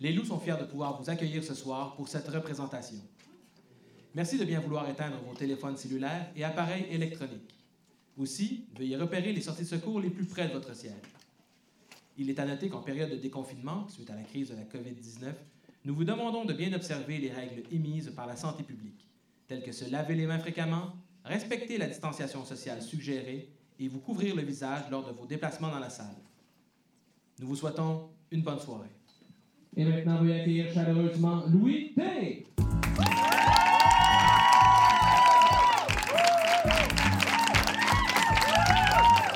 les loups sont fiers de pouvoir vous accueillir ce soir pour cette représentation. Merci de bien vouloir éteindre vos téléphones cellulaires et appareils électroniques. Aussi, veuillez repérer les sorties de secours les plus près de votre siège. Il est à noter qu'en période de déconfinement, suite à la crise de la COVID-19, nous vous demandons de bien observer les règles émises par la santé publique, telles que se laver les mains fréquemment, respecter la distanciation sociale suggérée et vous couvrir le visage lors de vos déplacements dans la salle. Nous vous souhaitons une bonne soirée. Et maintenant, veuillez accueillir chaleureusement Louis.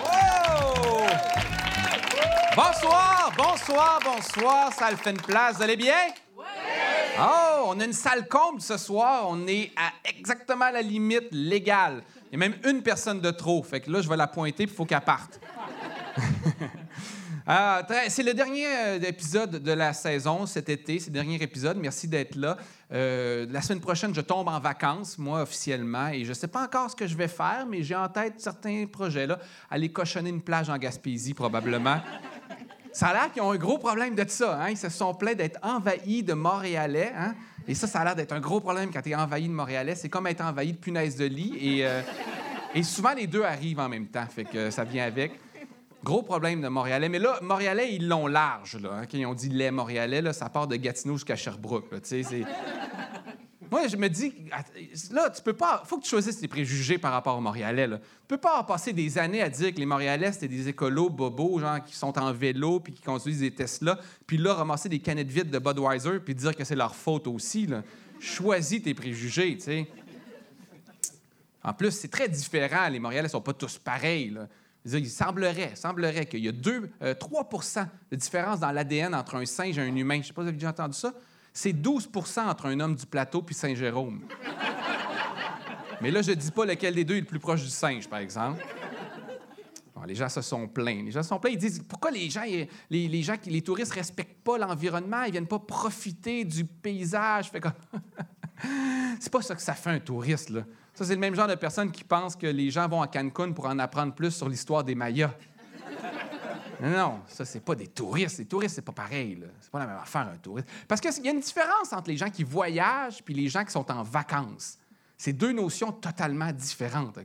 Oh! Bonsoir, bonsoir, bonsoir, salle fait une place, vous allez bien? Oui! Oh, on a une salle comble ce soir, on est à exactement la limite légale. Il y a même une personne de trop, fait que là, je vais la pointer, puis il faut qu'elle parte. Ah, c'est le dernier euh, épisode de la saison cet été, c'est le dernier épisode. Merci d'être là. Euh, la semaine prochaine, je tombe en vacances, moi, officiellement, et je ne sais pas encore ce que je vais faire, mais j'ai en tête certains projets. Là. Aller cochonner une plage en Gaspésie, probablement. Ça a l'air qu'ils ont un gros problème de ça. Hein? Ils se sont plaints d'être envahis de Montréalais. Hein? Et ça, ça a l'air d'être un gros problème quand tu es envahi de Montréalais. C'est comme être envahi de punaises de lit. Et, euh, et souvent, les deux arrivent en même temps. Fait que ça vient avec. Gros problème de Montréalais. Mais là, Montréalais, ils l'ont large. Là, hein. Quand ils ont dit les Montréalais, là, ça part de Gatineau jusqu'à Sherbrooke. là, Moi, je me dis, là, tu peux pas. faut que tu choisisses tes préjugés par rapport aux Montréalais. Là. Tu peux pas passer des années à dire que les Montréalais, c'était des écolos bobos, genre qui sont en vélo puis qui conduisent des Tesla, puis là, ramasser des canettes vides de Budweiser puis dire que c'est leur faute aussi. Là. Choisis tes préjugés, tu sais. En plus, c'est très différent. Les Montréalais sont pas tous pareils. là. Il semblerait, semblerait qu'il y a deux, euh, 3% de différence dans l'ADN entre un singe et un humain. Je ne sais pas si vous avez déjà entendu ça. C'est 12% entre un homme du plateau puis Saint-Jérôme. Mais là, je ne dis pas lequel des deux est le plus proche du singe, par exemple. Bon, les gens se sont plaints. Les gens se sont plaints. Ils disent pourquoi les gens, les, les gens, les touristes respectent pas l'environnement, ils viennent pas profiter du paysage? Fait comme... c'est pas ça que ça fait un touriste. Ça, c'est le même genre de personne qui pense que les gens vont à Cancun pour en apprendre plus sur l'histoire des Mayas. Non, ça, c'est pas des touristes. Les touristes, c'est pas pareil. C'est pas la même affaire, un touriste. Parce qu'il y a une différence entre les gens qui voyagent puis les gens qui sont en vacances. C'est deux notions totalement différentes?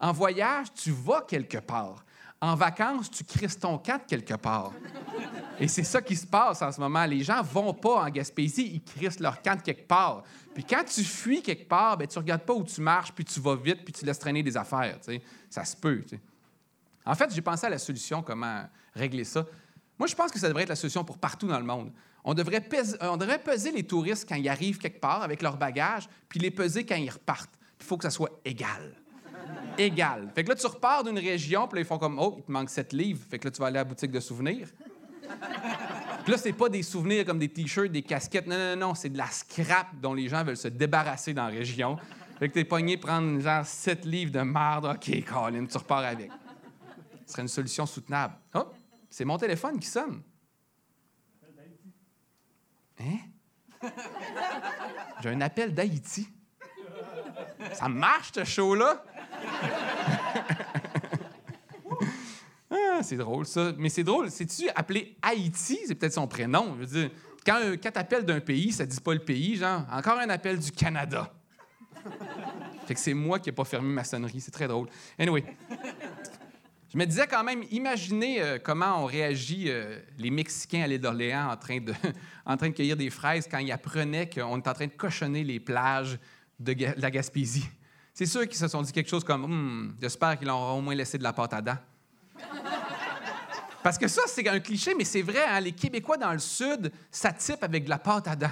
En voyage, tu vas quelque part. En vacances, tu crisses ton camp de quelque part. Et c'est ça qui se passe en ce moment. Les gens vont pas en Gaspésie, ils crissent leur camp de quelque part. Puis quand tu fuis quelque part, ben, tu regardes pas où tu marches, puis tu vas vite, puis tu laisses traîner des affaires. tu sais. Ça se peut. En fait, j'ai pensé à la solution, comment régler ça. Moi, je pense que ça devrait être la solution pour partout dans le monde. On devrait, pes- euh, on devrait peser les touristes quand ils arrivent quelque part avec leur bagage, puis les peser quand ils repartent. Il faut que ça soit égal. Égal. Fait que là, tu repars d'une région, puis là, ils font comme Oh, il te manque 7 livres. Fait que là, tu vas aller à la boutique de souvenirs. Puis là, c'est pas des souvenirs comme des t-shirts, des casquettes. Non, non, non, c'est de la scrap dont les gens veulent se débarrasser dans la région. Fait que t'es pogné prendre genre 7 livres de merde. OK, Colin, tu repars avec. Ce serait une solution soutenable. Oh, c'est mon téléphone qui sonne. Hein? J'ai un appel d'Haïti. Ça marche, ce show-là? Ah, c'est drôle, ça. Mais c'est drôle. C'est-tu appelé Haïti? C'est peut-être son prénom. Je quand, euh, quand t'appelles d'un pays, ça dit pas le pays, genre, encore un appel du Canada. fait que c'est moi qui n'ai pas fermé ma sonnerie. C'est très drôle. Anyway. Je me disais quand même, imaginez euh, comment ont réagi euh, les Mexicains à l'île d'Orléans en, train de, en train de cueillir des fraises quand ils apprenaient qu'on est en train de cochonner les plages de la Gaspésie. C'est sûr qu'ils se sont dit quelque chose comme Hum, J'espère qu'ils auront au moins laissé de la pâte à dents. Parce que ça, c'est un cliché, mais c'est vrai, hein, les Québécois dans le Sud, ça type avec de la pâte à dents.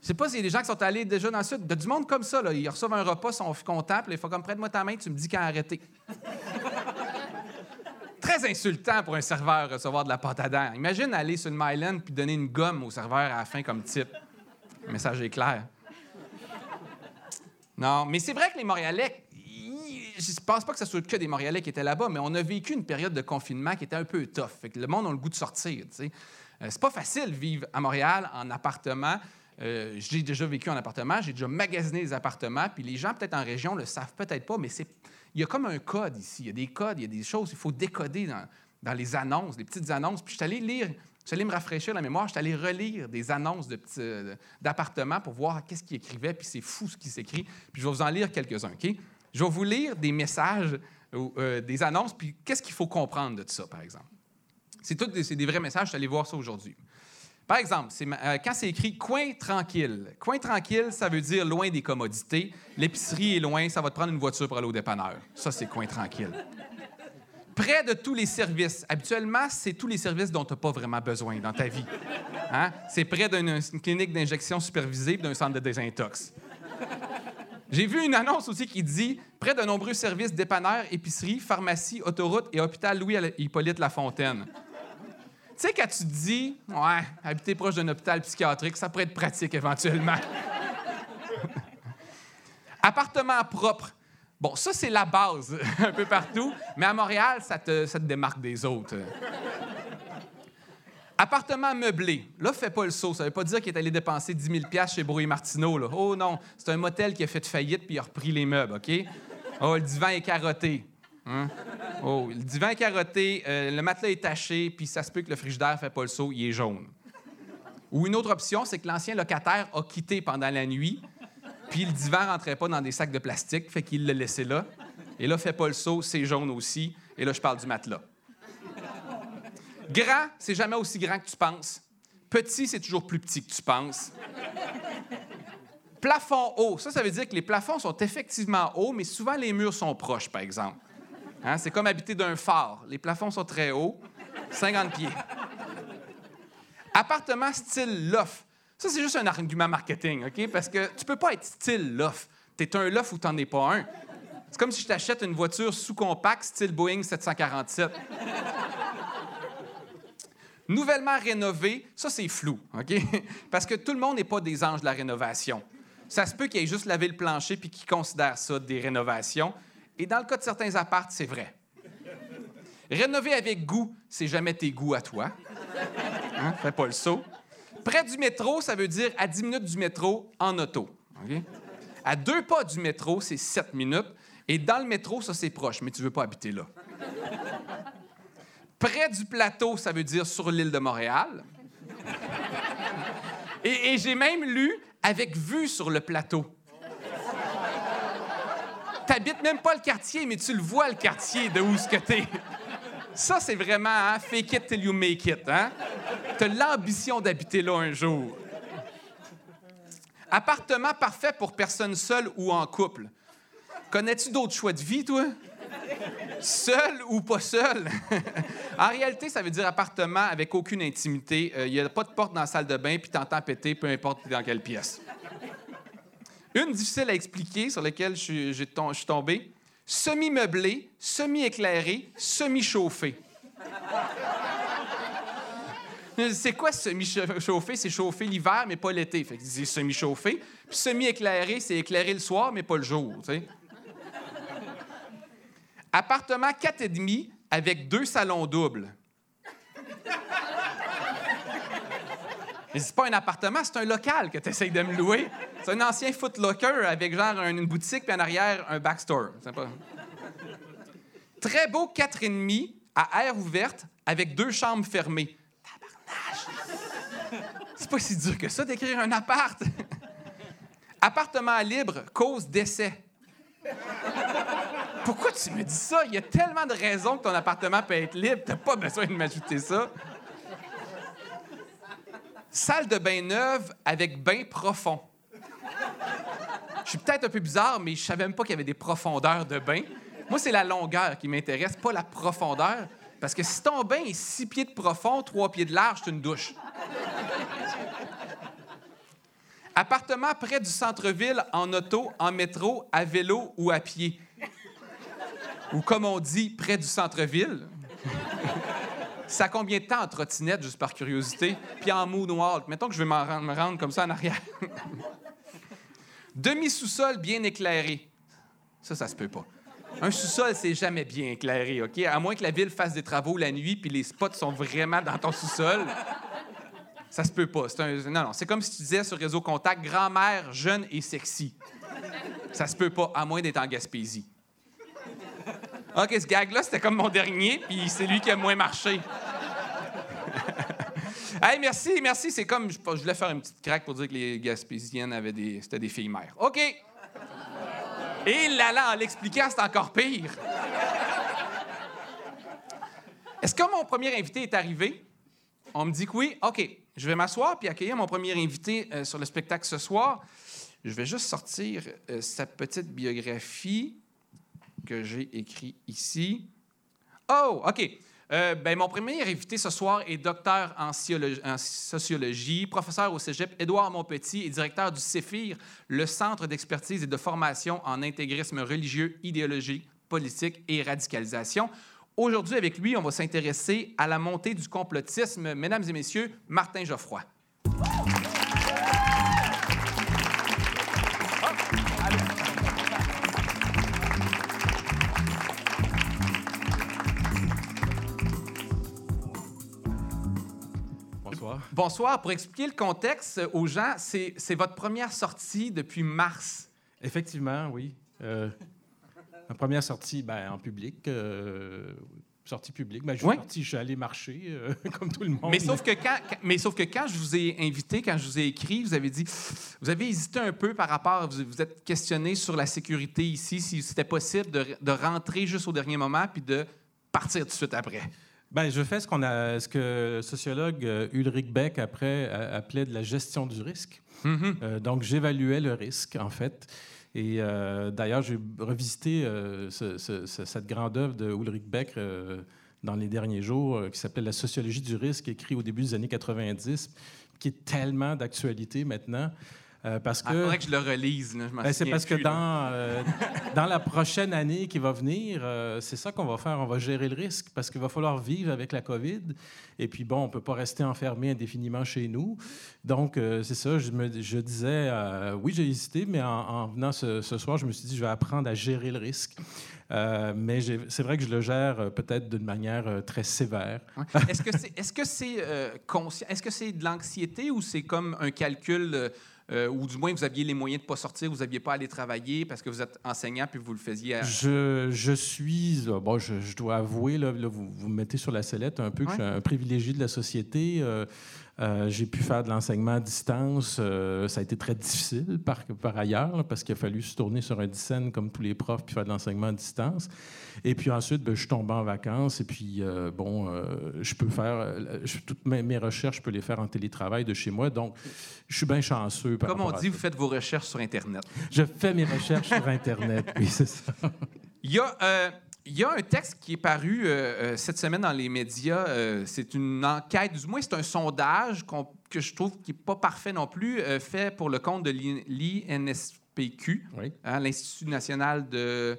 Je sais pas s'il y a des gens qui sont allés déjà dans le Sud. De du monde comme ça, ils reçoivent un repas, ils sont contents, puis ils font comme prête-moi ta main, tu me dis quand arrêter. Très insultant pour un serveur recevoir de la pâte à dents. Imagine aller sur le Myland puis donner une gomme au serveur à la fin comme type. Le message est clair. Non, mais c'est vrai que les Montréalais, je ne pense pas que ce soit que des Montréalais qui étaient là-bas, mais on a vécu une période de confinement qui était un peu tough. Le monde a le goût de sortir. sais. Euh, c'est pas facile vivre à Montréal en appartement. Euh, j'ai déjà vécu en appartement, j'ai déjà magasiné des appartements, puis les gens peut-être en région le savent peut-être pas, mais il y a comme un code ici. Il y a des codes, il y a des choses, il faut décoder dans, dans les annonces, les petites annonces. Puis je suis allé lire Allé me rafraîchir la mémoire, je suis allé relire des annonces euh, d'appartements pour voir qu'est-ce qu'ils écrivaient, puis c'est fou ce qui s'écrit. Puis je vais vous en lire quelques-uns, OK? Je vais vous lire des messages, euh, des annonces, puis qu'est-ce qu'il faut comprendre de ça, par exemple? C'est tout des, des vrais messages, je suis allé voir ça aujourd'hui. Par exemple, euh, quand c'est écrit coin tranquille. Coin tranquille, ça veut dire loin des commodités. L'épicerie est loin, ça va te prendre une voiture pour aller au dépanneur. Ça, c'est coin tranquille. Près de tous les services. Habituellement, c'est tous les services dont tu n'as pas vraiment besoin dans ta vie. Hein? C'est près d'une une clinique d'injection supervisée d'un centre de désintox. J'ai vu une annonce aussi qui dit près de nombreux services dépanneurs, épiceries, pharmacies, autoroutes et hôpital Louis-Hippolyte Lafontaine. Tu sais, quand tu te dis, ouais, habiter proche d'un hôpital psychiatrique, ça pourrait être pratique éventuellement. Appartement propre. Bon, ça, c'est la base un peu partout, mais à Montréal, ça te, ça te démarque des autres. Appartement meublé. Là, fais pas le saut. Ça veut pas dire qu'il est allé dépenser 10 000 chez Brouille Martineau. Là. Oh non, c'est un motel qui a fait faillite puis il a repris les meubles, OK? Oh, le divan est carotté. Hein? Oh, le divan est carotté, euh, le matelas est taché, puis ça se peut que le frigidaire fait pas le saut, il est jaune. Ou une autre option, c'est que l'ancien locataire a quitté pendant la nuit, puis le divan rentrait pas dans des sacs de plastique, fait qu'il l'a laissé là. Et là, fait pas le saut, c'est jaune aussi. Et là, je parle du matelas. Grand, c'est jamais aussi grand que tu penses. Petit, c'est toujours plus petit que tu penses. Plafond haut, ça, ça veut dire que les plafonds sont effectivement hauts, mais souvent les murs sont proches, par exemple. Hein, C'est comme habiter d'un phare. Les plafonds sont très hauts, 50 pieds. Appartement style loft. Ça, c'est juste un argument marketing, OK? Parce que tu peux pas être style loft. Tu es un loft ou tu n'en es pas un. C'est comme si je t'achète une voiture sous-compact style Boeing 747. Nouvellement rénové, ça, c'est flou, OK? Parce que tout le monde n'est pas des anges de la rénovation. Ça se peut qu'il ait juste lavé le plancher puis qu'il considère ça des rénovations. Et dans le cas de certains appartes, c'est vrai. Rénover avec goût, c'est jamais tes goûts à toi. Hein? Fais pas le saut. Près du métro, ça veut dire à 10 minutes du métro en auto. À deux pas du métro, c'est 7 minutes. Et dans le métro, ça, c'est proche, mais tu veux pas habiter là. Près du plateau, ça veut dire sur l'île de Montréal. Et, j'ai même lu avec vue sur le plateau. T'habites même pas le quartier, mais tu le vois, le quartier, de où ce t'es. Ça, c'est vraiment hein, fake it till you make it. Hein? T'as l'ambition d'habiter là un jour. Appartement parfait pour personne seule ou en couple. Connais-tu d'autres choix de vie, toi? Seul ou pas seul? en réalité, ça veut dire appartement avec aucune intimité. Il n'y a pas de porte dans la salle de bain, puis t'entends péter, peu importe dans quelle pièce. Une difficile à expliquer, sur laquelle je je suis tombé. Semi-meublé, semi-éclairé, semi-chauffé. C'est quoi semi-chauffé? C'est chauffé l'hiver, mais pas l'été. Fait que c'est semi-chauffé. Puis semi-éclairé, c'est éclairé le soir, mais pas le jour. Appartement 4,5 avec deux salons doubles. Mais c'est pas un appartement, c'est un local que tu essayes de me louer. C'est un ancien Foot Locker avec genre un- une boutique, puis en arrière, un backstore. Pas... Très beau 4,5 à air ouverte avec deux chambres fermées. C'est pas si dur que ça d'écrire un appart. Appartement libre, cause d'essai. Pourquoi tu me dis ça? Il y a tellement de raisons que ton appartement peut être libre. T'as pas besoin de m'ajouter ça. Salle de bain neuve avec bain profond. Je suis peut-être un peu bizarre, mais je savais même pas qu'il y avait des profondeurs de bain. Moi, c'est la longueur qui m'intéresse, pas la profondeur. Parce que si ton bain est six pieds de profond, trois pieds de large, c'est une douche. Appartement près du centre-ville, en auto, en métro, à vélo ou à pied. Ou comme on dit, près du centre-ville. Ça combien de temps en trottinette, juste par curiosité? Puis en moonwalk? Mettons que je vais me rendre comme ça en arrière. Demi-sous-sol bien éclairé. Ça, ça se peut pas. Un sous-sol, c'est jamais bien éclairé, OK? À moins que la ville fasse des travaux la nuit puis les spots sont vraiment dans ton sous-sol. Ça se peut pas. Un... Non, non. C'est comme si tu disais sur Réseau Contact, grand-mère, jeune et sexy. Ça se peut pas, à moins d'être en Gaspésie. OK, ce gag-là, c'était comme mon dernier, puis c'est lui qui a moins marché. Hey, merci, merci. C'est comme, je, voulais faire une petite craque pour dire que les Gaspésiennes avaient des, c'était des filles mères. OK. Et là, là, en l'expliquant, c'est encore pire. Est-ce que mon premier invité est arrivé? On me dit que oui. OK. Je vais m'asseoir puis accueillir mon premier invité euh, sur le spectacle ce soir. Je vais juste sortir euh, sa petite biographie que j'ai écrite ici. Oh, OK. Euh, ben, mon premier invité ce soir est docteur en sociologie, professeur au cégep Édouard Montpetit et directeur du CEFIR, le Centre d'expertise et de formation en intégrisme religieux, idéologie, politique et radicalisation. Aujourd'hui, avec lui, on va s'intéresser à la montée du complotisme. Mesdames et messieurs, Martin Geoffroy. Bonsoir. Pour expliquer le contexte aux gens, c'est votre première sortie depuis mars. Effectivement, oui. Euh, ma première sortie ben, en public, euh, sortie publique. Ben, je, suis Oui. sorti, je suis allé marcher, euh, comme tout le monde. Mais sauf, que quand, quand- mais sauf que quand je vous ai invité, quand je vous ai écrit, vous avez dit, vous avez hésité un peu par rapport, vous vous êtes questionné sur la sécurité ici, si c'était possible de, de rentrer juste au dernier moment puis de partir tout de suite après. Ben, je fais ce, qu'on a, ce que le sociologue euh, Ulrich Beck après, a- appelait de la gestion du risque. Mhm. Euh, donc, j'évaluais le risque, en fait. Et euh, d'ailleurs, j'ai revisité euh, ce- ce- ce- cette grande œuvre de Ulrich Beck dans les derniers jours, qui s'appelait La sociologie du risque, écrit au début des années 90, qui est tellement d'actualité maintenant. Euh, parce Il que. faudrait que je le relise. là, je m'en Ben, c'est parce que plus, dans, euh, dans la prochaine année qui va venir, euh, c'est ça qu'on va faire. On va gérer le risque parce qu'il va falloir vivre avec la COVID. Et puis, bon, on ne peut pas rester enfermé indéfiniment chez nous. Donc, c'est ça. Je, me, je disais, oui, j'ai hésité, mais en, en venant ce, ce soir, je me suis dit, je vais apprendre à gérer le risque. Mais c'est vrai que je le gère peut-être d'une manière très sévère. Est-ce que c'est est-ce que c'est Est-ce que c'est de l'anxiété ou c'est comme un calcul euh, ou du moins vous aviez les moyens de pas sortir, vous n'aviez pas à aller travailler parce que vous êtes enseignant puis vous le faisiez à... Je, je suis, euh, bon, je, je dois avouer, là, là, vous, vous me mettez sur la sellette un peu, que je suis un privilégié de la société. Euh, euh, j'ai pu faire de l'enseignement à distance. Euh, ça a été très difficile par, par ailleurs, là, parce qu'il a fallu se tourner sur un dixaine comme tous les profs puis faire de l'enseignement à distance. Et puis ensuite, ben, je suis tombé en vacances et puis, euh, bon, je peux faire, je- toutes mes, mes recherches, je peux les faire en télétravail de chez moi. Donc, je suis bien chanceux. Par Comme on dit, vous faites vos recherches sur Internet. Je fais mes recherches sur Internet, oui, c'est ça. Il y a, il y a un texte qui est paru euh, euh, cette semaine dans les médias. euh, c'est une enquête, du moins c'est un sondage que je trouve qui n'est pas parfait non plus, euh, fait pour le compte de l'INSPQ, Oui. hein, l'Institut national de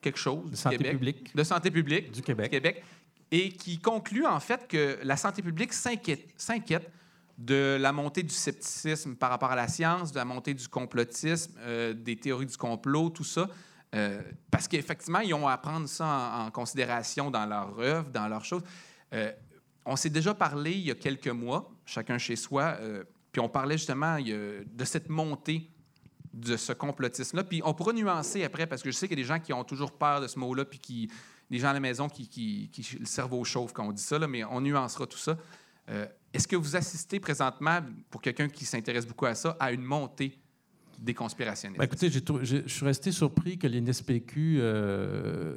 quelque chose De du santé Québec. publique de santé publique du du Québec. Québec, et qui conclut en fait que la santé publique s'inquiète, de la montée du scepticisme par rapport à la science, de la montée du complotisme, des théories du complot, tout ça. Euh, parce qu'effectivement, ils ont à prendre ça en, considération dans leur œuvre, dans leurs choses. Euh, on s'est déjà parlé il y a quelques mois, chacun chez soi, euh, puis on parlait justement de cette montée de ce complotisme-là. Puis on pourra nuancer après, parce que je sais qu'il y a des gens qui ont toujours peur de ce mot-là, puis qui, des gens à la maison qui, le cerveau chauffe quand on dit ça, mais on nuancera tout ça. Est-ce que vous assistez présentement, pour quelqu'un qui s'intéresse beaucoup à ça, à une montée des conspirationnistes? Ben, écoutez, je suis resté surpris que l'INSPQ euh,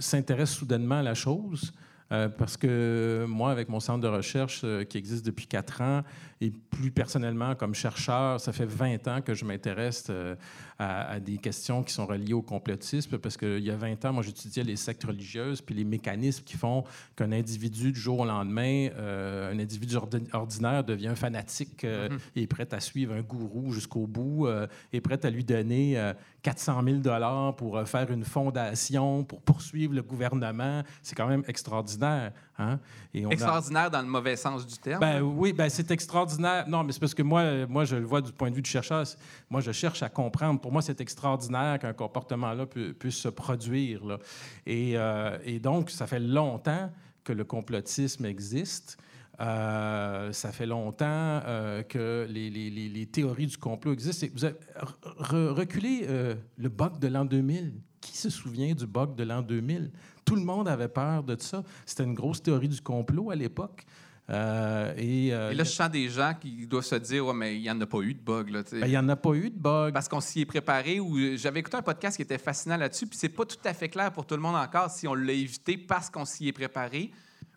s'intéresse soudainement à la chose. Euh, parce que moi, avec mon centre de recherche euh, qui existe depuis quatre ans, et plus personnellement comme chercheur, ça fait 20 ans que je m'intéresse euh, à, à des questions qui sont reliées au complotisme, parce qu'il y a 20 ans, moi, j'étudiais les sectes religieuses, puis les mécanismes qui font qu'un individu, du jour au lendemain, un individu ordi- ordinaire devient un fanatique euh, et est prêt à suivre un gourou jusqu'au bout, est prêt à lui donner euh, 400 000 dollars pour faire une fondation, pour poursuivre le gouvernement. C'est quand même extraordinaire. Hein? Et on a- Extraordinaire dans le mauvais sens du terme. ben oui, ben c'est extraordinaire. Non, mais c'est parce que moi, moi, je le vois du point de vue du chercheur. Moi, je cherche à comprendre. Pour moi, c'est extraordinaire qu'un comportement-là pu- puisse se produire. là. Et, euh, et donc, ça fait longtemps que le complotisme existe. Euh, ça fait longtemps euh, que les, les- les- les théories du complot existent. Et Vous avez re- re- reculé euh, le bug de l'an 2000. Qui se souvient du bug de l'an 2000? Tout le monde avait peur de ça. C'était une grosse théorie du complot à l'époque. Euh, et, euh, Et là, je sens des gens qui doivent se dire, ouais, mais il n'y en a pas eu de bug. Là, ben, il n'y en a pas eu de bug. Parce qu'on s'y est préparé. Ou j'avais écouté un podcast qui était fascinant là-dessus, puis c'est pas tout à fait clair pour tout le monde encore si on l'a évité parce qu'on s'y est préparé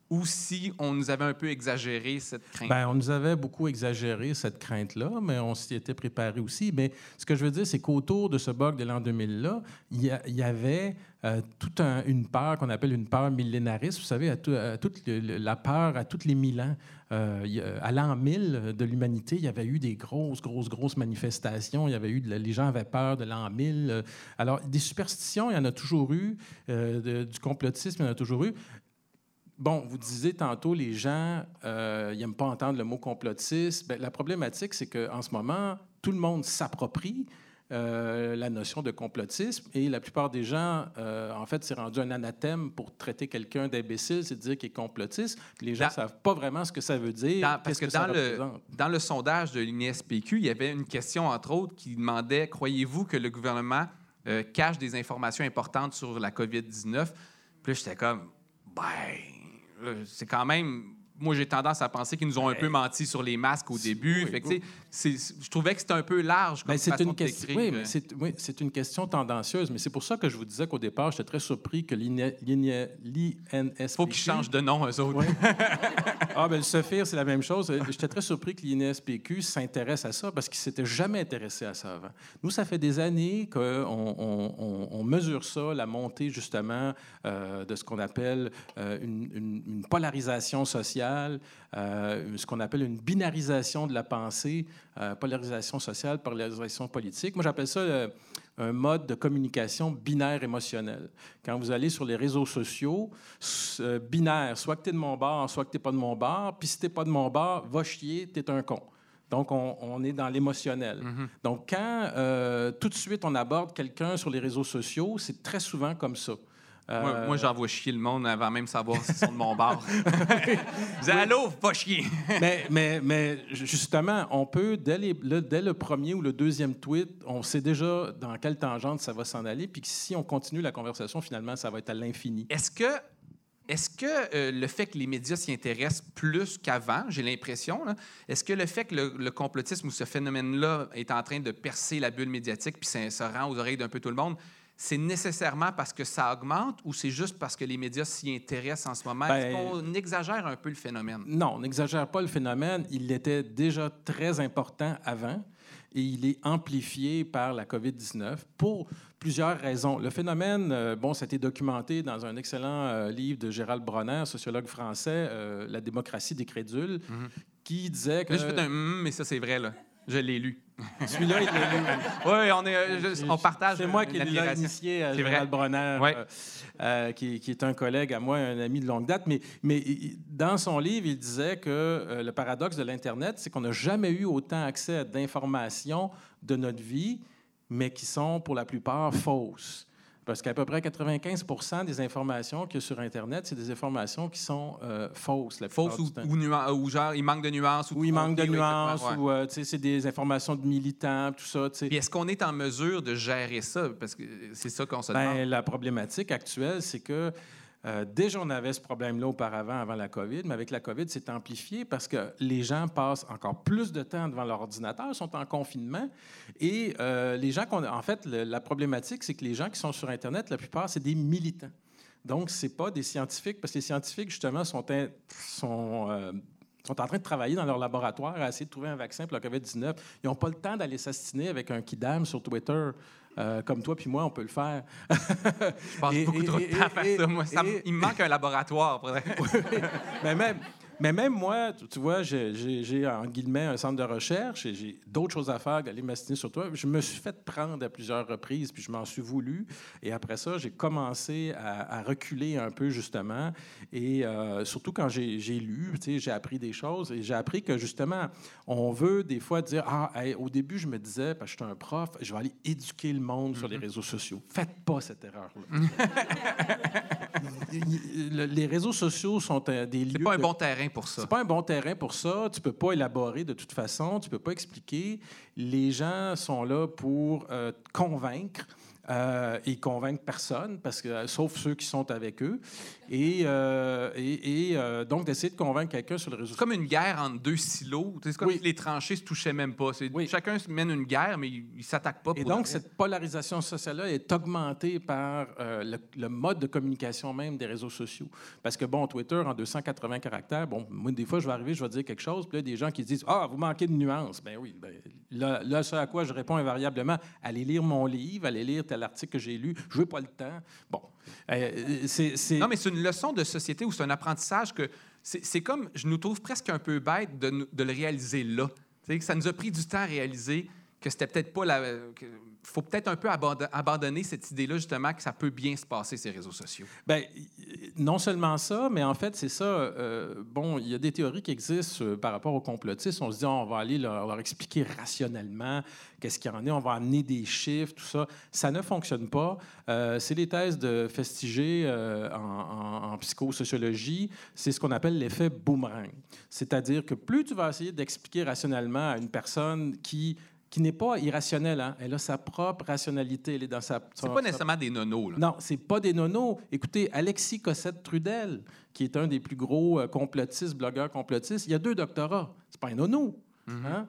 ou si on nous avait un peu exagéré cette crainte? Ben, on nous avait beaucoup exagéré cette crainte-là, mais on s'y était préparé aussi. Mais ce que je veux dire, c'est qu'autour de ce bug de l'an 2000-là, il y, avait euh, toute un- une peur qu'on appelle une peur millénariste. Vous savez, toute la peur à tous les mille ans. Euh, à l'an 1000 de l'humanité, il y avait eu des grosses, grosses, grosses manifestations. Il y avait eu les gens avaient peur de l'an 1000. Euh, Alors, des superstitions, il y en a toujours eu. Euh, du complotisme, il y en a toujours eu. Bon, vous disiez tantôt, les gens, euh, ils n'aiment pas entendre le mot complotiste. Ben, la problématique, c'est qu'en ce moment, tout le monde s'approprie euh, la notion de complotisme et la plupart des gens, euh, en fait, c'est rendu un anathème pour traiter quelqu'un d'imbécile, c'est de dire qu'il est complotiste. Les gens ne savent pas vraiment ce que ça veut dire, Dans- parce que, que, ça dans, le, dans le sondage de l'INSPQ, il y avait une question, entre autres, qui demandait Croyez-vous que le gouvernement euh, cache des informations importantes sur la COVID-19 Puis j'étais comme Ben, euh, c'est quand même. Moi, j'ai tendance à penser qu'ils nous ont un peu menti sur les masques au début. oui, Fait que, je trouvais que c'était un peu large comme Ben, c'est une question. Oui, euh, mais c'est oui, c'est une question tendancieuse, mais c'est pour ça que je vous disais qu'au départ, j'étais très surpris que l'INSPQ. faut qu'ils changent de nom, eux autres. Ah, ben le Sophir, c'est la même chose. J'étais très surpris que l'INSPQ s'intéresse à ça parce qu'il ne s'était jamais intéressé à ça avant. Nous, ça fait des années qu'on on, on- on mesure ça, la montée justement euh, de ce qu'on appelle euh, une, une- une polarisation sociale, euh, ce qu'on appelle une binarisation de la pensée, euh, polarisation sociale, polarisation politique. Moi, j'appelle ça euh, un mode de communication binaire émotionnel. Quand vous allez sur les réseaux sociaux, binaire, soit que tu es de mon bord, soit que tu n'es pas de mon bord, puis si tu n'es pas de mon bord, va chier, tu es un con. Donc, on, on est dans l'émotionnel. Donc, quand euh, tout de suite on aborde quelqu'un sur les réseaux sociaux, c'est très souvent comme ça. Moi, Euh, moi, j'envoie chier le monde avant même savoir s'ils sont de mon bar. Je dis Allô, pas chier. mais, mais, mais justement, on peut, dès, les- le, dès le premier ou le deuxième tweet, on sait déjà dans quelle tangente ça va s'en aller, puis que si on continue la conversation, finalement, ça va être à l'infini. Est-ce que, est-ce que euh, le fait que les médias s'y intéressent plus qu'avant, j'ai l'impression, est-ce que le fait que le, le complotisme ou ce phénomène-là est en train de percer la bulle médiatique puis ça, ça rend aux oreilles d'un peu tout le monde, c'est nécessairement parce que ça augmente ou c'est juste parce que les médias s'y intéressent en ce moment? Est-ce Ben- qu'on exagère un peu le phénomène? Non, on n'exagère pas le phénomène. Il était déjà très important avant et il est amplifié par la COVID-19 pour plusieurs raisons. Le phénomène, euh, bon, ça a été documenté dans un excellent euh, livre de Gérald Bronner, sociologue français, euh, La démocratie des crédules, qui disait que... Là, je fais un hum, mais ça, c'est vrai, là. Je l'ai lu. Celui-là, il l'a lu. Oui, on, est, euh, je- on partage. C'est moi une qui l'ai initié à. Gérald Bronner, Ouais. euh, euh, qui, qui est un collègue à moi, un ami de longue date. Mais, mais dans son livre, il disait que euh, le paradoxe de l'Internet, c'est qu'on n'a jamais eu autant accès à d'informations de notre vie, mais qui sont pour la plupart fausses. Parce qu'à peu près 95% des informations qu'il y a sur Internet, c'est des informations qui sont euh, fausses. La plupart Fausse ou, ou, ou genre, il manque de nuances. Ou il manque de nuances, exactement, ou ouais. euh, c'est des informations de militants, tout ça. Puis est-ce qu'on est en mesure de gérer ça? Parce que c'est ça qu'on se Ben, demande. la problématique actuelle, c'est que euh, déjà, on avait ce problème-là auparavant, avant la COVID, mais avec la COVID, c'est amplifié parce que les gens passent encore plus de temps devant leur ordinateur, sont en confinement. Et euh, les gens qu'on. En fait, la problématique, c'est que les gens qui sont sur Internet, la plupart, c'est des militants. Donc, ce pas des scientifiques, parce que les scientifiques, justement, sont, sont, euh, sont en train de travailler dans leur laboratoire à essayer de trouver un vaccin pour la COVID-19. Ils n'ont pas le temps d'aller s'astiner avec un kidam sur Twitter. Euh, comme toi puis moi, on peut le faire. Je passe et- beaucoup et- trop de temps à faire ça. Moi, ça il me manque un laboratoire. pour- mais même, mais même moi, tu, tu vois, j'ai- en guillemets un centre de recherche et j'ai d'autres choses à faire d'aller m'astiner sur toi. Je me suis fait prendre à plusieurs reprises, puis je m'en suis voulu. Et après ça, j'ai commencé à, à reculer un peu, justement. Et euh, surtout quand j'ai lu, tu sais, j'ai appris des choses et j'ai appris que, justement, on veut des fois dire Ah, hey, au début, je me disais, parce que je suis un prof, je vais aller éduquer le monde sur les réseaux sociaux. Faites pas cette erreur-là. Le- les réseaux sociaux sont euh, des lieux. C'est pas un de- bon terrain pour ça. c'est pas un bon terrain pour ça. Tu peux pas élaborer de toute façon. Tu peux pas expliquer. Les gens sont là pour euh, convaincre. Euh, ils convainquent personne, parce que, sauf ceux qui sont avec eux. Et, euh, et, et, euh, donc, d'essayer de convaincre quelqu'un sur le réseau C'est comme une guerre entre deux silos. C'est comme Oui. si les tranchées se touchaient même pas. Oui. Chacun mène une guerre, mais ils ne s'attaquent pas. Et pour donc, de vrai. cette polarisation sociale-là est augmentée par euh, le, le mode de communication même des réseaux sociaux. Parce que, bon, Twitter, en 280 caractères, bon, moi, des fois, je vais arriver, je vais dire quelque chose, puis là, des gens qui disent Ah, vous manquez de nuances. Ben oui. Ben, là, là, ce à quoi je réponds invariablement allez lire mon livre, allez lire tel article que j'ai lu. Je n'ai pas le temps. Bon. Euh, Non, mais c'est une leçon de société ou c'est un apprentissage que c'est comme, je nous trouve presque un peu bête de, de le réaliser là. Que ça nous a pris du temps à réaliser que c'était peut-être pas la. Faut peut-être un peu abandon- abandonner cette idée-là, justement, que ça peut bien se passer, ces réseaux sociaux. Y- non seulement ça, mais en fait, c'est ça. euh, bon, il y a des théories qui existent euh, par rapport aux complotistes. On se dit, on va aller leur, expliquer rationnellement qu'est-ce qu'il y en est, on va amener des chiffres, tout ça. Ça ne fonctionne pas. Euh, c'est les thèses de Festiger en, en- en psychosociologie. C'est ce qu'on appelle l'effet boomerang. C'est-à-dire que plus tu vas essayer d'expliquer rationnellement à une personne qui qui n'est pas irrationnelle, hein, elle a sa propre rationalité, elle est dans sa... C'est pas sa nécessairement des nonos. Là. non, c'est pas des nonos. Écoutez, Alexis Cossette-Trudel, qui est un des plus gros euh, complotistes, blogueurs complotistes, il a deux doctorats. C'est pas un nono. hein?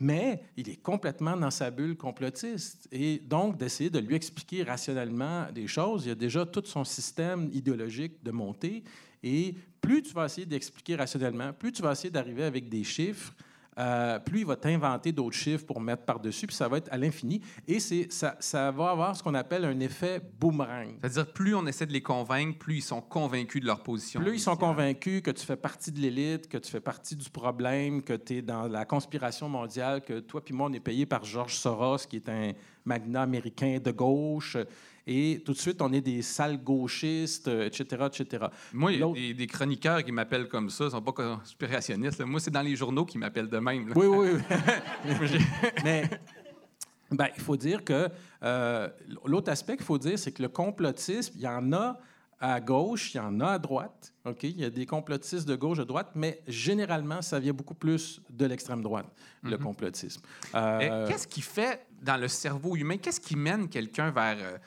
Mais il est complètement dans sa bulle complotiste. Et donc, d'essayer de lui expliquer rationnellement des choses, il y a déjà tout son système idéologique de montée. Et plus tu vas essayer d'expliquer rationnellement, plus tu vas essayer d'arriver avec des chiffres, euh, plus il va t'inventer d'autres chiffres pour mettre par-dessus, puis ça va être à l'infini. Et c'est, ça, ça va avoir ce qu'on appelle un effet boomerang. C'est-à-dire, plus on essaie de les convaincre, plus ils sont convaincus de leur position. Plus ils sont convaincus que tu fais partie de l'élite, que tu fais partie du problème, que tu es dans la conspiration mondiale, que toi puis moi, on est payé par George Soros, qui est un magnat américain de gauche, et tout de suite, on est des sales gauchistes, euh, etc., etc. Moi, il y a des, des chroniqueurs qui m'appellent comme ça, ils sont pas conspirationnistes. là. Moi, c'est dans les journaux qui m'appellent de même. là. Oui, oui, oui. Mais ben, il faut dire que euh, l'autre aspect qu'il faut dire, c'est que le complotisme, il y en a à gauche, il y en a à droite. OK? Il y a des complotistes de gauche, de droite, mais généralement, ça vient beaucoup plus de l'extrême droite, le complotisme. Euh, Qu'est-ce qui fait dans le cerveau humain, qu'est-ce qui mène quelqu'un vers... euh,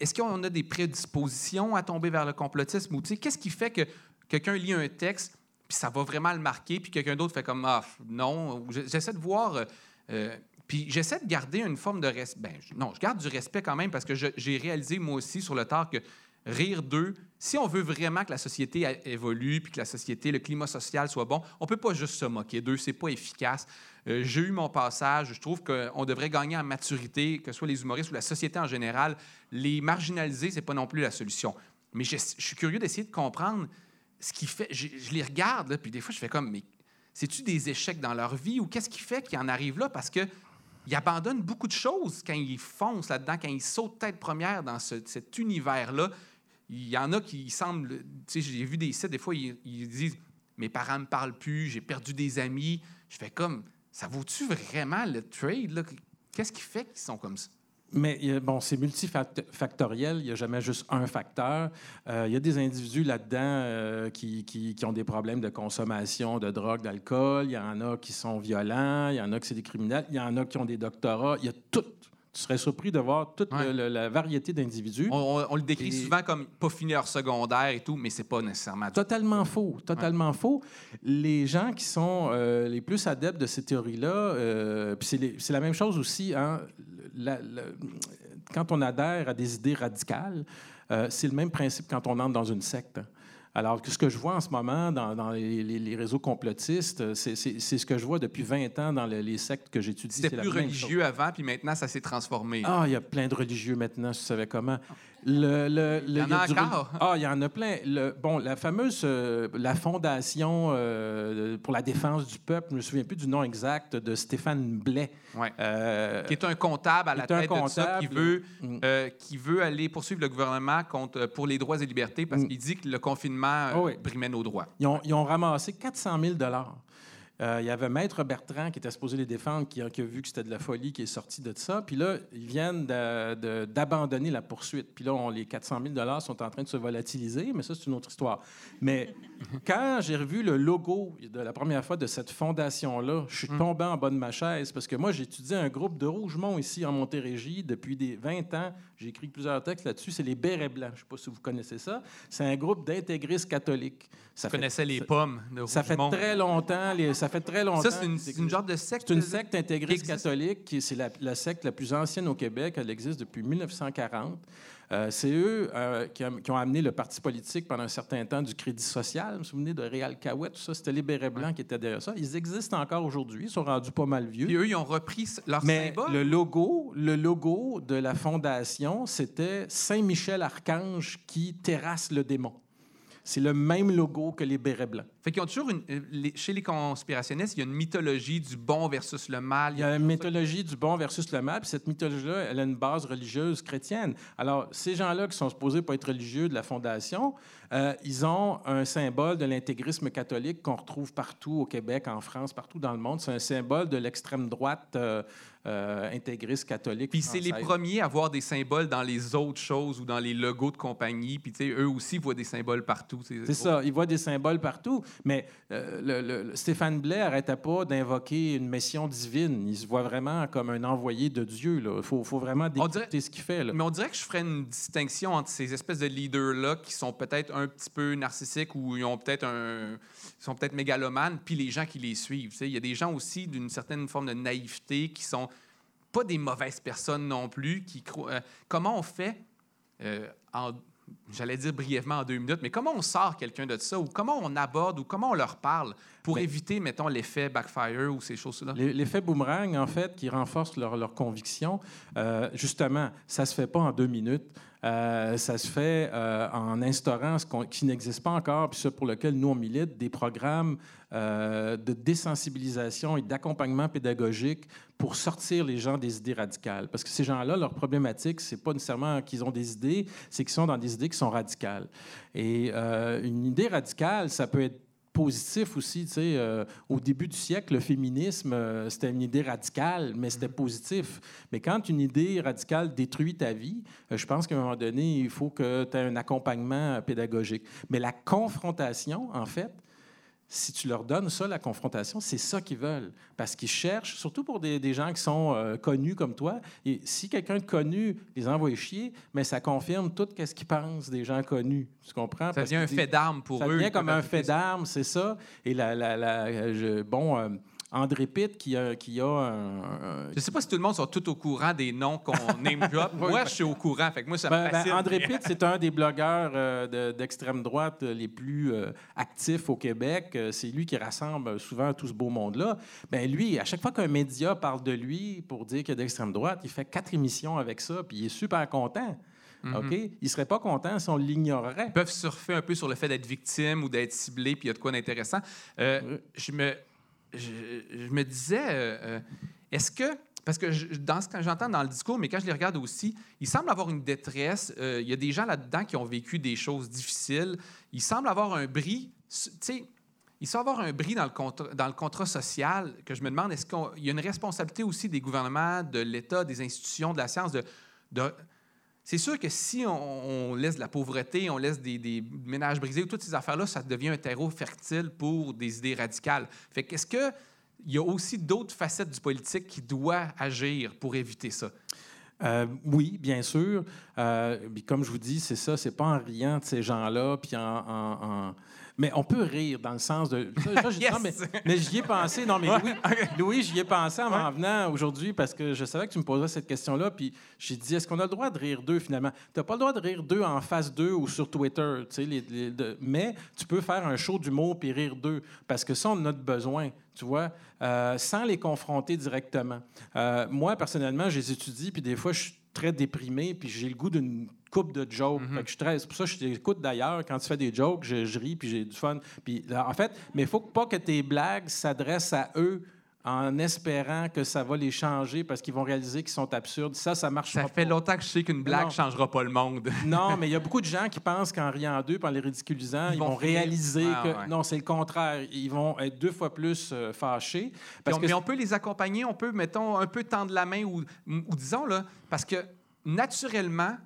Est-ce qu'on a des prédispositions à tomber vers le complotisme? Ou qu'est-ce qui fait que quelqu'un lit un texte, puis ça va vraiment le marquer, puis quelqu'un d'autre fait comme, ah, non. J'essaie de voir... euh, euh, puis j'essaie de garder une forme de respect. Ben, non, je garde du respect quand même parce que j'ai réalisé moi aussi sur le tard que rire d'eux, si on veut vraiment que la société évolue puis que la société, le climat social soit bon, on peut pas juste se moquer d'eux, c'est pas efficace. Euh, J'ai eu mon passage, je trouve qu'on devrait gagner en maturité, que ce soit les humoristes ou la société en général. Les marginaliser, c'est pas non plus la solution. Mais je, suis curieux d'essayer de comprendre ce qui fait. Je, les regarde, puis des fois, je fais comme, mais c'est-tu des échecs dans leur vie ou qu'est-ce qui fait qu'ils en arrivent là? Parce que ils abandonnent beaucoup de choses quand ils foncent là-dedans, quand ils sautent tête première dans ce- cet univers-là. Il y en a qui semblent. Tu sais, j'ai vu des sites, des fois, ils, ils disent Mes parents ne me parlent plus, j'ai perdu des amis. Je fais comme Ça vaut-tu vraiment le trade? Qu'est-ce qui fait qu'ils sont comme ça? Mais bon, c'est multifactoriel, il n'y a jamais juste un facteur. Euh, il y a des individus là-dedans euh, qui, qui- qui ont des problèmes de consommation de drogue, d'alcool. Il y en a qui sont violents, il y en a qui c'est des criminels, il y en a qui ont des doctorats. Il y a tout. Tu serais surpris de voir toute Ouais. le- le- la variété d'individus. On, on- on le décrit Et- souvent comme pas fini leur secondaire et tout, mais c'est pas nécessairement. Totalement faux, totalement faux. Les gens qui sont euh, les plus adeptes de ces théories-là, euh, c'est la même chose aussi, hein, la- la- quand on adhère à des idées radicales, euh, c'est le même principe quand on entre dans une secte. Alors, ce que je vois en ce moment dans, dans les, réseaux complotistes, c'est ce que je vois depuis 20 ans dans le- les sectes que j'étudie. C'était la plus chose. religieux avant, puis maintenant, ça s'est transformé. Ah, il y a plein de religieux maintenant, si tu savais comment. Le, le- le- Il y en a encore? Ah, il y en a plein. Le- bon, la fameuse, euh, la fondation euh, pour la défense du peuple, je me souviens plus du nom exact, de Stéphane Blais. Ouais. Euh, qui est un comptable à la tête de ça, qui veut, Mm. qui veut aller poursuivre le gouvernement contre, pour les droits et libertés parce Mm. qu'il dit que le confinement oui. brimait nos droits. ils, ont, ils ont ramassé 400 000 Euh, il y avait Maître Bertrand qui était supposé les défendre, qui, a- qui a vu que c'était de la folie, qui est sorti de ça. Puis là, ils viennent d'abandonner la poursuite. Puis là, on- les 400 000 sont en train de se volatiliser, mais ça, c'est une autre histoire. Mais quand j'ai revu le logo de la première fois de cette fondation-là, je suis tombé en bas de ma chaise parce que moi, étudié un groupe de Rougemont ici en Montérégie depuis des 20 ans. J'ai écrit plusieurs textes là-dessus. C'est les Bérets Blancs. Je ne sais pas si vous connaissez ça. C'est un groupe d'intégristes catholiques. Ça Je connaissais les pommes de ça fait très longtemps. les- ça fait très longtemps. Ça, c'est une, une genre de secte. c'est une secte intégriste catholique, c'est la, la secte la plus ancienne au Québec. Elle existe depuis 1940. Euh, c'est eux euh, qui, ont amené le parti politique pendant un certain temps du Crédit social. Vous vous souvenez de Réal Cahouette, tout ça? C'était les bérets blancs qui étaient derrière ça. Ils existent encore aujourd'hui. Ils sont rendus pas mal vieux. Puis eux, ils ont repris leur Mais symbole. le logo, le logo de la fondation, c'était Saint-Michel Archange qui terrasse le démon. C'est le même logo que les bérets blancs. Fait qu'ils ont toujours une. euh, les- chez les conspirationnistes, il y a une mythologie du bon versus le mal. Il y a une mythologie du bon versus le mal, puis cette mythologie-là, elle a une base religieuse chrétienne. Alors, ces gens-là qui sont supposés pas être religieux de la Fondation, euh, ils ont un symbole de l'intégrisme catholique qu'on retrouve partout au Québec, en France, partout dans le monde. C'est un symbole de l'extrême droite euh, euh, intégriste catholique. Puis c'est les premiers à voir des symboles dans les autres choses ou dans les logos de compagnie. Puis tu sais, eux aussi voient des symboles partout. C'est ça, ils voient des symboles partout. Mais euh, le- le- le- Stéphane Blais n'arrêtait pas d'invoquer une mission divine. Il se voit vraiment comme un envoyé de Dieu. Il faut, faut vraiment décrypter ce qu'il fait. là. Mais on dirait que je ferais une distinction entre ces espèces de leaders-là qui sont peut-être un petit peu narcissiques ou ils ont peut-être un. ils sont peut-être mégalomanes, puis les gens qui les suivent. Il y a des gens aussi d'une certaine forme de naïveté qui sont pas des mauvaises personnes non plus. Qui euh, comment on fait, euh, j'allais dire brièvement en deux minutes, mais comment on sort quelqu'un de ça ou comment on aborde ou comment on leur parle pour Ben- éviter, mettons, l'effet backfire ou ces choses-là? L'e- L'effet boomerang, en fait, qui renforce leur, leur conviction, euh, justement, ça se fait pas en deux minutes. Euh, ça se fait euh, en instaurant ce qui n'existe pas encore, puis ce pour lequel nous, on milite, des programmes euh, de désensibilisation et d'accompagnement pédagogique pour sortir les gens des idées radicales. Parce que ces gens-là, leur problématique, c'est pas nécessairement qu'ils ont des idées, c'est qu'ils sont dans des idées qui sont radicales. Et une idée radicale, ça peut être positif aussi. Tu sais, euh, au début du siècle, le féminisme, euh, c'était une idée radicale, mais c'était positif. Mais quand une idée radicale détruit ta vie, euh, je pense qu'à un moment donné, il faut que tu aies un accompagnement pédagogique. Mais la confrontation, en fait, si tu leur donnes ça, la confrontation, c'est ça qu'ils veulent. Parce qu'ils cherchent, surtout pour des, des gens qui sont euh, connus comme toi, et si quelqu'un de connu les envoie chier, mais ça confirme tout ce qu'ils pensent des gens connus. Tu comprends? Ça Parce devient un fait d'armes pour ça eux. devient Ils comme un fait ça. d'armes, c'est ça. Et la, la- la- je- bon, euh, André Pitt qui a, qui a un, un- Je sais pas si tout le monde sont tout au courant des noms qu'on name drop. Moi, je suis au courant. Fait que moi, ça Ben, me ben. André Pitt, c'est un des blogueurs euh, de- d'extrême droite euh, les plus euh, actifs au Québec. C'est lui qui rassemble souvent tout ce beau monde-là. Ben lui, à chaque fois qu'un média parle de lui pour dire qu'il a d'extrême droite, il fait quatre émissions avec ça, puis il est super content. Mhm. OK? Il serait pas content si on l'ignorait. Ils peuvent surfer un peu sur le fait d'être victime ou d'être ciblé, puis il y a de quoi d'intéressant. Euh, Oui. je, me, je, me disais, euh, euh, est-ce que, parce que je- dans ce que j'entends dans le discours, mais quand je les regarde aussi, il semble avoir une détresse. euh, il y a des gens là-dedans qui ont vécu des choses difficiles. Il semble avoir un bris, tu sais, il semble avoir un bris dans le, contrat, dans le contrat social que je me demande, est-ce qu'il y a une responsabilité aussi des gouvernements, de l'État, des institutions, de la science, de c'est sûr que si on, laisse de la pauvreté, on laisse des, ménages brisés, toutes ces affaires-là, ça devient un terreau fertile pour des idées radicales. Fait qu'est-ce que il y a aussi d'autres facettes du politique qui doivent agir pour éviter ça? Euh, oui, bien sûr. Euh, comme je vous dis, c'est ça, c'est pas en riant de ces gens-là, puis en- Mais on peut rire dans le sens de... ça, ça, j'ai- Yes! non, mais, mais j'y ai pensé, non, mais Louis, Louis, j'y ai pensé en m'en venant aujourd'hui parce que je savais que tu me poserais cette question-là, puis j'ai dit, est-ce qu'on a le droit de rire d'eux, finalement? Tu n'as pas le droit de rire d'eux en face d'eux ou sur Twitter, les- les- de- mais tu peux faire un show d'humour puis rire d'eux, parce que ça, on a besoin, tu vois, euh, sans les confronter directement. Euh, moi, personnellement, je les étudie, puis des fois, je suis très déprimé, puis j'ai le goût d'une coupe de jokes. Fait que je pour ça que je t'écoute d'ailleurs. Quand tu fais des jokes, je, je ris, puis j'ai du fun. Puis, en fait, mais il faut pas que tes blagues s'adressent à eux en espérant que ça va les changer parce qu'ils vont réaliser qu'ils sont absurdes. Ça, ça marche Ça pas. fait longtemps que je sais qu'une blague Non. changera pas le monde. Non, mais il y a beaucoup de gens qui pensent qu'en riant d'eux, en les ridiculisant, ils, vont réaliser Ah, que ouais. non, c'est le contraire. Ils vont être deux fois plus euh, fâchés. Parce Puis on- que mais on peut les accompagner, on peut, mettons, un peu tendre la main ou, ou disons, là, parce que naturellement,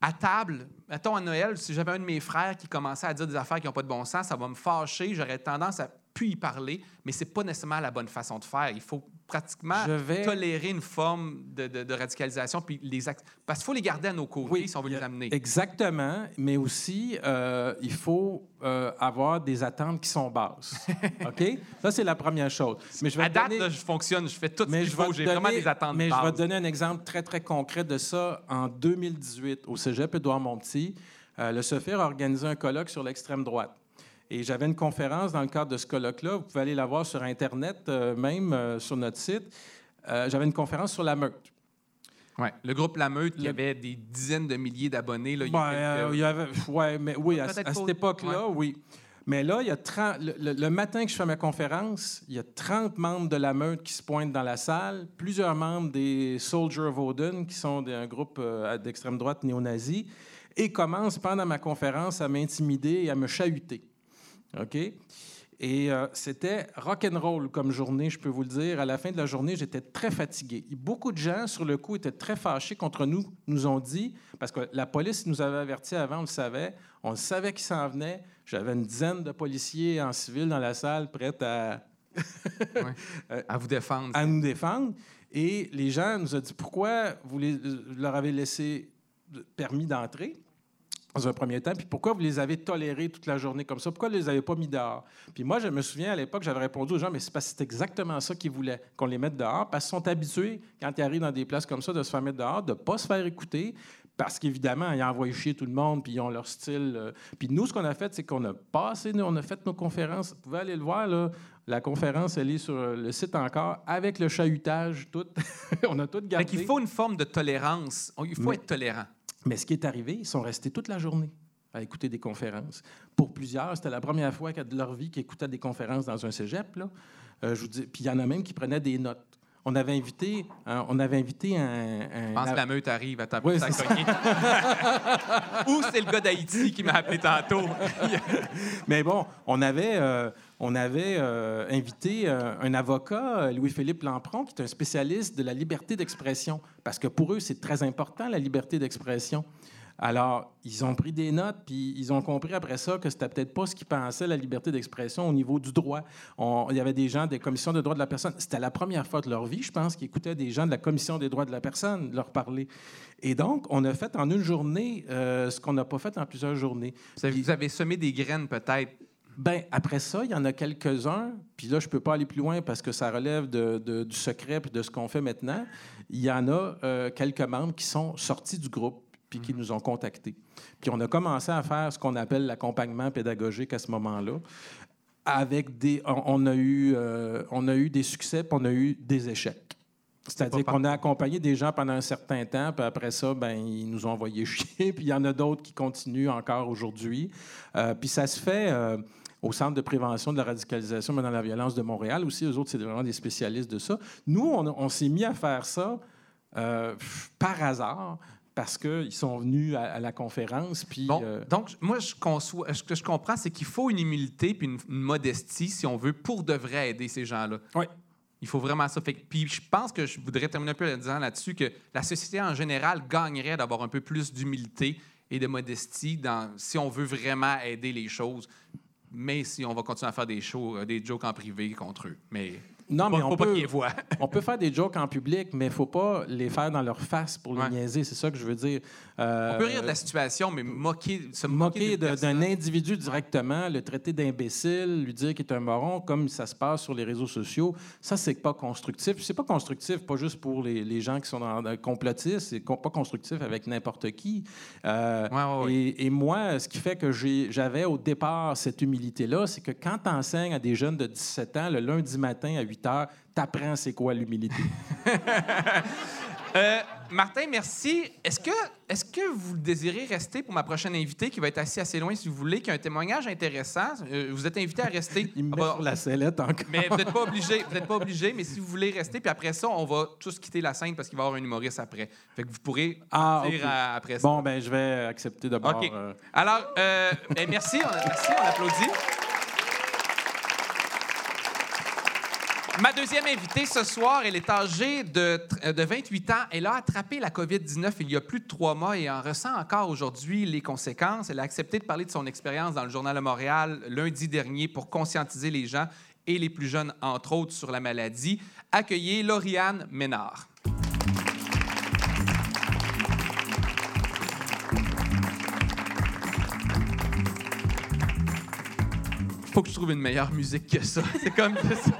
à table, mettons à Noël, si j'avais un de mes frères qui commençait à dire des affaires qui n'ont pas de bon sens, ça va me fâcher, j'aurais tendance à plus y parler, mais c'est pas nécessairement la bonne façon de faire. Il faut pratiquement vais- tolérer une forme de, de- de radicalisation, puis les parce qu'il faut les garder à nos côtés Oui, si on veut les amener. Exactement, mais aussi, euh, il faut euh, avoir des attentes qui sont basses. OK? Ça, c'est la première chose. Mais je vais À te date, donner- là, je fonctionne, je fais tout ce mais qu'il je vais faut, te j'ai vraiment donner- des attentes Mais je vais te donner un exemple très, très concret de ça. En 2018, au cégep Édouard-Montpetit, euh, le SOFIR a organisé un colloque sur l'extrême droite. Et j'avais une conférence dans le cadre de ce colloque-là. Vous pouvez aller la voir sur Internet, euh, même euh, sur notre site. Euh, j'avais une conférence sur la meute. Ouais. Le groupe La Meute, qui Le- avait des dizaines de milliers d'abonnés. Là, il Ben, quelques- euh, il y avait, ouais, mais oui, à, cette époque-là, oui. Mais là, il y a 30 le, le- le matin que je fais ma conférence, il y a 30 membres de la meute qui se pointent dans la salle, plusieurs membres des Soldiers of Odin, qui sont des- un groupe euh, d'extrême droite néo-nazi, et commencent pendant ma conférence à m'intimider et à me chahuter. OK? Et euh, c'était rock'n'roll comme journée, je peux vous le dire. À la fin de la journée, j'étais très fatigué. Beaucoup de gens, sur le coup, étaient très fâchés contre nous, nous ont dit, parce que la police nous avait avertis avant, on le savait, on le savait qu'ils s'en venaient. J'avais une dizaine de policiers en civil dans la salle, prêts à, à vous défendre. à nous défendre. Et les gens nous ont dit pourquoi vous les- leur avez laissé permis d'entrer dans un premier temps, puis pourquoi vous les avez tolérés toute la journée comme ça? Pourquoi vous les avez pas mis dehors? Puis moi, je me souviens à l'époque, j'avais répondu aux gens, mais c'est parce que c'est exactement ça qu'ils voulaient, qu'on les mette dehors, parce qu'ils sont habitués, quand ils arrivent dans des places comme ça, de se faire mettre dehors, de ne pas se faire écouter, parce qu'évidemment, ils envoient chier tout le monde, puis ils ont leur style. euh. Puis nous, ce qu'on a fait, c'est qu'on a passé, on a fait nos conférences. Vous pouvez aller le voir, là. La conférence, elle est sur le site encore, avec le chahutage, tout. on a tout gardé. qu'il faut une forme de tolérance. Il faut Mais- être tolérant. Mais ce qui est arrivé, ils sont restés toute la journée à écouter des conférences. Pour plusieurs, c'était la première fois de leur vie qu'ils écoutaient des conférences dans un cégep. Là. Euh, je vous dis, puis il y en a même qui prenaient des notes. On avait invité, un- on avait invité un. un- Je pense que la meute arrive à ta Oui, ça. Ou c'est le gars d'Haïti qui m'a appelé tantôt. Mais bon, on avait, euh, on avait euh, invité euh, un avocat, euh, Louis-Philippe Lampron, qui est un spécialiste de la liberté d'expression, parce que pour eux, c'est très important, la liberté d'expression. Alors, ils ont pris des notes, puis ils ont compris après ça que c'était peut-être pas ce qu'ils pensaient, la liberté d'expression au niveau du droit. On- il y avait des gens des commissions des droits de la personne. C'était la première fois de leur vie, je pense, qu'ils écoutaient des gens de la commission des droits de la personne leur parler. Et donc, on a fait en une journée euh, ce qu'on n'a pas fait en plusieurs journées. Vous avez semé des graines, peut-être. Ben après ça, il y en a quelques-uns. Puis là, je peux pas aller plus loin parce que ça relève de- de- du secret puis de ce qu'on fait maintenant. Il y en a euh, quelques membres qui sont sortis du groupe puis qui nous ont contactés. Puis on a commencé à faire ce qu'on appelle l'accompagnement pédagogique à ce moment-là. Avec des, on, on a eu, euh, on a eu des succès puis on a eu des échecs. C'est-à-dire qu'on a accompagné des gens pendant un certain temps, puis après ça, ben, ils nous ont envoyé chier. Puis il y en a d'autres qui continuent encore aujourd'hui. Euh, puis ça se fait euh, au Centre de prévention de la radicalisation mais dans la violence de Montréal aussi. Eux autres, c'est vraiment des spécialistes de ça. Nous, on, s'est mis à faire ça euh, par hasard parce qu'ils sont venus à, à la conférence. Puis, Bon, euh, donc, moi, je conçois, ce que je comprends, c'est qu'il faut une humilité puis une, une modestie, si on veut, pour de vrai aider ces gens-là. Oui. Il faut vraiment ça. Fait puis je pense que je voudrais terminer un peu en disant là-dessus que la société en général gagnerait d'avoir un peu plus d'humilité et de modestie dans, si on veut vraiment aider les choses. Mais si on va continuer à faire des shows, euh, des jokes en privé contre eux. Mais non, mais on pas peut, les voient. on peut faire des jokes en public, mais il ne faut pas les faire dans leur face pour les Ouais. niaiser. C'est ça que je veux dire. Euh, On peut rire de la situation, mais moquer, se moquer d'un individu directement, le traiter d'imbécile, lui dire qu'il est un moron, comme ça se passe sur les réseaux sociaux, ça, c'est pas constructif. C'est pas constructif, pas juste pour les, les gens qui sont dans, dans le complotisme, c'est pas constructif avec n'importe qui. Euh, Ouais, ouais, ouais. Et, et moi, ce qui fait que j'avais au départ cette humilité-là, c'est que quand tu enseignes à des jeunes de 17 ans, le lundi matin à 8 heures, tu apprends c'est quoi l'humilité. Euh, Martin, merci. Est-ce que, est que vous désirez rester pour ma prochaine invitée qui va être assis assez loin si vous voulez, qui a un témoignage intéressant? Euh, vous êtes invité à rester. Il me met sur la sellette encore. mais vous n'êtes pas obligé, vous n'êtes pas obligé, mais si vous voulez rester, puis après ça, on va tous quitter la scène parce qu'il va y avoir un humoriste après. Fait que vous pourrez Ah, partir à- après ça. Bon, ben, je vais accepter d'abord. OK. euh, Alors, ben, merci, on, merci, on applaudit. Ma deuxième invitée ce soir, elle est âgée de, tr- de 28 ans. Elle a attrapé la COVID-19 il y a plus de trois mois et en ressent encore aujourd'hui les conséquences. Elle a accepté de parler de son expérience dans le Journal de Montréal lundi dernier pour conscientiser les gens et les plus jeunes, entre autres, sur la maladie. Accueillez Lauriane Ménard. faut que je trouve une meilleure musique que ça. C'est comme ça-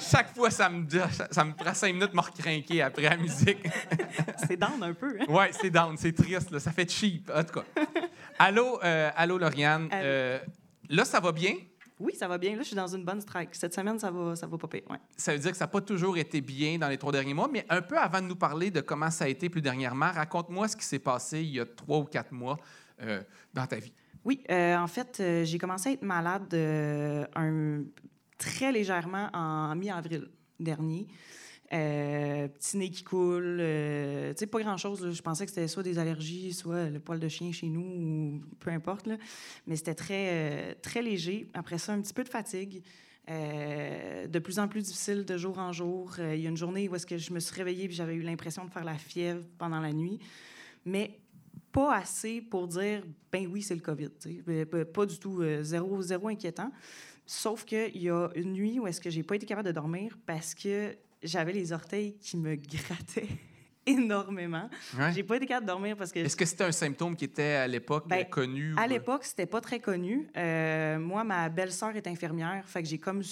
chaque fois, ça me, ça, ça me prend cinq minutes de me recrinquer après la musique. C'est down un peu. Hein? ouais, c'est down, c'est triste, là, ça fait cheap. En tout cas. Allô, euh, allô Lauriane. Allô. Euh, là, ça va bien? Oui, ça va bien. Là, je suis dans une bonne strike. Cette semaine, ça va, ça va pas pire. Ouais. Ça veut dire que ça n'a pas toujours été bien dans les trois derniers mois, mais un peu avant de nous parler de comment ça a été plus dernièrement, raconte-moi ce qui s'est passé il y a trois ou quatre mois euh, dans ta vie. Oui, euh, en fait, euh, j'ai commencé à être malade euh, un, très légèrement en mi-avril dernier. Euh, petit nez qui coule, euh, tu sais, pas grand-chose. Je pensais que c'était soit des allergies, soit le poil de chien chez nous, ou peu importe. Mais c'était très, euh, très léger. Après ça, un petit peu de fatigue. De plus en plus difficile de jour en jour. Il y a une journée où est-ce que je me suis réveillée et j'avais eu l'impression de faire la fièvre pendant la nuit. Mais pas assez pour dire, ben oui, c'est le COVID. Pas, du tout, zéro, zéro inquiétant. Sauf qu'il y a une nuit où est-ce que j'ai pas été capable de dormir parce que j'avais les orteils qui me grattaient énormément. Ouais. J'ai pas été capable de dormir parce que Est-ce que c'était un symptôme qui était à l'époque Ben, euh, connu? à ou- l'époque, c'était pas très connu. Euh, moi, ma belle-sœur est infirmière, fait que j'ai comme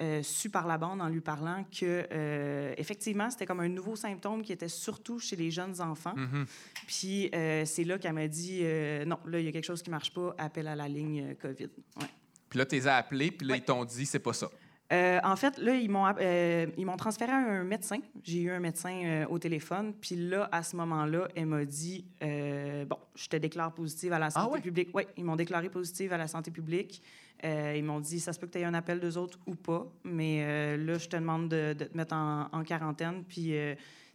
euh, su par la bande en lui parlant que euh, effectivement, c'était comme un nouveau symptôme qui était surtout chez les jeunes enfants. Mhm. Puis euh, c'est là qu'elle m'a dit euh, non, là il y a quelque chose qui marche pas, appelle à la ligne euh, Covid. Ouais. Puis là, tu les as appelés, puis là, ils t'ont dit, c'est pas ça. Euh, en fait, là, ils m'ont, euh, ils m'ont transféré à un médecin. J'ai eu un médecin euh, au téléphone. Puis là, à ce moment-là, elle m'a dit Bon, je te déclare positive à la santé Ah ouais? publique. Oui, ils m'ont déclaré positive à la santé publique. Ils m'ont dit Ça se peut que tu aies un appel d'eux autres ou pas. Mais là, je te demande de, de te mettre en, en quarantaine. Puis.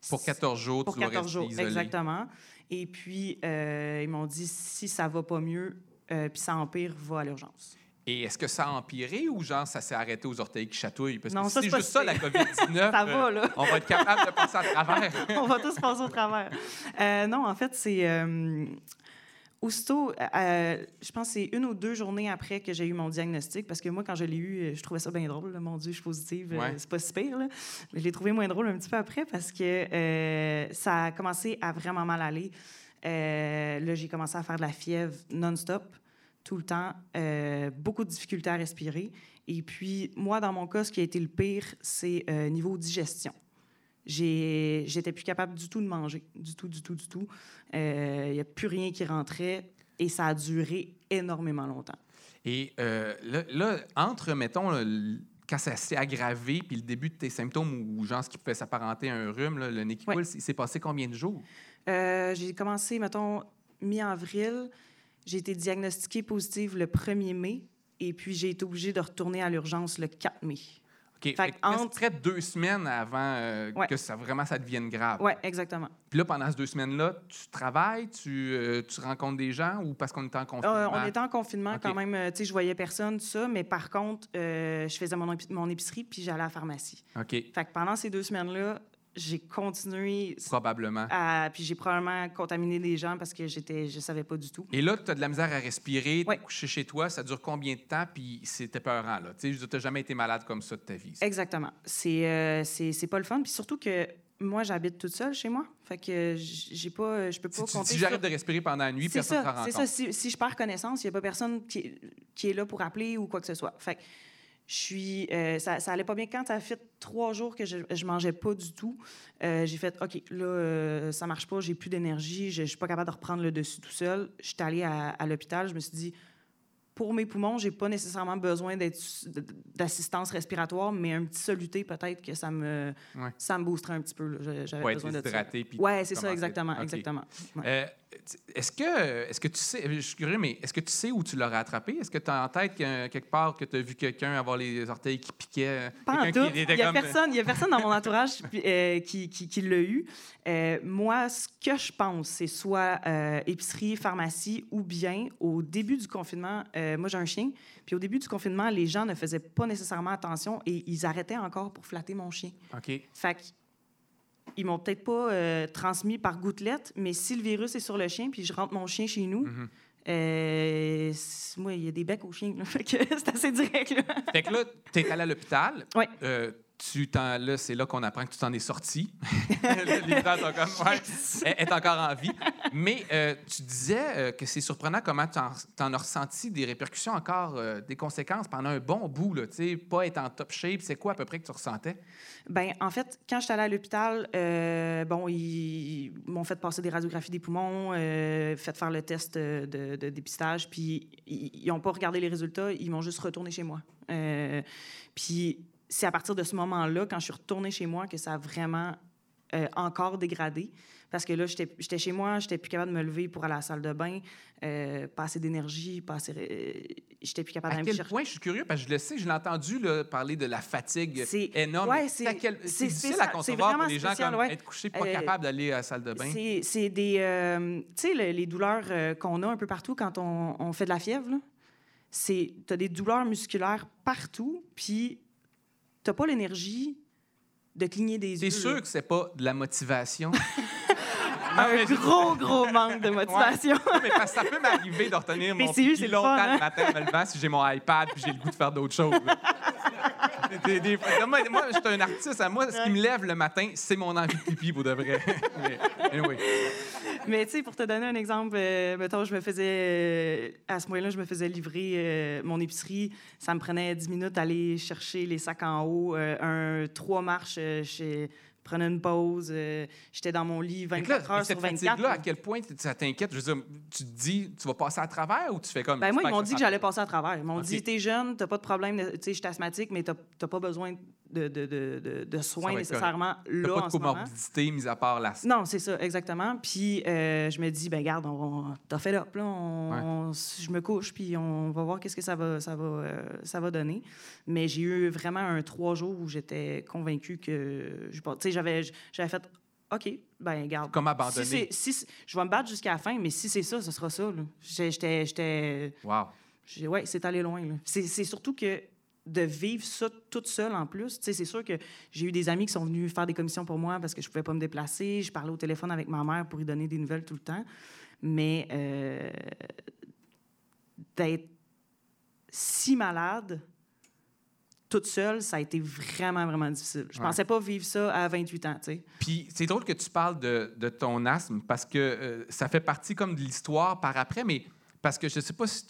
Pour si- 14 jours, pour tu dois 14 rester jours, isolé. exactement. Et puis, ils m'ont dit si ça va pas mieux, puis ça empire, va à l'urgence. Et est-ce que ça a empiré ou genre ça s'est arrêté aux orteils qui chatouillent? Parce Non, que ça, si c'est juste ça, la COVID-19, Ça va, euh, là. on va être capable de passer à travers. On va tous passer au travers. Euh, non, en fait, c'est. euh, aussitôt, euh, je pense que c'est une ou deux journées après que j'ai eu mon diagnostic, parce que moi, quand je l'ai eu, je trouvais ça bien drôle. là. Mon Dieu, je suis positive, Ouais. c'est pas si pire. là. Mais je l'ai trouvé moins drôle un petit peu après parce que ça a commencé à vraiment mal aller. Là, j'ai commencé à faire de la fièvre non-stop, tout le temps, euh, beaucoup de difficultés à respirer. Et puis, moi, dans mon cas, ce qui a été le pire, c'est euh, niveau digestion. J'étais plus capable du tout de manger, du tout, du tout, du tout. Il n'y a plus rien qui rentrait et ça a duré énormément longtemps. Et euh, là, là, entre, mettons, quand ça s'est aggravé, puis le début de tes symptômes ou genre ce qui pouvait s'apparenter à un rhume, là, le nez qui Ouais. coule, il s'est passé combien de jours? Euh, j'ai commencé, mettons, mi-avril. J'ai été diagnostiquée positive le 1er mai et puis j'ai été obligée de retourner à l'urgence le 4 mai. OK. Fait entre- deux semaines avant euh, Ouais. que ça vraiment ça devienne grave. Oui, exactement. Puis là, pendant ces deux semaines-là, tu travailles, tu, euh, tu rencontres des gens ou parce qu'on est en confinement? Euh, on était en confinement quand même. Tu sais, je voyais personne, tout ça, mais par contre, je faisais mon, mon épicerie puis j'allais à la pharmacie. OK, Fait que pendant ces deux semaines-là, j'ai continué probablement. à- puis j'ai probablement contaminé des gens parce que j'étais, je savais pas du tout. Et là, tu as de la misère à respirer, Ouais. couché chez toi, ça dure combien de temps? Puis c'était peurant, là? Tu n'as jamais été malade comme ça de ta vie. Exactement. C'est, euh, c'est, c'est pas le fun. Puis surtout que moi, j'habite toute seule chez moi. Fait que j'ai pas, je peux pas Si, compter si sur- j'arrête de respirer pendant la nuit, C'est personne ne ça, rend c'est compte. ça. Si, si je perds connaissance, il n'y a pas personne qui, est- qui est là pour appeler ou quoi que ce soit. Fait que je suis, euh, ça, ça allait pas bien. Quand ça a fait trois jours que je, je mangeais pas du tout, euh, j'ai fait OK, là, euh, ça marche pas, j'ai plus d'énergie, je, je suis pas capable de reprendre le dessus tout seul. Je suis allée à, à l'hôpital, je me suis dit pour mes poumons, j'ai pas nécessairement besoin d'assistance respiratoire, mais un petit soluté, peut-être que ça me, Ouais. ça me boosterait un petit peu. J'avais besoin de ça. déshydraté. puis Ouais, c'est ça, exactement, exactement. Ouais. Euh, est-ce que, est-ce que tu sais, je suis curieux, mais est-ce que tu sais où tu l'aurais attrapé? Est-ce que tu as en tête que- quelque part que tu as vu quelqu'un avoir les orteils qui piquaient? Pas en tout. Il n'y a, comme- y a personne dans mon entourage euh, qui, qui, qui l'a eu. Euh, moi, ce que je pense, c'est soit euh, épicerie, pharmacie ou bien au début du confinement, euh, moi j'ai un chien, puis au début du confinement, les gens ne faisaient pas nécessairement attention et ils arrêtaient encore pour flatter mon chien. OK. Fait que, ils m'ont peut-être pas euh, transmis par gouttelette, mais si le virus est sur le chien, puis je rentre mon chien chez nous, Mhm. euh, moi, il y a des becs au chien, là. fait que c'est assez direct. Là. Fait que là, tu es allé à l'hôpital. Ouais. Euh, tu t'en- là, c'est là qu'on apprend que tu t'en es sorti. Comme, ouais, elle est encore en vie. Mais euh, tu disais euh, que c'est surprenant comment tu en, en as ressenti des répercussions encore, euh, des conséquences pendant un bon bout. Là, tu sais, pas être en top shape. C'est quoi à peu près que tu ressentais? Ben, en fait, quand je suis allée à l'hôpital, bon, ils m'ont fait passer des radiographies des poumons, fait faire le test de, de- de dépistage, puis ils n'ont pas regardé les résultats, ils m'ont juste retourné chez moi. Puis c'est à partir de ce moment-là, quand je suis retournée chez moi, que ça a vraiment euh, encore dégradé. Parce que là, j'étais chez moi, j'étais plus capable de me lever pour aller à la salle de bain, euh, pas assez d'énergie, pas assez... euh, j'étais plus capable À d'aller me quel chercher... point, je suis curieux, parce que je le sais, je l'ai entendu là, parler de la fatigue C'est- énorme. ouais, C'est à quel- difficile à concevoir pour les gens spécial, comme ouais. être couché, pas Euh, capable d'aller à la salle de bain. C'est des. euh, tu sais, le- les douleurs euh, qu'on a un peu partout quand on, on fait de la fièvre. C'est. Tu as des douleurs musculaires partout, puis tu pas l'énergie de cligner des C'est yeux. sûr là. que c'est pas de la motivation? Un gros, gros manque de motivation. Non, mais parce que ça peut m'arriver de retenir Mais mon c'est- pipi c'est le longtemps fun, hein? le matin en me levant si j'ai mon iPad puis j'ai le goût de faire d'autres choses. là. Des- des- moi, moi, je suis un artiste. à Moi, ce qui me lève le matin, c'est mon envie de pipi, pour de vrai. Mais, anyway. Mais tu sais, pour te donner un exemple, euh, mettons, je me faisais, euh, à ce moment-là, je me faisais livrer euh, mon épicerie. Ça me prenait 10 minutes d'aller chercher les sacs en haut, un trois marches, je prenais une pause, euh, j'étais dans mon lit Fait que là, 24 heures sur 24. fatigue-là, à là. quel point ça t'inquiète? Je veux dire, tu te dis, tu vas passer à travers ou tu fais comme. Ben moi, ils m'ont dit que j'allais passer à travers. Ils m'ont OK. dit, t'es jeune, t'as pas de problème, tu sais, je suis asthmatique, mais t'as t'as pas besoin de, de, de, de, soins nécessairement là pas en de ce moment. comorbidité, mis à part la. Non, c'est ça, exactement. Puis euh, je me dis, ben garde, on, on- t'as fait là, on, Ouais. on- je me couche, puis on va voir qu'est-ce que ça va, ça va, euh, ça va donner. Mais j'ai eu vraiment un trois jours où j'étais convaincue que, tu sais, j'avais, j'avais fait, ok, ben garde. Comme abandonné. si je vais me battre jusqu'à la fin, mais si c'est ça, ce sera ça. là. J'étais, Wow. j'ai- ouais, c'est allé loin. là. C'est surtout que de vivre ça toute seule en plus. Tu sais, c'est sûr que j'ai eu des amis qui sont venus faire des commissions pour moi parce que je pouvais pas me déplacer. Je parlais au téléphone avec ma mère pour lui donner des nouvelles tout le temps. Mais euh, d'être si malade toute seule, ça a été vraiment, vraiment difficile. Je Ouais. pensais pas vivre ça à 28 ans, tu sais. Puis c'est drôle que tu parles de, de ton asthme parce que euh, ça fait partie comme de l'histoire par après, mais parce que je sais pas si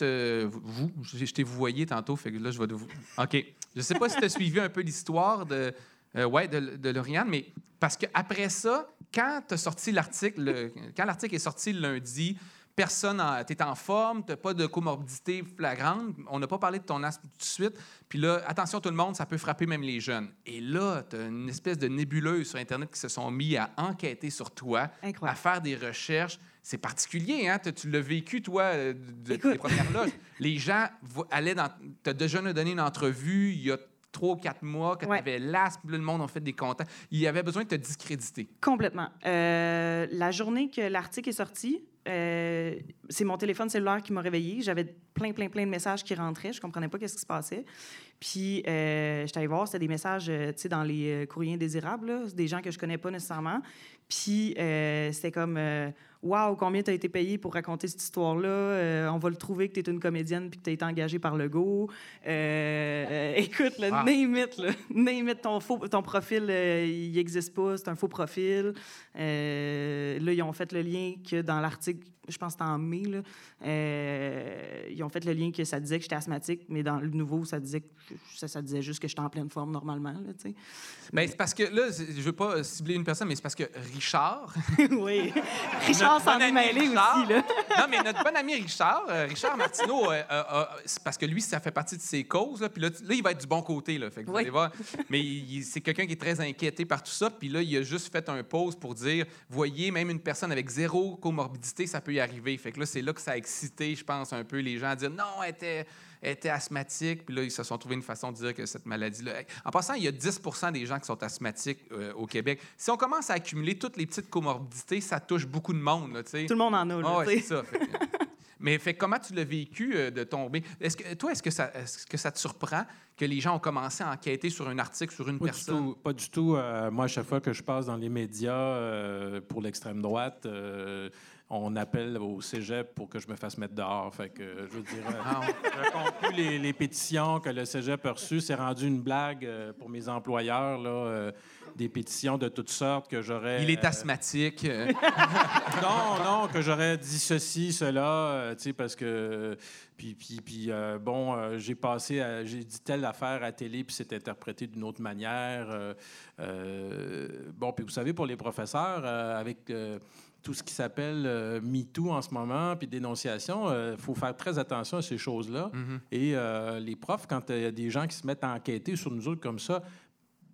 vous, je, je t'ai voyé tantôt, fait que là je vais de vous. Ok, je sais pas si tu as suivi un peu l'histoire de euh, ouais de, de Lauriane, mais parce que après ça, quand tu sorti l'article, le- quand l'article est sorti le lundi. Personne, tu es en forme, tu n'as pas de comorbidité flagrante. On n'a pas parlé de ton asthme tout de suite. Puis là, attention tout le monde, ça peut frapper même les jeunes. Et là, tu as une espèce de nébuleuse sur Internet qui se sont mis à enquêter sur toi, à faire des recherches. C'est particulier, hein? Tu l'as vécu, toi, euh, de, tes premières loges. Les gens allaient dans. Tu as déjà donné une entrevue il y a trois ou quatre mois que Ouais. tu avais là, le monde a fait des contacts. Il avait besoin de te discréditer. Complètement. Euh, la journée que l'article est sorti, euh, c'est mon téléphone cellulaire qui m'a réveillée. J'avais plein, plein, plein de messages qui rentraient. Je comprenais pas qu'est-ce qui se passait. Puis, euh, j'étais allée voir, c'était des messages, tu sais, dans les courriers indésirables, là, des gens que je connais pas nécessairement. Puis, c'était comme, Waouh, combien tu as été payé pour raconter cette histoire-là? Euh, on va le trouver que tu es une comédienne puis que tu as été engagée par Legault. Euh, euh, écoute, le Wow. name it, là. Name it, ton, faux, ton profil, il n'existe pas, c'est un faux profil. Là, ils ont fait le lien que dans l'article je pense que c'était en mai, là, euh, ils ont fait le lien que ça disait que j'étais asthmatique, mais dans le nouveau, ça disait, que, ça, ça disait juste que j'étais en pleine forme normalement. Là, sais. Ben, c'est parce que là, je veux pas cibler une personne, mais c'est parce que Richard. oui. Richard s'en bon est mêlé Richard. aussi. Là. non, mais notre bon ami Richard, euh, Richard Martineau, euh, c'est parce que lui, ça fait partie de ses causes. Là, puis là, là, il va être du bon côté. Là, fait que vous Oui. allez voir. Mais c'est quelqu'un qui est très inquiété par tout ça. Puis là, il a juste fait un pause pour dire voyez, même une personne avec zéro comorbidité, ça peut y arriver. Fait que là, c'est là que ça a excité, je pense, un peu les gens à dire non, elle était, elle était asthmatique. Puis là, ils se sont trouvé une façon de dire que cette maladie-là. En passant, il y a 10 des gens qui sont asthmatiques euh, au Québec. Si on commence à accumuler toutes les petites comorbidités, ça touche beaucoup de monde. Là, tu sais. Tout le monde en a. Là, Ah ouais, c'est ça. Fait que- mais fait, comment tu l'as vécu euh, de tomber? Est-ce que, toi, est-ce que, ça, est-ce que ça te surprend que les gens ont commencé à enquêter sur un article, sur une Pas du personne? tout. Pas du tout. Euh, moi, à chaque fois que je passe dans les médias euh, pour l'extrême droite, euh, on appelle au cégep pour que je me fasse mettre dehors. Fait que, je veux dire, euh, Ah, compte plus les, les pétitions que le cégep a reçues. C'est rendu une blague euh, pour mes employeurs, là, euh, des pétitions de toutes sortes que j'aurais. Il est euh, asthmatique. euh, non, non, que j'aurais dit ceci, cela, euh, tu sais, parce que. Puis, puis, puis euh, bon, euh, j'ai passé, à- j'ai dit telle affaire à télé, puis c'est interprété d'une autre manière. euh, euh, bon, puis vous savez, pour les professeurs, euh, avec. Euh, tout ce qui s'appelle euh, MeToo en ce moment, puis dénonciation, il faut faire très attention à ces choses-là. mhm. Et euh, les profs, quand il y a des gens qui se mettent à enquêter sur nous autres comme ça,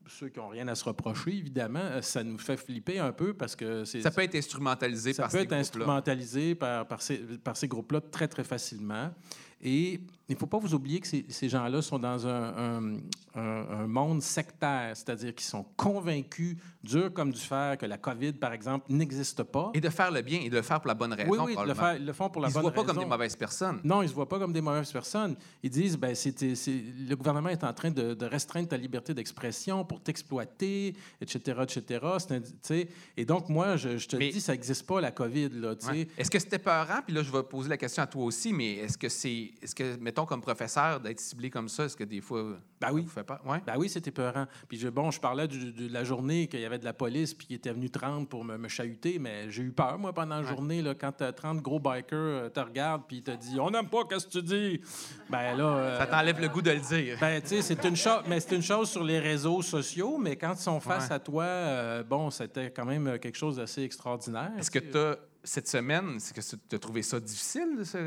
ceux qui n'ont rien à se reprocher, évidemment, euh, ça nous fait flipper un peu parce que c'est Ça peut être instrumentalisé ça par peut ces être groupes-là. instrumentalisé par, par ces, par ces groupes-là très, très facilement. Et il ne faut pas vous oublier que ces, ces gens-là sont dans un, un- un- un monde sectaire, c'est-à-dire qu'ils sont convaincus, dur comme du fer, que la COVID, par exemple, n'existe pas. Et de faire le bien et de le faire pour la bonne raison. oui, oui, ils le, ils font pour la Ils se bonne voient pas raison. comme des mauvaises personnes. Non, ils ne se voient pas comme des mauvaises personnes. Ils disent, ben, le gouvernement est en train de, de restreindre ta liberté d'expression pour t'exploiter, etc., etc. Et donc, moi, je, je te Mais- dis, ça n'existe pas, la COVID. Ouais. Est-ce que c'était peurant? Puis là, je vais poser la question à toi aussi, mais est-ce que c'est. Est-ce que, mettons, comme professeur, d'être ciblé comme ça, est-ce que des fois. Ben ça oui. vous fait peur? Ouais. Ben oui, c'était peurant. Puis je, bon, je parlais du- de la journée qu'il y avait de la police puis qu'il était venu 30 pour me, me chahuter, mais j'ai eu peur, moi, pendant la Ouais. journée, là, quand t'as 30 gros bikers euh, te regardent puis te disent « On n'aime pas, qu'est-ce que tu dis? » Ben là... euh, Ça t'enlève le goût de le dire. ben, tu sais, c'est une chose, mais c'est une chose sur les réseaux sociaux, mais quand ils sont face Ouais. à toi, euh, bon, c'était quand même quelque chose d'assez extraordinaire. Est-ce que tu as, cette semaine, c'est que tu as trouvé ça difficile? ça?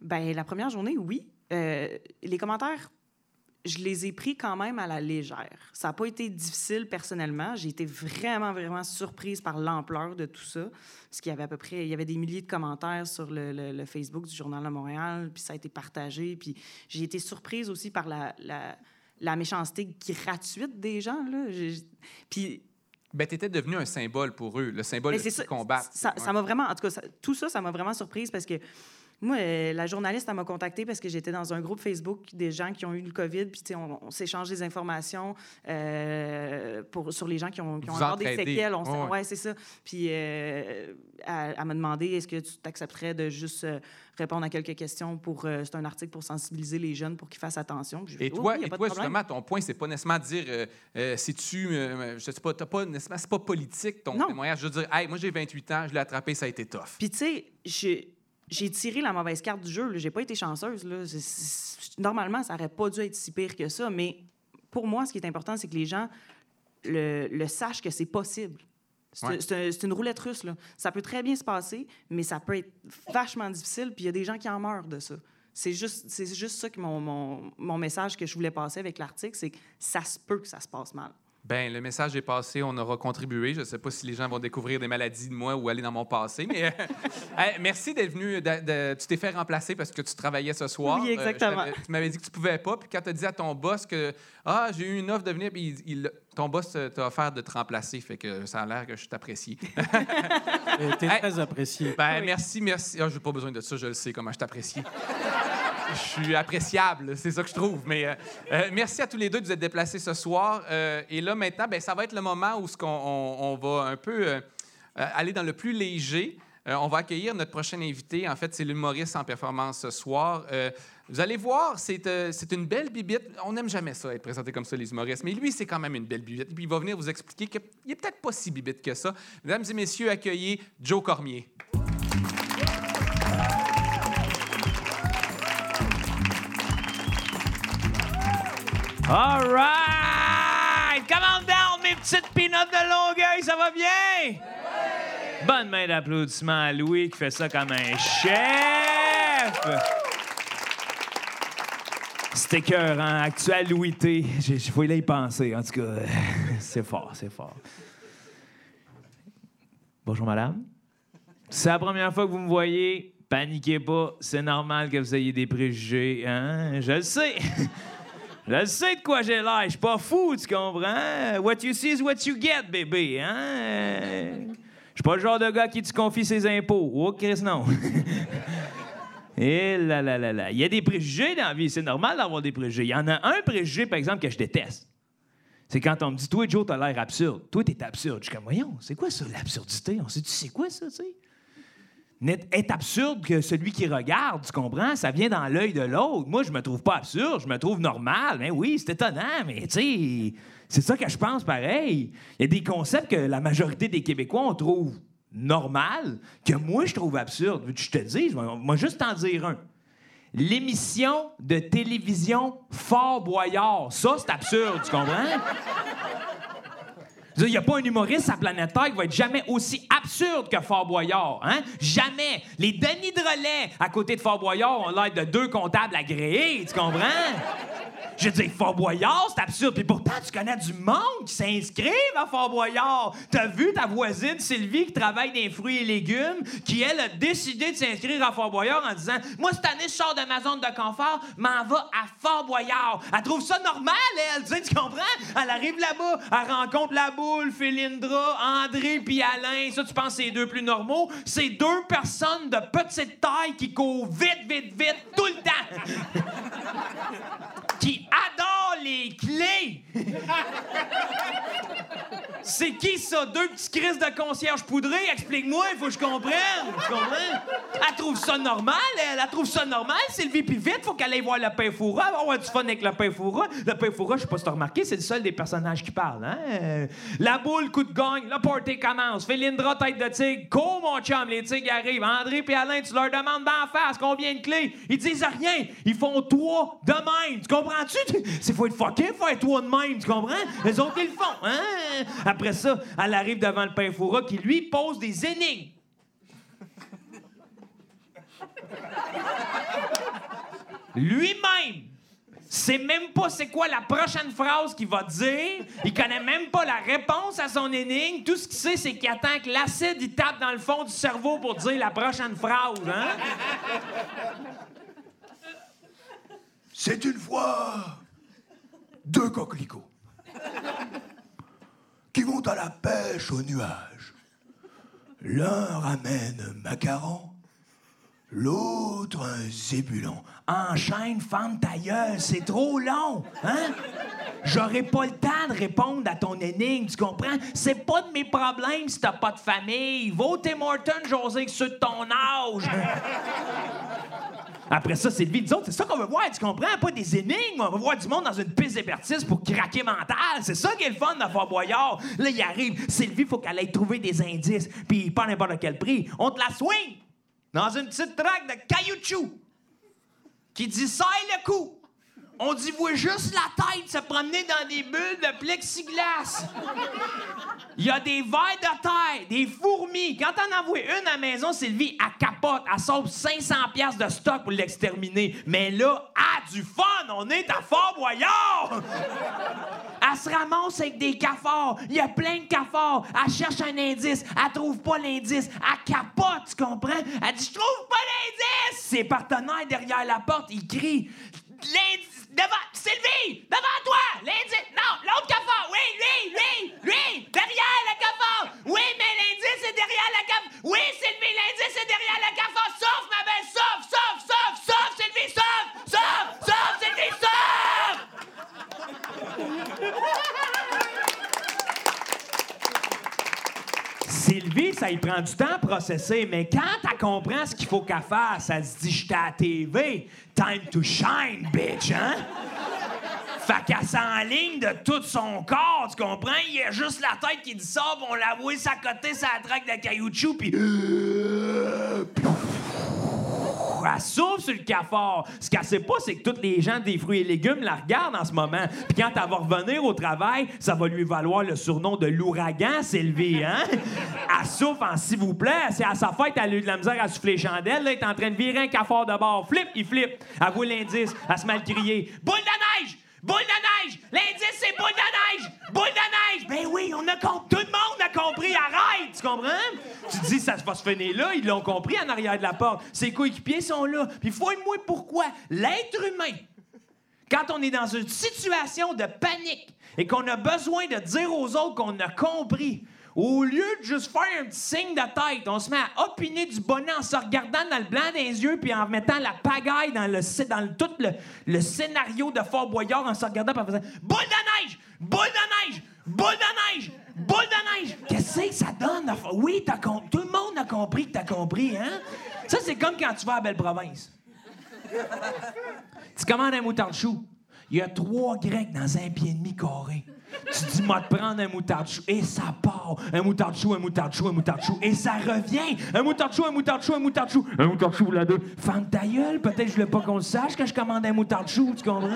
Ben, la première journée, oui. Euh, les commentaires, je les ai pris quand même à la légère. Ça n'a pas été difficile personnellement. J'ai été vraiment, vraiment surprise par l'ampleur de tout ça. Parce qu'il y avait à peu près, il y avait des milliers de commentaires sur le, le- le Facebook du Journal de Montréal, puis ça a été partagé. Puis j'ai été surprise aussi par la, la, la méchanceté gratuite des gens. Là. Puis Ben, tu étais devenu un symbole pour eux, le symbole c'est ce ça. Ouais. m'a vraiment, en tout cas, ça- tout ça, ça m'a vraiment surprise parce que moi, euh, la journaliste, elle m'a contactée parce que j'étais dans un groupe Facebook des gens qui ont eu le COVID, puis tu sais, on, on s'échange des informations euh, pour, sur les gens qui ont, qui ont encore des séquelles. On, s- Ouais, c'est ça. Puis euh, elle, elle m'a demandé est-ce que tu t'accepterais de juste répondre à quelques questions pour. c'est un article pour sensibiliser les jeunes pour qu'ils fassent attention. Puis Et fait, Oh toi, oui, et toi justement, ton point, c'est pas nécessairement de dire si tu. je sais pas, t'as pas nécessairement. C'est pas politique ton Non. témoignage. Je veux dire, hey, moi j'ai 28 ans, je l'ai attrapé, ça a été tough. Puis, tu sais, j'ai- j'ai tiré la mauvaise carte du jeu. J'ai pas été chanceuse. Là. Normalement, ça aurait pas dû être si pire que ça. Mais pour moi, ce qui est important, c'est que les gens le, le sachent que c'est possible. C'est Ouais. une roulette russe. Là. Ça peut très bien se passer, mais ça peut être vachement difficile. Puis il y a des gens qui en meurent de ça. C'est juste, c'est juste ça que mon, mon, mon message que je voulais passer avec l'article, c'est que ça se peut que ça se passe mal. Ben, le message est passé, on aura contribué. Je ne sais pas si les gens vont découvrir des maladies de moi ou aller dans mon passé, mais euh, hey, merci d'être venu. de- de- tu t'es fait remplacer parce que tu travaillais ce soir. Oui, Euh, exactement. tu m'avais dit que tu pouvais pas, puis quand tu as dit à ton boss que ah j'ai eu une offre de venir, puis il- il- ton boss t'a offert de te remplacer, fait que ça a l'air que je t'apprécie. T'es Hey. très apprécié. Ben Oui. merci, merci. Ah, j'ai pas besoin de ça, je le sais comment je t'apprécie. Je suis appréciable, c'est ça que je trouve. Mais euh, euh, merci à tous les deux de vous être déplacés ce soir. Euh, et là, maintenant, ben, ça va être le moment où on, on va un peu aller dans le plus léger. On va accueillir notre prochain invité. En fait, c'est l'humoriste en performance ce soir. Vous allez voir, c'est une belle bibite. On n'aime jamais ça, être présenté comme ça, les humoristes. Mais lui, c'est quand même une belle bibite. Puis il va venir vous expliquer qu'il n'est peut-être pas si bibite que ça. Mesdames et messieurs, accueillez Joe Cormier. All right! Come on down, mes petites pinottes de Longueuil, ça va bien? Bonne main d'applaudissement à Louis qui fait ça comme un chef! C'était cœur, hein? Actualité. Il faut y penser, en tout cas. C'est fort, c'est fort. Bonjour, madame. C'est la première fois que vous me voyez. Paniquez pas, c'est normal que vous ayez des préjugés, hein? Je le sais. Je sais de quoi j'ai l'air. Je suis pas fou, tu comprends? What you see is what you get, bébé, hein? Je suis pas le genre de gars qui te confie ses impôts. Oh, Chris, non. Et là, là, là, là. Il y a des préjugés dans la vie. C'est normal d'avoir des préjugés. Il y en a un préjugé, par exemple, que je déteste. C'est quand on me dit, toi, Joe, t'as l'air absurde. Toi, t'es absurde. Je suis comme, voyons, c'est quoi ça, l'absurdité? On sait, tu sais quoi ça, tu sais? Être absurde que celui qui regarde, tu comprends? Ça vient dans l'œil de l'autre. Moi, je me trouve pas absurde, je me trouve normal. Mais oui, c'est étonnant, mais tu sais, c'est ça que je pense pareil. Il y a des concepts que la majorité des Québécois, on trouve normal, que moi, je trouve absurde. Je te dis, moi, juste t'en dire un. L'émission de télévision Fort Boyard, ça, c'est absurde, tu comprends? Il n'y a pas un humoriste à Planète Terre qui va être jamais aussi absurde que Fort Boyard. Hein? Jamais. Les Denis Drolet à côté de Fort Boyard ont l'air de deux comptables agréés, tu comprends? Je dis, Fort Boyard, c'est absurde. Puis pourtant, tu connais du monde qui s'inscrivent à Fort Boyard. T'as vu ta voisine Sylvie qui travaille dans les fruits et légumes, qui, elle, a décidé de s'inscrire à Fort Boyard en disant Moi, cette année, je sors de ma zone de confort, m'en va à Fort Boyard. Elle trouve ça normal, elle. Tu comprends? Elle arrive là-bas, elle rencontre la Philindra, André puis Alain. Ça, tu penses c'est deux plus normaux? C'est deux personnes de petite taille qui courent vite, vite, vite, tout le temps. Qui adore les clés. C'est qui ça? Deux petits crises de concierge poudré? Explique-moi, il faut que je comprenne. Comprends? Elle trouve ça normal, elle, elle trouve ça normal, Sylvie, puis vite, faut qu'elle aille voir le pain fourra, elle va avoir du fun avec le pain fourra. Le pain fourra, je sais pas si t'as remarqué, c'est le seul des personnages qui parlent, hein? La boule, coup de gagne, le party commence. Philindra, tête de tigre, cours, mon chum, les tigres arrivent. André et Alain, tu leur demandes d'en face combien de clés? Ils disent rien. Ils font trois de même. Tu comprends-tu? C'est faut être fucké, faire trois de même, tu comprends? Les autres, ils le font, hein? Après ça, elle arrive devant le pain fourra qui, lui, pose des énigmes. Lui-même sait même pas c'est quoi la prochaine phrase qu'il va dire. Il connaît même pas la réponse à son énigme. Tout ce qu'il sait, c'est qu'il attend que l'acide il tape dans le fond du cerveau pour dire la prochaine phrase. Hein? C'est une fois deux coquelicots qui vont à la pêche au nuage. L'un ramène macaron, l'autre un zébulon. Enchaîne, femme ta c'est trop long, hein? J'aurais pas le temps de répondre à ton énigme, tu comprends? C'est pas de mes problèmes si t'as pas de famille. Tim Hortons, José, que ceux de ton âge. Après ça, le vide. c'est ça qu'on veut voir, tu comprends? Pas des énigmes. On veut voir du monde dans une piste d'hébertisme pour craquer mental. C'est ça qui est le fun Fort Boyard. Là, il arrive. Sylvie, faut qu'elle aille trouver des indices. Puis pas n'importe quel prix. On te la swing dans une petite traque de caoutchouc qui dit « Serre le coup ». On dit voit juste la tête se promener dans des bulles de plexiglas. Il y a des vers de terre, des fourmis. Quand on en voit une à la maison, Sylvie, elle capote. Elle sauve 500 pièces de stock pour l'exterminer. Mais là, a du fun! On est à Fort Boyard! Elle se ramasse avec des cafards. Il y a plein de cafards. Elle cherche un indice. Elle trouve pas l'indice. Elle capote, tu comprends? Elle dit Je trouve pas l'indice! Ses partenaires derrière la porte, ils crient L'indice! Devant, Sylvie, devant toi, l'indice, non, l'autre cafard, oui, lui, lui, lui, derrière le cafard, oui, mais l'indice est derrière le cafard, oui, Sylvie, l'indice est derrière le cafard, sauf ma belle, sauf, sauf, sauf, sauf, Sylvie, sauf, sauf, sauf, Sylvie, sauf! Sylvie, ça y prend du temps à processer, mais quand elle comprend ce qu'il faut qu'elle fasse, elle se dit J'étais à la TV, time to shine, bitch, hein? Fait qu'elle s'enligne de tout son corps, tu comprends? Il y a juste la tête qui dit ça, on la voit s'accoter sa traque de caoutchouc, puis. Elle souffle sur le cafard. Ce qu'elle sait pas, c'est que tous les gens des fruits et légumes la regardent en ce moment. Puis quand elle va revenir au travail, ça va lui valoir le surnom de l'ouragan, Sylvie, hein? Elle souffle en s'il vous plaît. C'est à sa fête, elle a eu de la misère à souffler les chandelles. Là, elle est en train de virer un cafard de bord. Flip, il flippe. Elle voit l'indice. Elle se le crier. Boule de neige! Boule de neige! L'indice, c'est boule de neige! Boule de neige! Ben oui, on a compris. Tout le monde a compris. Arrête! Tu comprends? Tu dis, ça va se finir là. Ils l'ont compris en arrière de la porte. Ses coéquipiers sont là. Puis fouille-moi pourquoi. L'être humain, quand on est dans une situation de panique et qu'on a besoin de dire aux autres qu'on a compris, au lieu de juste faire un petit signe de tête, on se met à opiner du bonnet en se regardant dans le blanc des yeux puis en mettant la pagaille dans, le, dans tout le, scénario de Fort Boyard en se regardant en faisant Boule de neige! Boule de neige! Boule de neige! Boule de neige! Qu'est-ce que ça donne? Oui, tout le monde a compris que t'as compris, hein? Ça, c'est comme quand tu vas à Belle-Province. Tu commandes un moutarde chou. Il y a trois grecs dans un pied et demi carré. Tu dis, moi, te prendre un moutarde chou. Et ça part. Un moutarde chou, un moutarde chou, un moutarde chou. Et ça revient. Un moutarde chou, un moutarde chou, un moutarde chou. Un moutarde chou, la deux. Femme ta gueule. Peut-être je voulais pas qu'on le sache quand je commande un moutarde chou. Tu comprends?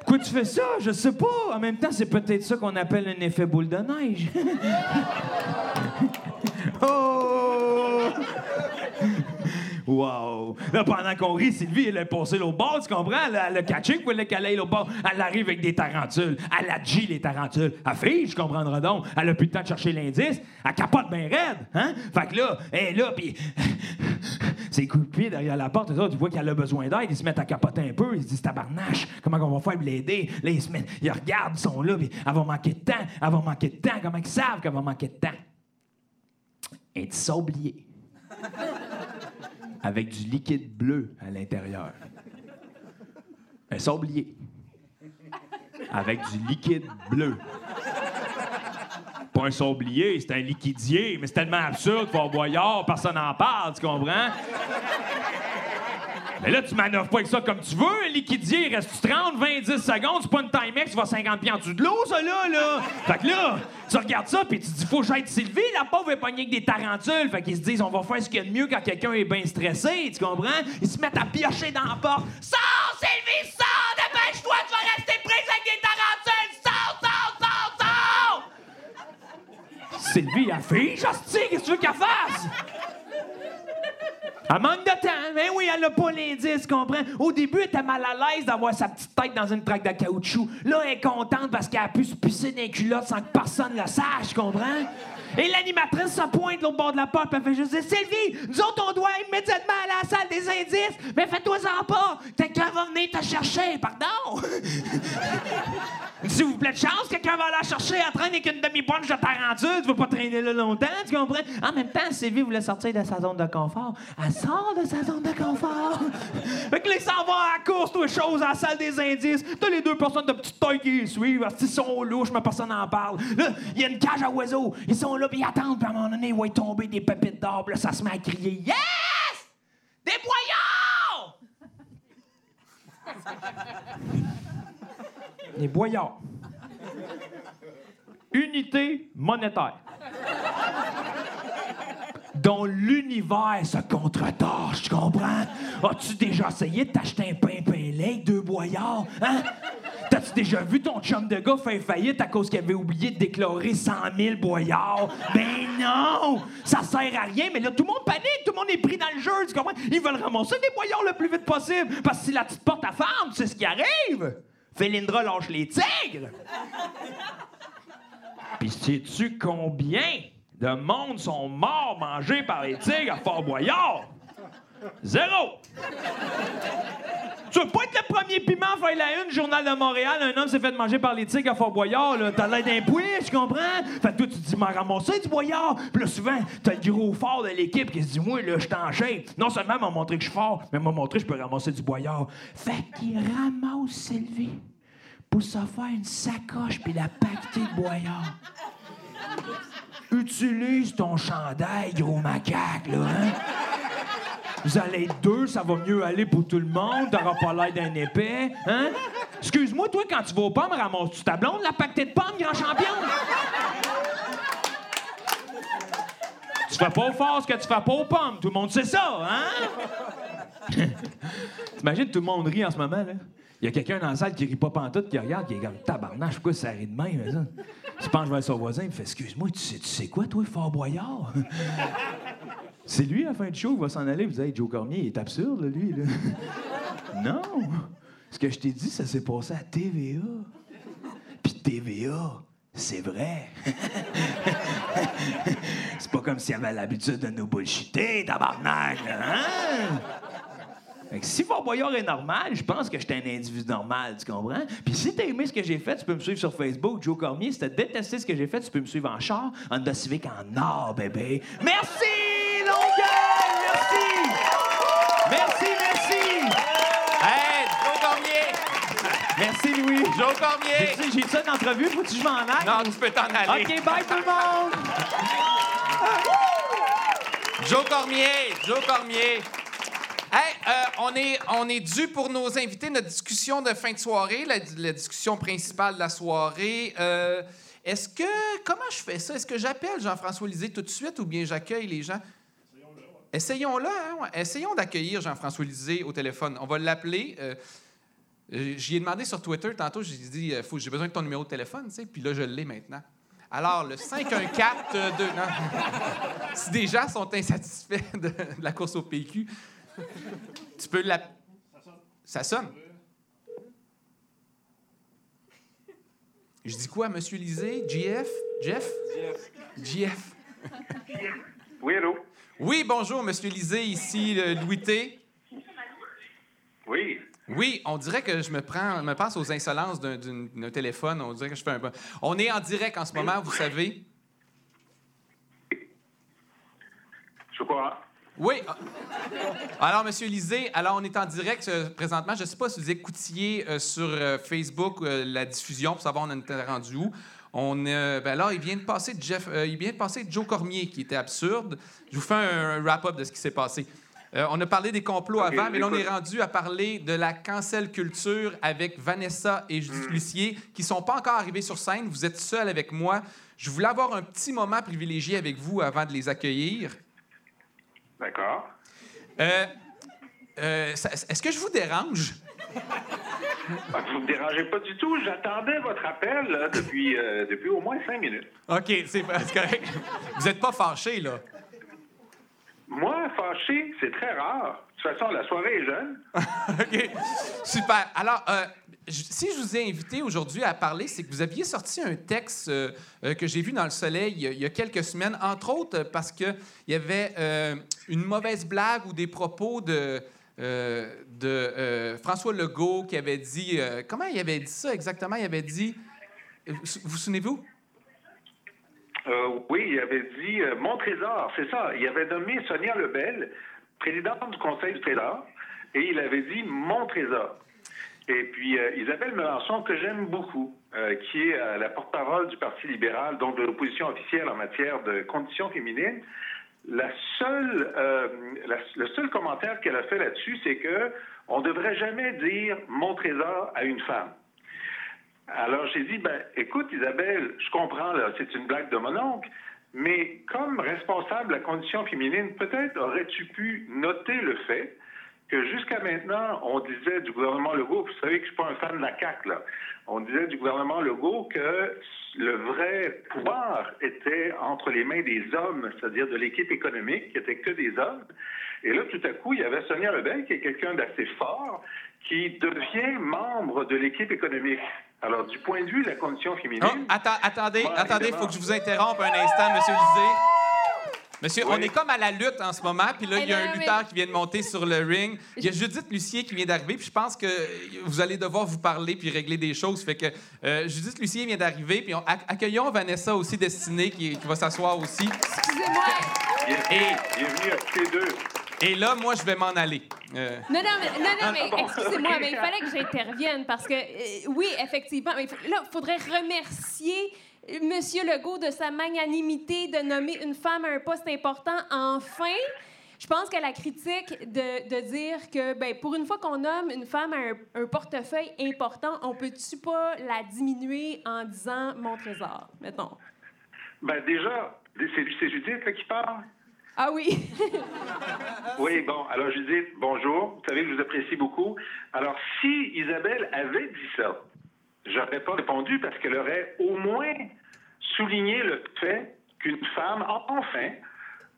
Pourquoi tu fais ça? Je sais pas. En même temps, c'est peut-être ça qu'on appelle un effet boule de neige. oh! Wow! Là, pendant qu'on rit, Sylvie, elle est passée l'autre bord, tu comprends? Elle, elle a catché qu'elle aille l'autre bord. Elle arrive avec des tarentules. Elle a G, les tarentules. Elle fille, je comprendrai donc. Elle a plus le temps de chercher l'indice. Elle capote bien raide, hein? Fait que là, elle est là, puis... De pied derrière la porte, tu vois qu'elle a besoin d'aide. Ils se mettent à capoter un peu. Ils se disent, tabarnache, comment on va faire pour l'aider? Là, ils se mettent, ils regardent, ils sont là, puis elle va manquer de temps. Elle va manquer de temps. Comment ils savent qu'elle va manquer de temps? Un petit sablier avec du liquide bleu à l'intérieur. Un sablier avec du liquide bleu. Pas un sablier, c'est un liquidier, mais c'est tellement absurde, Fort Boyard, personne n'en parle, tu comprends? Mais là, tu manœuvres pas avec ça comme tu veux. Liquidier, il reste 30, 20, 10 secondes? C'est pas une Timex, tu vas 50 pieds en dessous de l'eau, ça, là, là. Fait que là, tu regardes ça, puis tu te dis, faut que Sylvie. La pauvre est pognée avec des tarentules. Fait qu'ils se disent, on va faire ce qu'il y a de mieux quand quelqu'un est bien stressé, tu comprends? Ils se mettent à piocher dans la porte. Sors, Sylvie, sors! Dépêche-toi, tu vas rester prise avec des tarentules! Sors, sors, sors, sors! Sylvie, elle fige, hostie, qu'est-ce que tu veux qu'elle fasse? Elle manque de temps. Mais oui, elle n'a pas l'indice, comprends? Au début, elle était mal à l'aise d'avoir sa petite tête dans une traque de caoutchouc. Là, elle est contente parce qu'elle a pu se pisser dans les culottes sans que personne le sache, comprends? Et l'animatrice se pointe de l'autre bord de la porte, elle fait juste dire Sylvie, nous autres, on doit immédiatement à la salle des indices, mais fais-toi-en pas, quelqu'un va venir te chercher, pardon. S'il vous plaît de chance, quelqu'un va la chercher, elle traîne avec une demi-bunch de tarentule, tu vas pas traîner là longtemps, tu comprends? En même temps, Sylvie voulait sortir de sa zone de confort. Elle sort de sa zone de confort. fait que ils s'en à la course, toutes choses, à la salle des indices. T'as les deux personnes de petite taille qui les suivent, qu'ils sont louches, mais personne n'en parle. Là, il y a une cage à oiseaux. Ils sont là, puis ils attendent, puis à un moment donné, ils vont tomber des pépites d'or, là, ça se met à crier Yes! Des boyards! Des boyards. Unité monétaire. Dont l'univers se contre-torche, tu comprends? As-tu déjà essayé de t'acheter un pain pain lait deux boyards? Hein? T'as-tu déjà vu ton chum de gars faire faillite à cause qu'il avait oublié de déclarer 100 000 boyards? Ben non! Ça sert à rien, mais là, tout le monde panique, tout le monde est pris dans le jeu, tu comprends? Ils veulent ramasser des boyards le plus vite possible, parce que si la petite porte à tu sais ce qui arrive? Félindra lâche les tigres! Puis sais-tu combien de monde sont morts mangés par les tigres à Fort Boyard? Zéro! Tu veux pas être le premier piment à faire la une, Journal de Montréal, un homme s'est fait manger par les tigres à Fort Boyard, là. T'as l'air d'un pouet, tu comprends? Fait que toi, tu te dis, m'en ramasser du boyard? Puis là, souvent, t'as le gros fort de l'équipe qui se dit, moi, là, je shape. Non seulement m'a montré que je suis fort, mais m'a montré que je peux ramasser du boyard. Fait qu'il ramasse Sylvie pour se faire une sacoche puis la paqueter de boyard. Utilise ton chandail, gros macaque, là, hein? Vous allez être deux, ça va mieux aller pour tout le monde, t'auras pas l'air d'un épais, hein? Excuse-moi, toi, quand tu vas aux pommes, ramasses-tu ta blonde, la paquetée de pommes, grand champion? Tu fais pas au fort ce que tu fais pas aux pommes. Tout le monde sait ça, hein? T'imagines, tout le monde rit en ce moment, là? Il y a quelqu'un dans la salle qui rit pas pantoute, qui regarde, qui est comme tabarnak, pourquoi ça rit de même, je vais son voisin, il me fait Excuse-moi, tu sais, quoi, toi, Fort Boyard? C'est lui, à la fin du show, qui va s'en aller. Vous dites, Joe Cormier, il est absurde, lui. Là. non! Ce que je t'ai dit, ça s'est passé à TVA. Puis TVA, c'est vrai. c'est pas comme s'il avait l'habitude de nous bullshiter, tabarnak, hein? Fait que si Fort Boyard est normal, je pense que j'étais un individu normal, tu comprends? Puis si t'as aimé ce que j'ai fait, tu peux me suivre sur Facebook, Joe Cormier. Si t'as détesté ce que j'ai fait, tu peux me suivre en char, Honda Civic en or, bébé. Merci, Longueuil! Merci! Merci, merci! Hey, Joe Cormier! Merci, Louis. Joe Cormier! J'ai- ça d'entrevue, faut-tu que je m'en aille? Non, tu peux t'en aller. OK, bye tout le monde! Joe Cormier! Joe Cormier! Euh, on, est, on dû pour nos invités, notre discussion de fin de soirée, la, discussion principale de la soirée. Euh, Est-ce que. Comment je fais ça? Est-ce que j'appelle Jean-François Lisée tout de suite ou bien j'accueille les gens? Essayons-le, hein? ouais. Essayons d'accueillir Jean-François Lisée au téléphone. On va l'appeler. euh, J'y ai demandé sur Twitter tantôt, j'ai dit, j'ai besoin de ton numéro de téléphone, puis là, je l'ai maintenant. Alors, le 514 euh, de non. si des gens sont insatisfaits de la course au PQ, tu peux la. Ça sonne. Je dis quoi, Monsieur Lisée? GF? Jeff? GF. Oui, allô? Oui, bonjour, Monsieur Lisée, ici le Louis T. Oui. Oui, on dirait que je me prends, me passe aux insolences d'un, d'un- d'un téléphone. On dirait que je fais un. On est en direct en ce moment, vous savez. Je crois. Oui. Alors, Monsieur Lisée, alors on est en direct euh, présentement. Je ne sais pas si vous écoutiez euh, sur euh, Facebook la diffusion pour savoir on était rendu où. On, ben là, il vient de passer Jeff, il vient de passer Joe Cormier qui était absurde. Je vous fais un, un wrap-up de ce qui s'est passé. On a parlé des complots avant, mais là, on est rendu à parler de la cancel culture avec Vanessa et Judith Lucier, qui sont pas encore arrivés sur scène. Vous êtes seul avec moi. Je voulais avoir un petit moment privilégié avec vous avant de les accueillir. D'accord. Euh, euh, ça- Est-ce que je vous dérange? Ah, vous ne me dérangez pas du tout. J'attendais votre appel là, depuis, euh, depuis au moins cinq minutes. OK, c'est c'est correct. Vous n'êtes pas fâché, là. Moi, fâché, c'est très rare. De toute façon, la soirée est jeune. OK, super. Alors, euh, si je vous ai invité aujourd'hui à parler, c'est que vous aviez sorti un texte euh, euh, que j'ai vu dans Le Soleil il y a, quelques semaines, entre autres parce qu'il y avait euh, une mauvaise blague ou des propos de, de François Legault qui avait dit... comment il avait dit ça exactement? Il avait dit... Vous vous souvenez-vous? Oui, il avait dit Mon Trésor, c'est ça. Il avait nommé Sonia Lebel, présidente du Conseil du Trésor, et il avait dit Mon Trésor. Et puis euh, Isabelle Melançon, que j'aime beaucoup, euh, qui est euh, la porte-parole du Parti libéral, donc de l'opposition officielle en matière de conditions féminines, la seule, euh, le seul commentaire qu'elle a fait là-dessus, c'est que on devrait jamais dire Mon Trésor à une femme. Alors j'ai dit, ben, écoute Isabelle, je comprends, c'est une blague de mon oncle, mais comme responsable de la condition féminine, peut-être aurais-tu pu noter le fait que jusqu'à maintenant, on disait du gouvernement Legault, vous savez que je suis pas un fan de la CAQ, là, on disait du gouvernement Legault que le vrai pouvoir était entre les mains des hommes, c'est-à-dire de l'équipe économique, qui était que des hommes. Et là, tout à coup, il y avait Sonia Lebel, qui est quelqu'un d'assez fort, qui devient membre de l'équipe économique. Alors, du point de vue de la condition féminine, Oh, atta- attendez, attendez, il faut que je vous interrompe un instant, Monsieur Lisée. Monsieur, Oui. on est comme à la lutte en ce moment, puis là, il y a Eh un ben, lutteur mais- qui vient de monter sur le ring. Il y a Judith Lucier qui vient d'arriver, puis je pense que vous allez devoir vous parler puis régler des choses. Fait que euh, Judith Lucier vient d'arriver, puis on- acc- accueillons Vanessa aussi destinée qui, qui va s'asseoir aussi. Excusez-moi. bienvenue, bienvenue à tous les deux. Et là, moi, je vais m'en aller. Euh, Non, non, mais, non, non, mais bon. excusez-moi, mais il fallait que j'intervienne parce que, euh, oui, effectivement, mais là, il faudrait remercier M. Legault de sa magnanimité de nommer une femme à un poste important enfin. Je pense que la critique de, de dire que, ben, pour une fois qu'on nomme une femme à un, un portefeuille important, on peut-tu pas la diminuer en disant mon trésor, mettons? Ben déjà, c'est Judith là, qui parle. Ah oui. Oui, bon, alors dis bonjour, vous savez que je vous apprécie beaucoup. Alors, si Isabelle avait dit ça, j'aurais pas répondu parce qu'elle aurait au moins souligné le fait qu'une femme, enfin,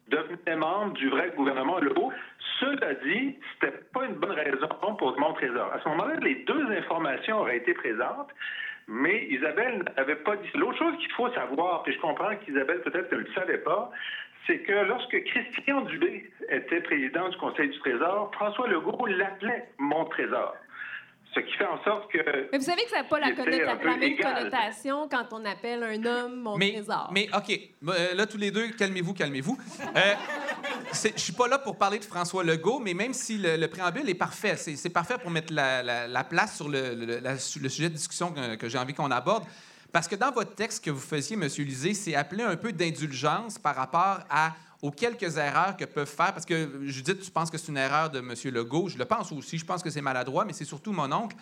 devenait membre du vrai gouvernement Legault. Cela dit, c'était pas une bonne raison pour mon trésor. À ce moment-là, les deux informations auraient été présentes, mais Isabelle n'avait pas dit. L'autre chose qu'il faut savoir, puis je comprends qu'Isabelle peut-être ne le savait pas, c'est que lorsque Christian Dubé était président du Conseil du Trésor, François Legault l'appelait mon trésor. Ce qui fait en sorte que. Mais vous savez que ça n'a pas la, connota- la même égal. connotation quand on appelle un homme mon Mais, trésor. mais OK, Euh, là, tous les deux, calmez-vous, calmez-vous. Euh, je suis pas là pour parler de François Legault, mais même si le, le préambule est parfait, c'est c'est parfait pour mettre la, la- la place sur le, le- la- sur le sujet de discussion que, que j'ai envie qu'on aborde. Parce que dans votre texte que vous faisiez, M. Lisée, c'est appelé un peu d'indulgence par rapport à, aux quelques erreurs que peuvent faire. Parce que, Judith, tu penses que c'est une erreur de M. Legault. Je le pense aussi. Je pense que c'est maladroit, mais c'est surtout mon oncle.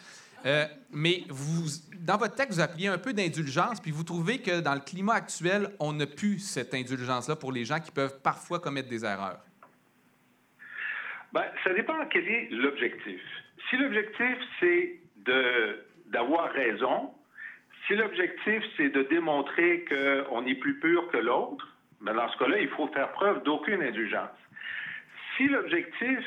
Euh, mais vous, dans votre texte, vous appuyez un peu d'indulgence, puis vous trouvez que dans le climat actuel, on n'a plus cette indulgence-là pour les gens qui peuvent parfois commettre des erreurs. Ben, ça dépend quel est l'objectif. Si l'objectif, c'est d'avoir raison, si l'objectif, c'est de démontrer qu'on est plus pur que l'autre, ben dans ce cas-là, il faut faire preuve d'aucune indulgence. Si l'objectif,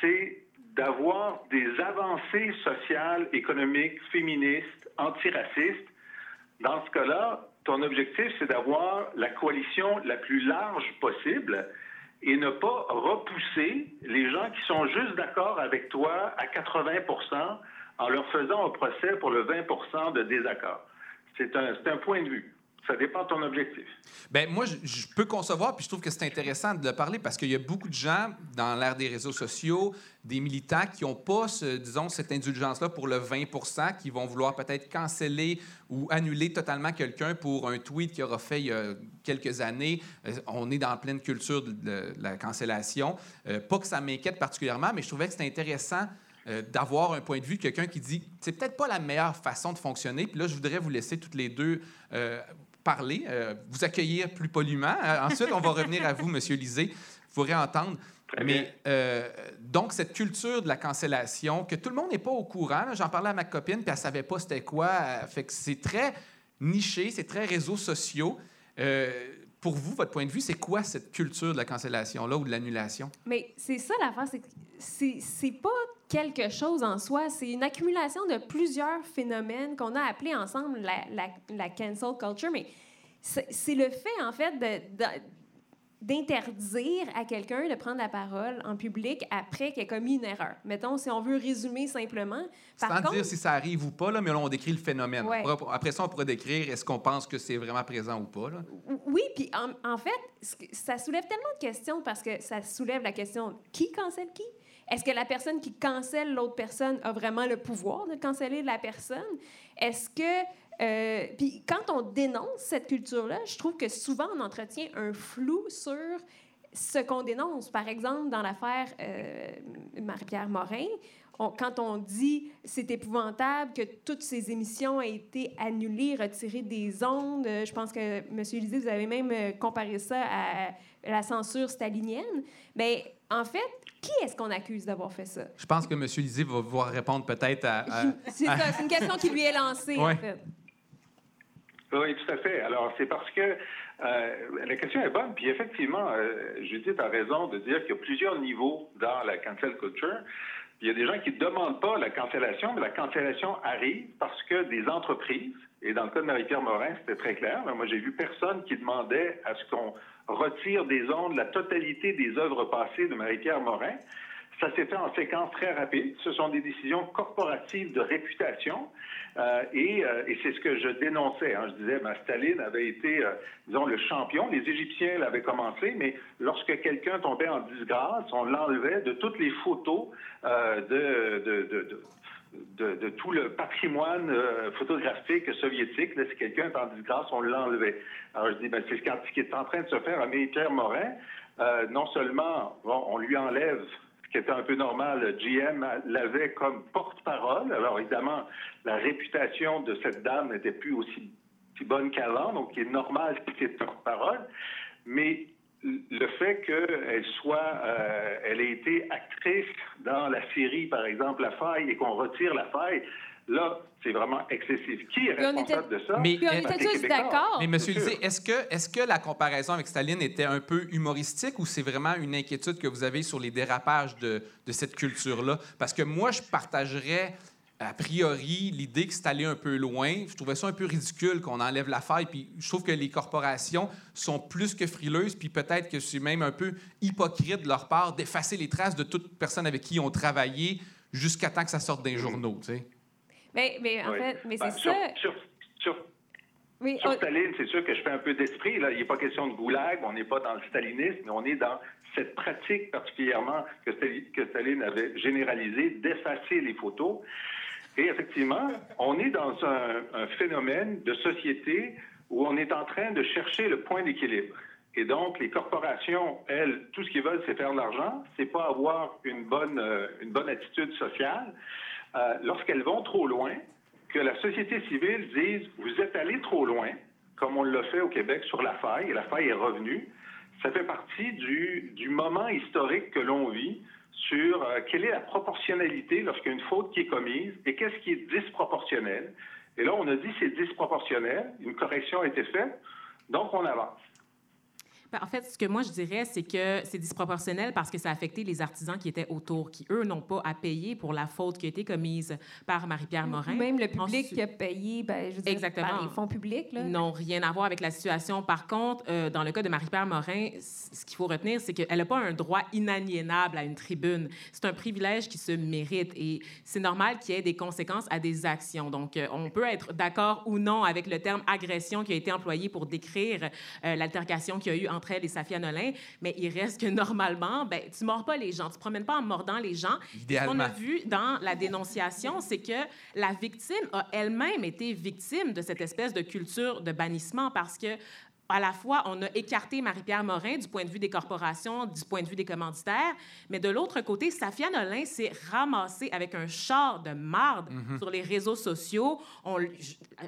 c'est d'avoir des avancées sociales, économiques, féministes, antiracistes, dans ce cas-là, ton objectif, c'est d'avoir la coalition la plus large possible et ne pas repousser les gens qui sont juste d'accord avec toi à 80 en leur faisant un procès pour le 20 de désaccord. C'est un, un point de vue. Ça dépend de ton objectif. Ben moi, je, peux concevoir, puis je trouve que c'est intéressant de le parler parce qu'il y a beaucoup de gens dans l'ère des réseaux sociaux, des militants qui n'ont pas, disons, cette indulgence-là pour le 20 qui vont vouloir peut-être canceller ou annuler totalement quelqu'un pour un tweet qu'il aura fait il y a quelques années. Euh, On est dans la pleine culture de, la cancellation. Euh, pas que ça m'inquiète particulièrement, mais je trouvais que c'était intéressant euh, d'avoir un point de vue de quelqu'un qui dit c'est peut-être pas la meilleure façon de fonctionner. Puis là, je voudrais vous laisser toutes les deux parler, euh, vous accueillir plus poliment. Euh, ensuite, on va revenir à vous, Monsieur Lisée. Vous pourrez entendre. Très. Mais euh, donc, cette culture de la cancellation, que tout le monde n'est pas au courant, j'en parlais à ma copine, puis elle savait pas c'était quoi. fait que c'est très niché, c'est très réseaux sociaux. Euh, pour vous, votre point de vue, c'est quoi cette culture de la cancellation-là ou de l'annulation? Mais c'est ça l'affaire, c'est que c'est c'est pas quelque chose en soi, c'est une accumulation de plusieurs phénomènes qu'on a appelés ensemble la, la, la cancel culture, mais c'est le fait, en fait, d'interdire à quelqu'un de prendre la parole en public après qu'il ait commis une erreur. Mettons, si on veut résumer simplement. Sans Par contre, dire si ça arrive ou pas, là, mais là, on décrit le phénomène. Ouais. Après ça, on pourrait décrire est-ce qu'on pense que c'est vraiment présent ou pas. Là. Oui, puis en, en fait, ça soulève tellement de questions parce que ça soulève la question qui cancelle qui? Est-ce que la personne qui cancelle l'autre personne a vraiment le pouvoir de canceller la personne? Est-ce que. euh, puis quand on dénonce cette culture-là, je trouve que souvent on entretient un flou sur ce qu'on dénonce. Par exemple, dans l'affaire euh, Marie-Pierre Morin, quand on dit c'est épouvantable que toutes ces émissions aient été annulées, retirées des ondes, je pense que M. Lisée, vous avez même euh, comparé ça à la censure stalinienne. Mais en fait, qui est-ce qu'on accuse d'avoir fait ça? Je pense que M. Lisée va pouvoir répondre peut-être à. à- C'est ça, c'est une question qui lui est lancée, Ouais. en fait. Oui, tout à fait. Alors, c'est parce que euh, la question est bonne, puis effectivement, euh, Judith a raison de dire qu'il y a plusieurs niveaux dans la cancel culture. Il y a des gens qui ne demandent pas la cancellation, mais la cancellation arrive parce que des entreprises, et dans le cas de Marie-Pierre Morin, c'était très clair, là, moi j'ai vu personne qui demandait à ce qu'on retire des ondes la totalité des œuvres passées de Marie-Pierre Morin. Ça s'est fait en séquence très rapide. Ce sont des décisions corporatives de réputation. Euh, et euh, et c'est ce que je dénonçais. hein. Je disais, ben, Staline avait été, euh, disons, le champion. Les Égyptiens l'avaient commencé, mais lorsque quelqu'un tombait en disgrâce, on l'enlevait de toutes les photos euh, de, de, de, de- de- tout le patrimoine euh, photographique soviétique. Là, si quelqu'un est en disgrâce, on l'enlevait. Alors je dis, ben, c'est ce qui est en train de se faire à Marie-Pierre Morin. Euh, non seulement bon, on lui enlève ce qui était un peu normal, GM l'avait comme porte-parole. Alors évidemment, la réputation de cette dame n'était plus aussi, aussi bonne qu'avant, donc il est normal qu'il ait porte-parole. Mais le fait qu'elle soit, euh, elle ait été actrice dans la série, par exemple, La Faille, et qu'on retire La Faille, là, c'est vraiment excessif. Qui est responsable de ça? Mais- Puis on était Ben, tous d'accord. Mais Monsieur. Lisée, est-ce que, est que la comparaison avec Staline était un peu humoristique ou c'est vraiment une inquiétude que vous avez sur les dérapages de, de cette culture-là? Parce que moi, je partagerais a priori l'idée que c'est allé un peu loin. Je trouvais ça un peu ridicule qu'on enlève la faille. Puis je trouve que les corporations sont plus que frileuses, puis peut-être que c'est même un peu hypocrite de leur part d'effacer les traces de toute personne avec qui ils ont travaillé jusqu'à temps que ça sorte des journaux. Tu sais. Mais, mais en Oui. fait, mais Ben, c'est sur, ça. Sur, sur, Oui, sur on- Staline, c'est sûr que je fais un peu d'esprit. Là, il n'est pas question de goulag, on n'est pas dans le stalinisme, mais on est dans cette pratique particulièrement que Staline avait généralisée d'effacer les photos. Et effectivement, on est dans un, phénomène de société où on est en train de chercher le point d'équilibre. Et donc, les corporations, elles, tout ce qu'ils veulent, c'est faire de l'argent. C'est pas avoir une bonne, euh, une bonne attitude sociale. Euh, Lorsqu'elles vont trop loin, que la société civile dise vous êtes allé trop loin, comme on l'a fait au Québec sur la faille, et la faille est revenue, ça fait partie du, du moment historique que l'on vit sur euh, quelle est la proportionnalité lorsqu'il y a une faute qui est commise et qu'est-ce qui est disproportionnel. Et là, on a dit c'est disproportionnel, une correction a été faite, donc on avance. En fait, ce que moi je dirais, c'est que c'est disproportionnel parce que ça a affecté les artisans qui étaient autour, qui eux n'ont pas à payer pour la faute qui a été commise par Marie-Pierre Morin. Même le public Ensuite- qui a payé, ben, je veux dire, Exactement. par les fonds publics. N'ont rien à voir avec la situation. Par contre, euh, dans le cas de Marie-Pierre Morin, ce qu'il faut retenir, c'est qu'elle n'a pas un droit inaliénable à une tribune. C'est un privilège qui se mérite et c'est normal qu'il y ait des conséquences à des actions. Donc, euh, on peut être d'accord ou non avec le terme agression qui a été employé pour décrire euh, l'altercation qu'il y a eu entre elle et Safia Nolin, mais il reste que normalement, ben, tu mords pas les gens, tu te promènes pas en mordant les gens. Ce qu'on a vu dans la dénonciation, c'est que la victime a elle-même été victime de cette espèce de culture de bannissement parce que à la fois, on a écarté Marie-Pierre Morin du point de vue des corporations, du point de vue des commanditaires, mais de l'autre côté, Safia Nolin s'est ramassée avec un char de marde sur les réseaux sociaux, on,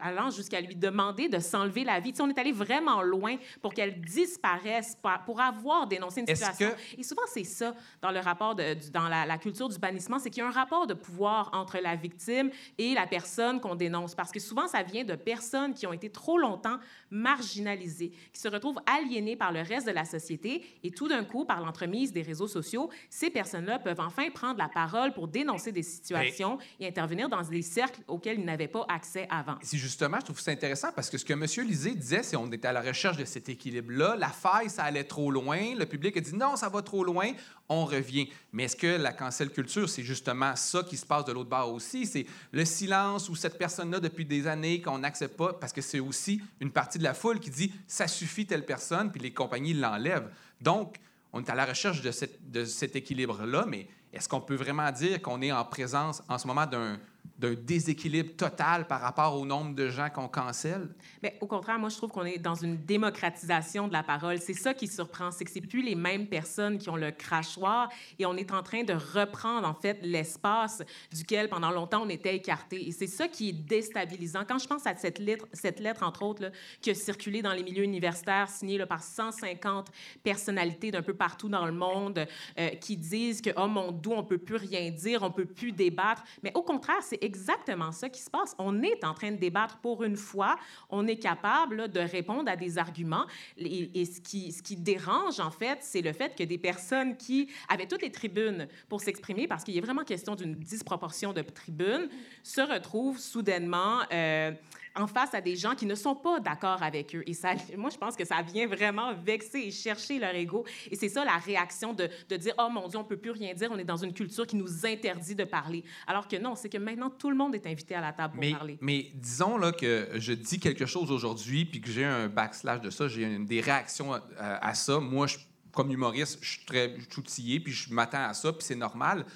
allant jusqu'à lui demander de s'enlever la vie. On est allé vraiment loin pour qu'elle disparaisse, pour, avoir dénoncé une situation. que- Et souvent, c'est ça dans le rapport, de, du- dans la, la culture du bannissement, c'est qu'il y a un rapport de pouvoir entre la victime et la personne qu'on dénonce. Parce que souvent, ça vient de personnes qui ont été trop longtemps marginalisées, qui se retrouvent aliénées par le reste de la société. Et tout d'un coup, par l'entremise des réseaux sociaux, ces personnes-là peuvent enfin prendre la parole pour dénoncer des situations et intervenir dans des cercles auxquels ils n'avaient pas accès avant. C'est justement, je trouve ça intéressant parce que ce que M. Lisée disait, c'est qu'on était à la recherche de cet équilibre-là. La faille, ça allait trop loin. Le public a dit non, ça va trop loin. On revient. Mais est-ce que la cancel culture, c'est justement ça qui se passe de l'autre bord aussi? C'est le silence ou cette personne-là depuis des années qu'on n'accepte pas parce que c'est aussi une partie de la foule qui dit ça suffit telle personne, puis les compagnies l'enlèvent. Donc, on est à la recherche de, cet équilibre-là, mais est-ce qu'on peut vraiment dire qu'on est en présence en ce moment d'un d'un déséquilibre total par rapport au nombre de gens qu'on cancelle? Mais au contraire, moi, je trouve qu'on est dans une démocratisation de la parole. C'est ça qui surprend, c'est que c'est plus les mêmes personnes qui ont le crachoir et on est en train de reprendre, en fait, l'espace duquel, pendant longtemps, on était écarté. Et c'est ça qui est déstabilisant. Quand je pense à cette lettre, cette lettre entre autres, qui a circulé dans les milieux universitaires, signée par 150 personnalités d'un peu partout dans le monde, euh, qui disent que, oh mon doux, on peut plus rien dire, on peut plus débattre. Mais au contraire, c'est exactement ça qui se passe. On est en train de débattre pour une fois. On est capable de répondre à des arguments. Et, et ce, qui, ce qui dérange, en fait, c'est le fait que des personnes qui avaient toutes les tribunes pour s'exprimer, parce qu'il est vraiment question d'une disproportion de tribunes, se retrouvent soudainement euh, en face à des gens qui ne sont pas d'accord avec eux. Et ça, moi, je pense que ça vient vraiment vexer et chercher leur ego. Et c'est ça la réaction de, de dire, oh mon Dieu, on peut plus rien dire, on est dans une culture qui nous interdit de parler. Alors que non, c'est que maintenant, tout le monde est invité à la table pour Mais, parler. mais disons là, que je dis quelque chose aujourd'hui puis que j'ai un backslash de ça, j'ai une- des réactions à, à ça. Moi, je- comme humoriste, je suis très outillé puis je m'attends à ça puis c'est normal.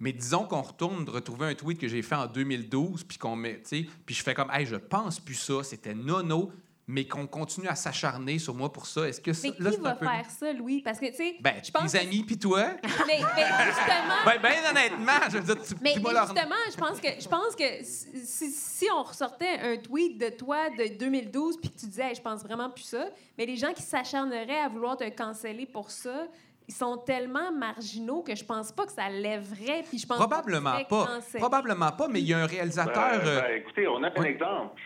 Mais disons qu'on retourne retrouver un tweet que j'ai fait en 2012 puis qu'on met, tu sais, puis je fais comme, hey, je pense plus ça, c'était nono. mais qu'on continue à s'acharner sur moi pour ça. Est-ce que ça, Mais qui va un peu... faire ça, Louis? Parce que, tu sais, Ben, je pense tes amis, puis toi? Mais, mais justement... Ben, ben honnêtement, je veux dire, tu, Mais, tu mais justement, je pense que je pense que si, si on ressortait un tweet de toi de 2012 puis que tu disais Hey, je pense vraiment plus ça, mais les gens qui s'acharneraient à vouloir te canceller pour ça, ils sont tellement marginaux que je pense pas que ça lèverait puis je pense Probablement pas. pas. Probablement pas, mais il y a un réalisateur... Ben, euh, ben, écoutez, on a un oui. exemple.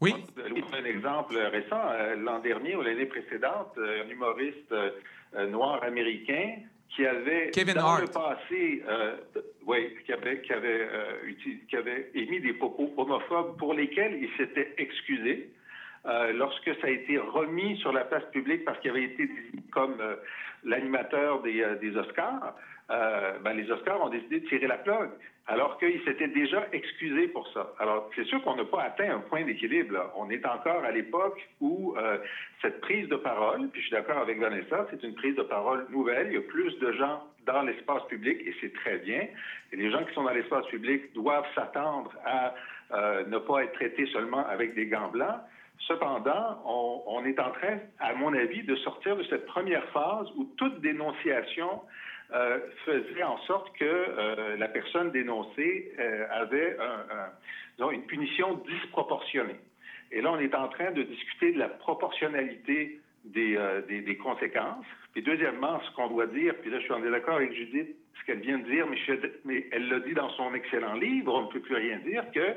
Oui. On a un exemple récent. Euh, L'an dernier ou l'année précédente, euh, un humoriste noir américain qui avait, Kevin dans le Hart. passé, euh, oui, qui avait, qui, avait, euh, uti- qui avait émis des propos homophobes pour lesquels il s'était excusé. Euh, lorsque ça a été remis sur la place publique parce qu'il avait été comme euh, l'animateur des, euh, des Oscars, euh, ben, les Oscars ont décidé de tirer la plug, alors qu'il s'était déjà excusé pour ça. Alors, c'est sûr qu'on n'a pas atteint un point d'équilibre. On est encore à l'époque où euh, cette prise de parole, puis je suis d'accord avec Vanessa, c'est une prise de parole nouvelle. Il y a plus de gens dans l'espace public et c'est très bien. Et les gens qui sont dans l'espace public doivent s'attendre à euh, ne pas être traités seulement avec des gants blancs. Cependant, on, est en train, à mon avis, de sortir de cette première phase où toute dénonciation euh, faisait en sorte que euh, la personne dénoncée euh, avait une punition disproportionnée. Et là, on est en train de discuter de la proportionnalité des, euh, des, conséquences. Puis deuxièmement, ce qu'on doit dire, puis là, je suis en désaccord avec Judith, ce qu'elle vient de dire, mais, mais elle l'a dit dans son excellent livre, on ne peut plus rien dire, que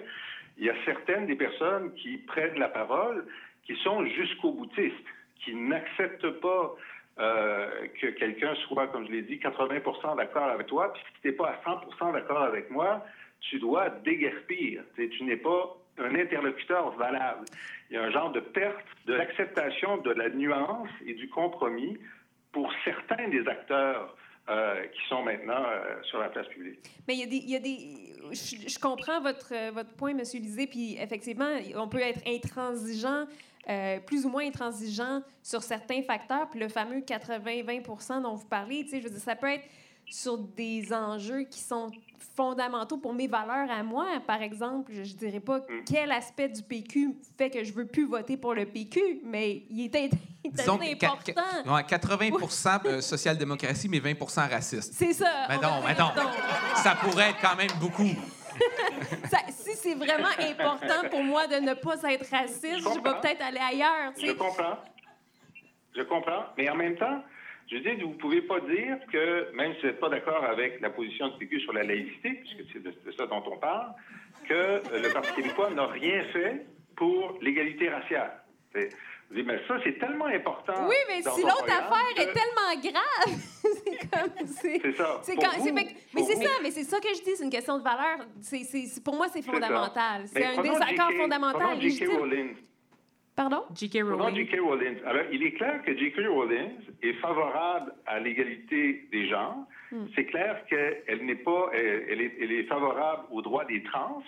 il y a certaines des personnes qui prennent la parole qui sont jusqu'au boutistes, qui n'acceptent pas euh, que quelqu'un soit, comme je l'ai dit, 80% d'accord avec toi, puis si tu n'es pas à 100% d'accord avec moi, tu dois déguerpir. Tu n'es pas un interlocuteur valable. Il y a un genre de perte de l'acceptation de la nuance et du compromis pour certains des acteurs euh, qui sont maintenant euh, sur la place publique. Mais il y a des. je, comprends votre, euh, votre point, M. Lisée, puis effectivement, on peut être intransigeant, plus ou moins intransigeant sur certains facteurs. Puis le fameux 80-20% dont vous parlez, tu sais, je veux dire, ça peut être sur des enjeux qui sont fondamentaux pour mes valeurs à moi. Par exemple, je, je dirais pas quel aspect du PQ fait que je veux plus voter pour le PQ, mais il était, était Disons important. ouais, 80% euh, social-démocratie, mais 20% raciste. C'est ça. Mais on non, mais non. Ça pourrait être quand même beaucoup. Ça- si c'est vraiment important pour moi de ne pas être raciste, je, vais comprends. peut-être aller ailleurs. tu Je comprends. Je comprends. Mais en même temps, je dis, vous ne pouvez pas dire que, même si vous n'êtes pas d'accord avec la position du PQ sur la laïcité, puisque c'est de, de ça dont on parle, que euh, le Parti québécois n'a rien fait pour l'égalité raciale. Vous dites, mais ça, c'est tellement important. Oui, mais si l'autre affaire que- est tellement grave, c'est comme. C'est C'est ça. c'est Pour quand- c'est- vous, mais c'est ça, mais c'est ça que je dis, c'est une question de valeur. C'est- pour moi, c'est fondamental. C'est un désaccord fondamental. Rowling. Pardon? J.K. Rowling. J.K. Rowling. Alors, il est clair que J.K. Rowling est favorable à l'égalité des genres. Hmm. C'est clair qu'elle n'est pas, elle, elle est, elle est favorable aux droits des trans,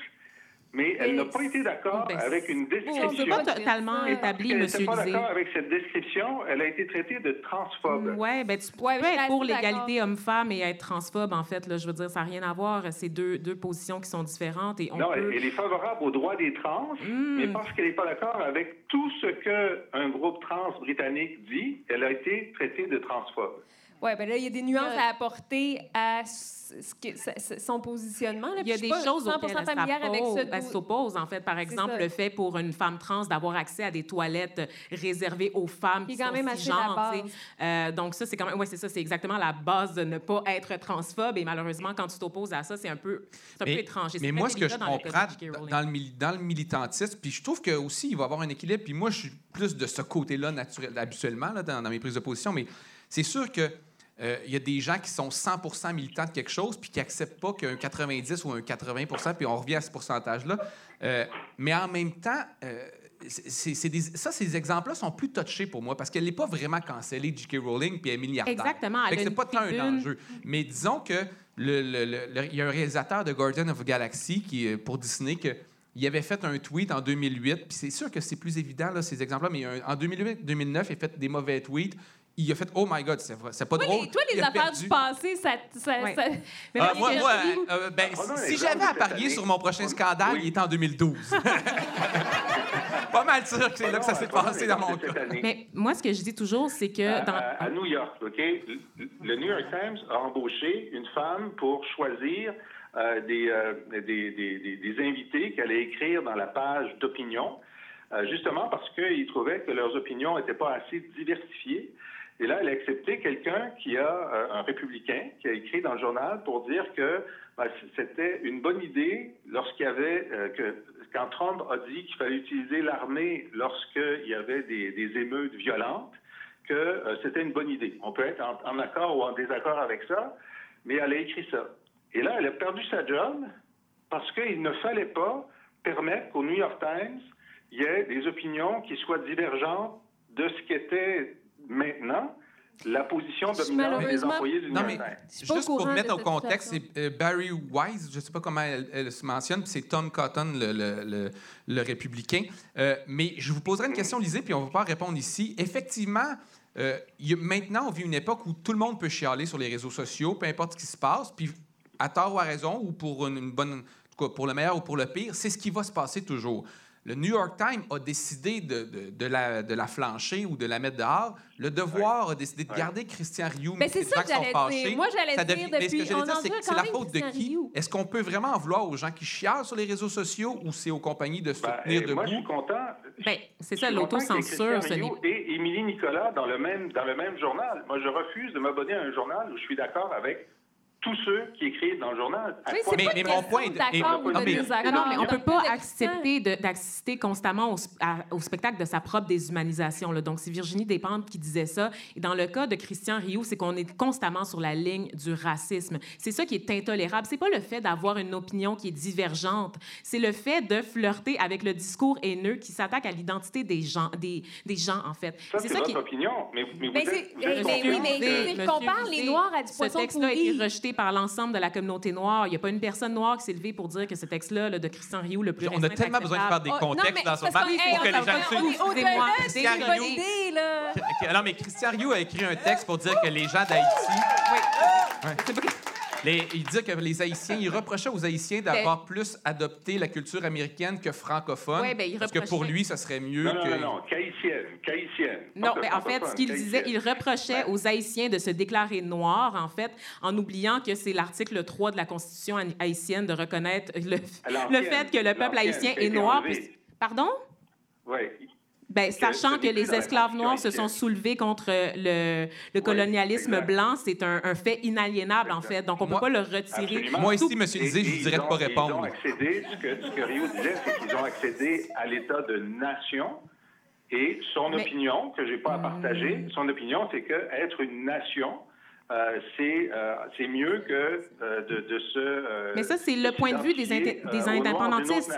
mais elle n'a pas été d'accord Ben, avec une on peut description. pas Pas totalement établi, Elle M. n'était pas d'accord avec cette description. Elle a été traitée de transphobe. Oui, ben, tu Ouais, peux être pour l'égalité homme-femme et être transphobe, en fait. Là, je veux dire, ça n'a rien à voir. C'est deux, deux positions qui sont différentes et on Non, peut... elle est favorable aux droits des trans, Hmm. mais parce qu'elle n'est pas d'accord avec tout ce qu'un groupe trans britannique dit, elle a été traitée de transphobe. Oui, ben là, il y a des nuances à apporter à son positionnement. là, Il y a des pas choses 100% auxquelles elle s'oppose- ce elle s'oppose, en fait. Par exemple, le fait pour une femme trans d'avoir accès à des toilettes réservées aux femmes Qui qui quand sont même base. Euh, donc ça, c'est quand même... Oui, c'est ça. C'est exactement la base de ne pas être transphobe. Et malheureusement, quand tu t'opposes à ça, c'est un peu, c'est un peu étrange. Et mais c'est moi, ce que je comprends dans le, dans le militantisme, puis je trouve que aussi il va y avoir un équilibre, puis moi, je suis plus de ce côté-là naturel, habituellement là, dans, dans mes prises de position, mais c'est sûr que euh, il y a des gens qui sont 100% militants de quelque chose, puis qui n'acceptent pas qu'un 90 ou un 80% puis on revient à ce pourcentage-là. Euh, mais en même temps, euh, c'est, c'est des, ça, ces exemples-là sont plus touchés pour moi parce qu'elle n'est pas vraiment cancellée, J.K. Rowling, puis elle est milliardaire. Exactement, elle c'est pas tant un enjeu. Mais disons que il y a un réalisateur de Guardian of the Galaxy qui, pour Disney, que il avait fait un tweet en 2008, puis c'est sûr que c'est plus évident, là, ces exemples-là, mais en 2008-2009, il a fait des mauvais tweets. Il a fait Oh my God, c'est vrai, c'est pas Toi, drôle. les, toi, les Il a affaires perdu. du passé, ça. ça, Ouais. ça- Mais Ah, moi, euh, ben, un si j'avais à parier sur mon prochain scandale, Oui. il était en 2012. pas mal sûr que c'est là que ça s'est passé dans mon cas. cette année. Mais moi, ce que je dis toujours, c'est que à, dans... à- à New York, OK? Le, le New York Times a embauché une femme pour choisir euh, des, euh, des, des- des- des invités qu'elle allait écrire dans la page d'opinion, euh, justement parce qu'ils trouvaient que leurs opinions n'étaient pas assez diversifiées. Et là, elle a accepté quelqu'un qui a, euh, un républicain, qui a écrit dans le journal pour dire que ben, c'était une bonne idée lorsqu'il y avait, euh, que, quand Trump a dit qu'il fallait utiliser l'armée lorsqu'il y avait des, des émeutes violentes, que euh, c'était une bonne idée. On peut être en, en accord ou en désaccord avec ça, mais elle a écrit ça. Et là, elle a perdu sa job parce qu'il ne fallait pas permettre qu'au New York Times, il y ait des opinions qui soient divergentes de ce qu'était maintenant la position dominante des employés du Non, mais juste pour courant mettre au contexte, c'est euh, Barry Wise, je ne sais pas comment elle, elle se mentionne, puis c'est Tom Cotton, le, le- le- le républicain. Euh, mais je vous poserai une question, Lisée, puis on ne va pas répondre ici. Effectivement, euh, il y a- maintenant, on vit une époque où tout le monde peut chialer sur les réseaux sociaux, peu importe ce qui se passe, puis à tort ou à raison, ou pour une, une bonne, en tout cas, pour le meilleur ou pour le pire, c'est ce qui va se passer toujours. Le New York Times a décidé de, de- de la, de la flancher ou de la mettre dehors. Le Devoir a décidé de Ouais. garder Christian Rioux. Ben, c'est ça que j'allais dire. Moi, j'allais dire devient- mais ce que depuis- j'allais dire, c'est la faute de qui? Est-ce qu'on peut vraiment en vouloir aux gens qui chialent sur les réseaux sociaux ou c'est aux compagnies de se Ben, tenir et moi, je debout? suis content. Ben, c'est ça, l'autocensure, et Émilie Nicolas dans le même dans le même journal. Moi, je refuse de m'abonner à un journal où je suis d'accord avec tous ceux qui écrivent dans le journal. À Oui, quoi- c'est Mais- mais mon point de- d'accord ou non, de mais- désaccord. Non, non, mais on a peut pas accepter d'assister constamment au, sp- à- au spectacle de sa propre déshumanisation. là. Donc, c'est Virginie Despentes qui disait ça. Et dans le cas de Christian Rioux, c'est qu'on est constamment sur la ligne du racisme. C'est ça qui est intolérable. C'est pas le fait d'avoir une opinion qui est divergente. C'est le fait de flirter avec le discours haineux qui s'attaque à l'identité des gens, des, des gens, en fait. Ça, c'est votre qui opinion. Mais, mais vous Mais êtes- c'est- vous êtes mais conscient oui, mais que- Monsieur compare les Noirs à du poisson Ce texte-là a été pourri. Rejeté par l'ensemble de la communauté noire. Il n'y a pas une personne noire qui s'est levée pour dire que ce texte-là, là, de Christian Rioux, le plus On a tellement besoin de faire des Oh, non, contextes mais dans son hey, pour que les gens on suivent. Non, mais Christian Rioux a écrit un texte pour dire que les gens d'Haïti. Ouais. Les- il dit que les Haïtiens, il reprochait aux Haïtiens d'avoir plus adopté la culture américaine que francophone. Ouais, ben, il parce que pour lui, ça serait mieux Non, non, que. non, non, caïtienne, caïtienne. Non, Pas mais en fait, ce qu'il disait, il reprochait aux Haïtiens de se déclarer noirs, en fait, en oubliant que c'est l'article 3 de la Constitution haïtienne de reconnaître le, le fait que le peuple haïtien est noir. puis- Pardon? Oui. Ben, sachant que les esclaves noirs se sont soulevés contre le, le colonialisme blanc, c'est un, un fait inaliénable, en fait. Donc, on ne peut pas le retirer. Absolument. Moi, ici, M. Lisée, je vous dirais de pas ont- Ils répondre. ont accédé, ce que, ce que Rio disait, c'est qu'ils ont accédé à l'état de nation. Et son Mais- Hmm. opinion, que je n'ai pas à partager, son opinion, c'est que être une nation, euh, c'est euh, c'est mieux que euh, de, de se. euh, Mais ça, c'est le point de vue des, indépendantistes.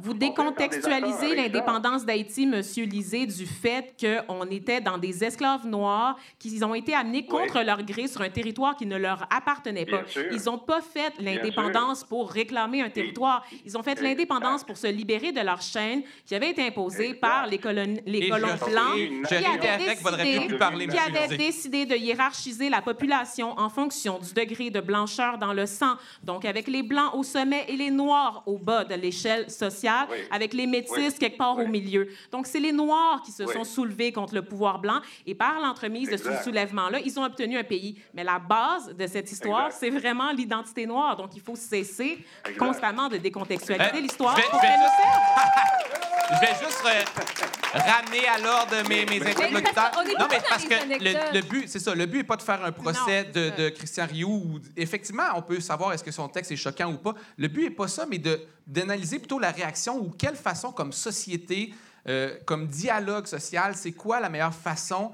Vous décontextualisez l'indépendance d'Haïti, Monsieur Lisée, du fait qu'on était dans des esclaves noirs qui ont été amenés contre leur gré sur un territoire qui ne leur appartenait pas. Ils n'ont pas fait l'indépendance pour réclamer un territoire. Ils ont fait l'indépendance pour se libérer de leur chaîne qui avait été imposée par les, colon- les colons blancs qui avaient décidé- mieux plus parler, qui M. avaient décidé de hiérarchiser la population en fonction du degré de blancheur dans le sang. Donc, avec les blancs au sommet et les noirs au bas de l'échelle sociale, Oui. avec les métis Oui. quelque part Oui. au milieu. Donc, c'est les noirs qui se Oui. sont soulevés contre le pouvoir blanc et par l'entremise de ce soulèvement-là, ils ont obtenu un pays. Mais la base de cette histoire, Exact. c'est vraiment l'identité noire. Donc, il faut cesser Exact. constamment de décontextualiser Euh, l'histoire je vais- pour je vais qu'elle. Je vais juste euh, ramener à l'ordre mes, mes interlocuteurs. Non, mais parce que le, le but, c'est ça, le but n'est pas de faire un procès De, c'est Christian Rioux. Où, effectivement, on peut savoir est-ce que son texte est choquant ou pas. Le but n'est pas ça, mais de- d'analyser plutôt la réaction ou quelle façon, comme société, euh, comme dialogue social, c'est quoi la meilleure façon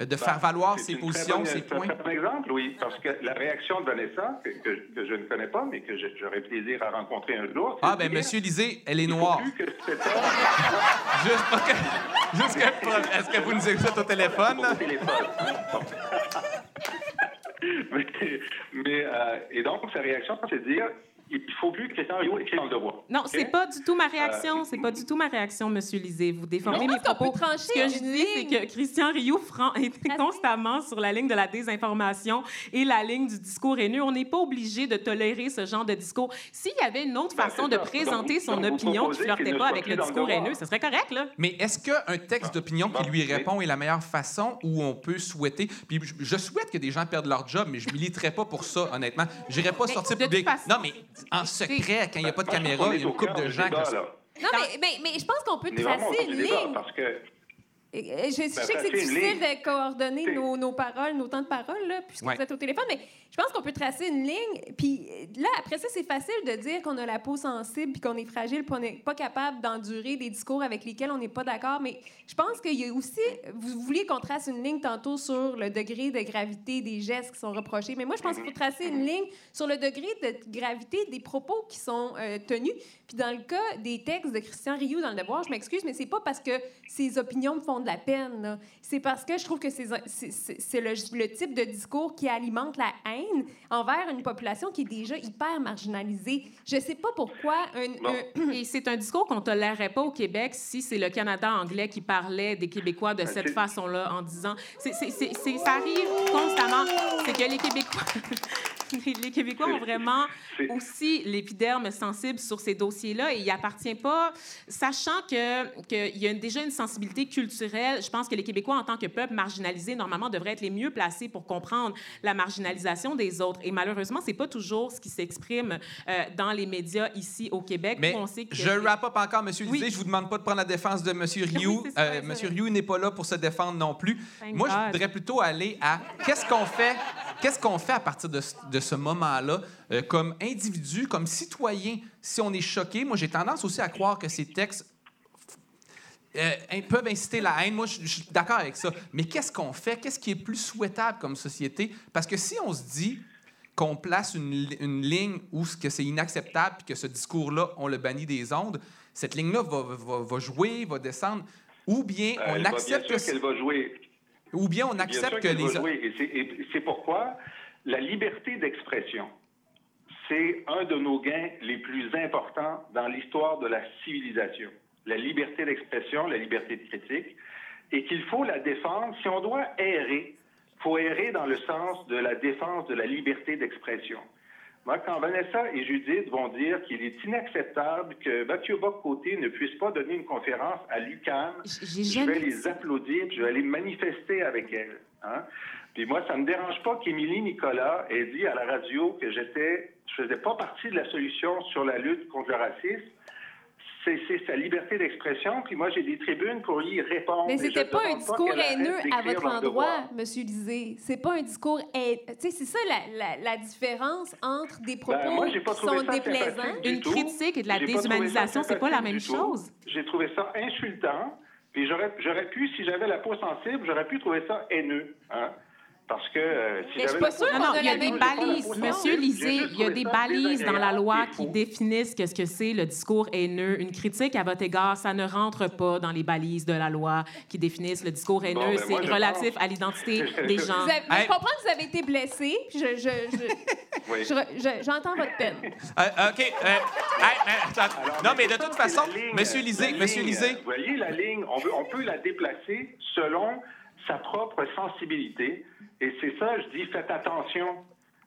euh, de faire valoir Ben, C'est ses positions, bonne- ses c'est points? un très bon exemple, oui, parce que la réaction de Vanessa, que, que- que je ne connais pas, mais que j'aurais plaisir à rencontrer un jour. c'est Ah, ben, Monsieur Lisée, elle est noire. plus que Juste pour que- juste que- Est-ce que vous nous écoutez au téléphone? là? Au téléphone. Mais, mais, euh, et donc, sa réaction, c'est de dire il ne faut plus que Christian Rio écrive dans le devoir. Non, OK? c'est pas du tout ma réaction. C'est pas du tout ma réaction, Monsieur Lisée. Vous déformez mes propos. trancher Ce que je dis, c'est que Christian Rioux Fran était constamment sur la ligne de la désinformation et la ligne du discours haineux. On n'est pas obligé de tolérer ce genre de discours. S'il y avait une autre Ben, façon de ça. présenter Donc, son donc, opinion qui flirtait pas avec le discours haineux, ce serait correct, là. Mais est-ce qu'un texte d'opinion qui lui répond est la meilleure façon où on peut souhaiter? Puis je, souhaite que des gens perdent leur job, mais je militerai pas pour ça, honnêtement. J'irai pas Mais sortir public. façon- Non, mais en secret, quand il n'y a pas de caméra, il y a une couple de gens là. Non, mais, mais, mais je pense qu'on peut tracer une ligne. parce que Je, je sais que c'est difficile ligne. de coordonner nos, nos paroles, nos temps de parole, là, puisque Ouais. vous êtes au téléphone, mais je pense qu'on peut tracer une ligne. Puis euh, là, après ça, c'est facile de dire qu'on a la peau sensible puis qu'on est fragile, puis qu'on n'est pas capable d'endurer des discours avec lesquels on n'est pas d'accord. Mais je pense qu'il y a aussi. Vous vouliez qu'on trace une ligne tantôt sur le degré de gravité des gestes qui sont reprochés. Mais moi, je pense qu'il faut tracer une ligne sur le degré de gravité des propos qui sont euh, tenus. Puis dans le cas des textes de Christian Rioux dans Le Devoir, je m'excuse, mais c'est pas parce que ses opinions me font de la peine. C'est parce que je trouve que c'est le type de discours qui alimente la haine envers une population qui est déjà hyper marginalisée. Je sais pas pourquoi un... Bon. un- Et c'est un discours qu'on tolérerait pas au Québec si c'est le Canada anglais qui parlait des Québécois de cette façon-là en disant. ça arrive constamment. C'est que les Québécois. les, Québécois ont vraiment aussi l'épiderme sensible sur ces dossiers-là et il appartient pas, sachant que qu'il y a une- déjà une sensibilité culturelle. Je pense que les Québécois, en tant que peuple marginalisé, normalement devraient être les mieux placés pour comprendre la marginalisation des autres. Et malheureusement, c'est pas toujours ce qui s'exprime euh, dans les médias ici au Québec. Mais où on sait que je wrap up encore, M. Oui. Lisée. Je vous demande pas de prendre la défense de M. Rioux. ça, Euh, c'est M. vrai. Rioux n'est pas là pour se défendre non plus. Thank Moi, je voudrais plutôt aller à qu'est-ce qu'on fait, qu'est-ce qu'on fait à partir de, ce- de ce moment-là, euh, comme individu, comme citoyen, si on est choqué. Moi, j'ai tendance aussi à croire que ces textes euh, peuvent inciter la haine. Moi, je, suis d'accord avec ça. Mais qu'est-ce qu'on fait? Qu'est-ce qui est plus souhaitable comme société? Parce que si on se dit qu'on place une, une ligne où ce que c'est inacceptable puis que ce discours-là, on le bannit des ondes, cette ligne-là va, va- va jouer, va descendre. Ou bien euh, on va- accepte bien que qu'elle va jouer. ou bien on Bien accepte sûr que qu'elle les va jouer. Et c'est- Et c'est pourquoi la liberté d'expression, c'est un de nos gains les plus importants dans l'histoire de la civilisation. La liberté d'expression, la liberté de critique, et qu'il faut la défendre. Si on doit errer, il faut errer dans le sens de la défense de la liberté d'expression. Moi, quand Vanessa et Judith vont dire qu'il est inacceptable que Mathieu Bock-Côté ne puisse pas donner une conférence à l'UQAM, J'ai je vais les applaudir, je vais aller manifester avec elle. Hein? Puis moi, ça ne me dérange pas qu'Émilie Nicolas ait dit à la radio que j'étais, je faisais pas partie de la solution sur la lutte contre le racisme. C'est c'est sa liberté d'expression, puis moi, j'ai des tribunes pour y répondre. Mais c'était pas un discours haineux à votre endroit, devoir. Monsieur Lisée. C'est pas un discours haineux. Tu sais, c'est ça la, la, la différence entre des propos Ben, moi, j'ai pas qui sont déplaisants. Une tout. critique et de la déshumanisation, c'est pas la même chose? J'ai trouvé ça insultant. Puis j'aurais, j'aurais pu, si j'avais la peau sensible, j'aurais pu trouver ça haineux. Hein? Parce que euh, si Mais je suis pas sûre Non, qu'on non, a il y a des balises. Monsieur. Lisée, il y a des balises dans la loi qui définissent qu'est-ce que c'est le discours haineux. Une critique à votre égard, ça ne rentre pas dans les balises de la loi qui définissent le discours haineux. ben, c'est relatif pense. à l'identité des gens. Vous avez- Hey. Je comprends que vous avez été blessé, je, je, je- Oui. je re- je- j'entends votre peine. Euh, OK. euh, hey, mais attends. Alors, non, mais de toute façon, ligne, Monsieur Lisée, Monsieur Lisée, Vous voyez, la ligne, on, veut- on peut la déplacer selon sa propre sensibilité. Et c'est ça, je dis, faites attention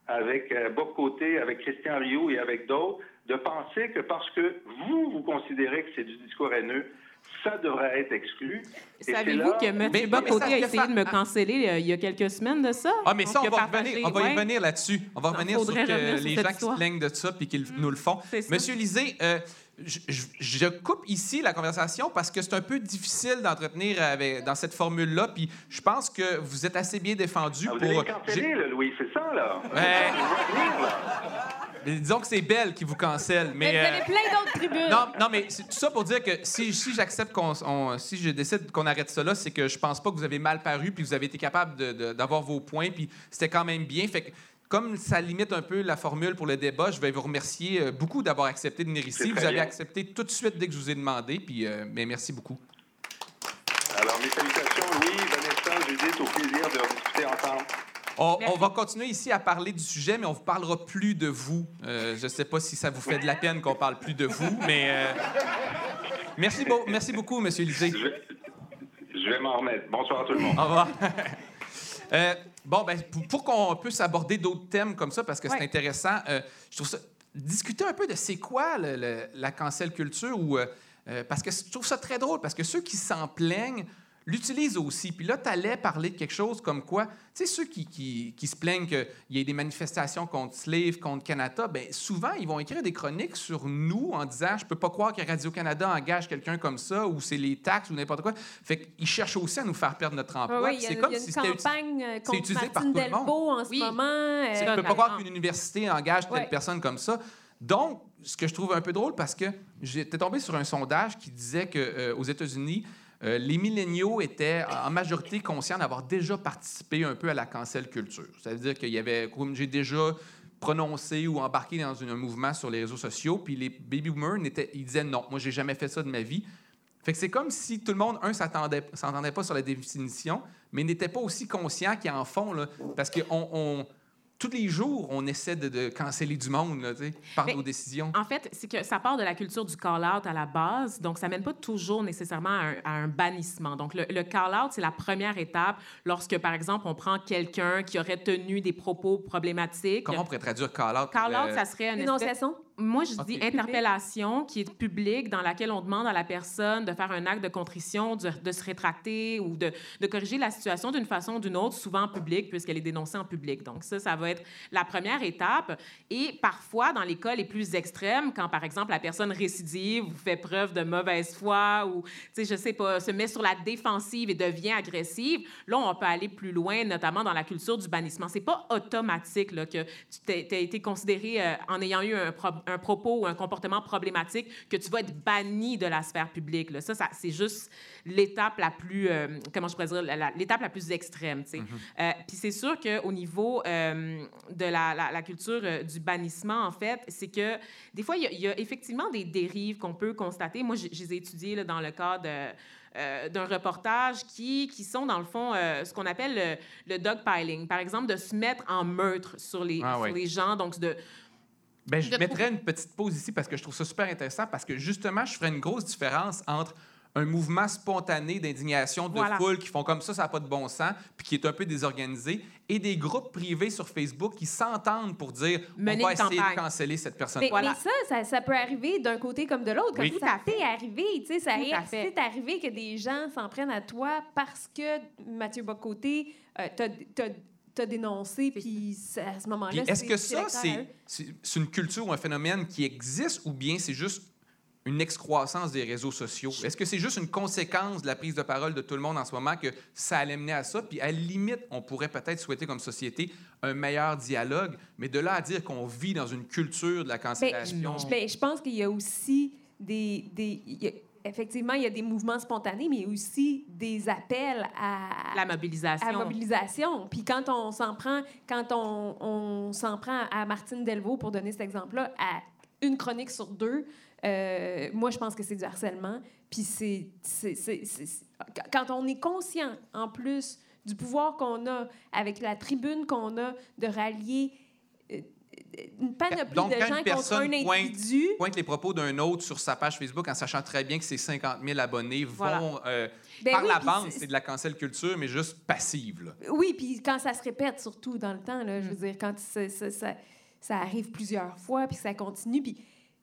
avec euh, Bob Côté, avec Christian Rioux et avec d'autres, de penser que parce que vous, vous considérez que c'est du discours haineux, ça devrait être exclu. Savez-vous là- que M. Mais- Bocoté ça a essayé de me canceller euh, il y a quelques semaines de ça? Ah, mais ça, on va, partagé- revenir, on va y revenir là-dessus. On va revenir sur faudrait que revenir sur les gens qui se plaignent de ça puis qu'ils nous le font. Monsieur Lisée, euh, je, je- je coupe ici la conversation parce que c'est un peu difficile d'entretenir avec- dans cette formule-là. Puis je pense que vous êtes assez bien défendu Ah, vous pour. allez canceller, là, Louis, c'est ça, là? Mais disons que c'est Belle qui vous cancelle. Mais, Mais vous euh, avez plein d'autres tribunes. Non, non, mais c'est tout ça pour dire que si, si j'accepte qu'on, on- si je décide qu'on arrête là, c'est que je pense pas que vous avez mal paru puis vous avez été capable de- de- d'avoir vos points puis c'était quand même bien. Fait que comme ça limite un peu la formule pour le débat, je vais vous remercier euh, beaucoup d'avoir accepté de venir ici. Vous avez bien. accepté tout de suite dès que je vous ai demandé puis euh, mais merci beaucoup. Alors, mes salutations, Louis, Vanessa, Judith, au plaisir de discuter ensemble. On, on va continuer ici à parler du sujet, mais on ne vous parlera plus de vous. Euh, je ne sais pas si ça vous fait de la peine qu'on parle plus de vous, mais euh, merci, beau- merci beaucoup, Monsieur Lisée. Je vais, je vais m'en remettre. Bonsoir tout le monde. Au revoir. Euh, bon, ben, pour, pour qu'on puisse aborder d'autres thèmes comme ça, parce que c'est intéressant, euh, je trouve ça. Discuter un peu de c'est quoi le- le- la cancel culture, ou, euh, euh, parce que je trouve ça très drôle, parce que ceux qui s'en plaignent l'utilisent aussi. Puis là, tu allais parler de quelque chose comme quoi, tu sais, ceux qui, qui, qui se plaignent qu'il y ait des manifestations contre Slave, contre Canada, bien, souvent, ils vont écrire des chroniques sur nous en disant Je peux pas croire que Radio-Canada engage quelqu'un comme ça, ou c'est les taxes, ou n'importe quoi. Fait qu'ils cherchent aussi à nous faire perdre notre emploi. Oui, c'est il y comme a si une c'était uti- campagne euh, contre utilisé par tout le monde. En ce Oui. moment. euh, Tu Ça, peux pas croire qu'une université engage telle Ouais. personne comme ça. Donc, ce que je trouve un peu drôle, parce que j'étais tombé sur un sondage qui disait qu'aux États-Unis, euh, les milléniaux étaient en majorité conscients d'avoir déjà participé un peu à la cancel culture. Ça veut dire qu'il y avait, comme j'ai déjà prononcé ou embarqué dans un mouvement sur les réseaux sociaux, puis les baby boomers, ils disaient non, moi, j'ai jamais fait ça de ma vie. Fait que c'est comme si tout le monde, un, s'attendait, s'entendait pas sur la définition, mais n'était pas aussi conscient qu'ils en là, parce que on, on- tous les jours, on essaie de, de canceller du monde, là, tu sais, par Mais- nos décisions. En fait, c'est que ça part de la culture du call-out à la base, donc ça mène pas toujours nécessairement à un, à un bannissement. Donc, le, le call-out, c'est la première étape lorsque, par exemple, on prend quelqu'un qui aurait tenu des propos problématiques. Comment on pourrait traduire call-out? Call-out, Euh, ça serait une espèce- Dénonciation. Moi, je dis interpellation qui est publique, dans laquelle on demande à la personne de faire un acte de contrition, de, de se rétracter ou de, de corriger la situation d'une façon ou d'une autre, souvent en public, puisqu'elle est dénoncée en public. Donc ça, ça va être la première étape. Et parfois, dans les cas les plus extrêmes, quand, par exemple, la personne récidive ou fait preuve de mauvaise foi ou, tu sais, je sais pas, se met sur la défensive et devient agressive, là, on peut aller plus loin, notamment dans la culture du bannissement. C'est pas automatique là, que tu as été considéré euh, en ayant eu un, pro- un propos ou un comportement problématique que tu vas être banni de la sphère publique. Là. Ça, ça c'est juste l'étape la plus, euh, comment je pourrais dire, l'étape la plus extrême. sais. Euh, Puis c'est sûr qu'au niveau euh, de la, la- la culture du bannissement, en fait, c'est que des fois, il y, a- il y a effectivement des dérives qu'on peut constater. Moi, je je les ai étudiées là, dans le cadre euh, d'un reportage qui, qui sont, dans le fond, euh, ce qu'on appelle le, le dogpiling. Par exemple, de se mettre en meurtre sur les, Ah sur les gens. Donc, de, Ben, je de mettrais une petite pause ici parce que je trouve ça super intéressant parce que justement, je ferais une grosse différence entre un mouvement spontané d'indignation de Voilà. foule qui font comme ça, ça n'a pas de bon sens, puis qui est un peu désorganisé, et des groupes privés sur Facebook qui s'entendent pour dire Mener on va essayer campagne. de canceller cette personne. Mais, Voilà. mais ça, ça, ça peut arriver d'un côté comme de l'autre. Comme Oui. ça, t'est arrivé. Tu sais, ça Tout à est, fait. c'est arrivé que des gens s'en prennent à toi parce que Mathieu Bocoté euh, t'a, t'a dénoncé, puis à ce moment-là, est-ce que c'est ça, c'est une culture ou un phénomène qui existe ou bien c'est juste une excroissance des réseaux sociaux? Est-ce que c'est juste une conséquence de la prise de parole de tout le monde en ce moment que ça allait mener à ça? Puis à la limite, on pourrait peut-être souhaiter comme société un meilleur dialogue, mais de là à dire qu'on vit dans une culture de la cancellation... non. Ben, je pense qu'il y a aussi des. des il y a- effectivement, il y a des mouvements spontanés, mais aussi des appels à. la mobilisation. à mobilisation. Puis quand on s'en prend, quand on, on s'en prend à Martine Delvaux, pour donner cet exemple-là, à une chronique sur deux, euh, moi, je pense que c'est du harcèlement. Puis c'est... Quand on est conscient, en plus, du pouvoir qu'on a, avec la tribune qu'on a, de rallier une panoplie Donc, de quand gens une contre personne un pointe- individu... pointe les propos d'un autre sur sa page Facebook en sachant très bien que ses 50 000 abonnés Voilà. vont euh, Ben par oui, la bande, c'est- de la cancel culture, mais juste passive. là. Oui, puis quand ça se répète, surtout dans le temps, là, je Mm. veux dire, quand ça, ça, ça- ça arrive plusieurs fois, puis ça continue, puis,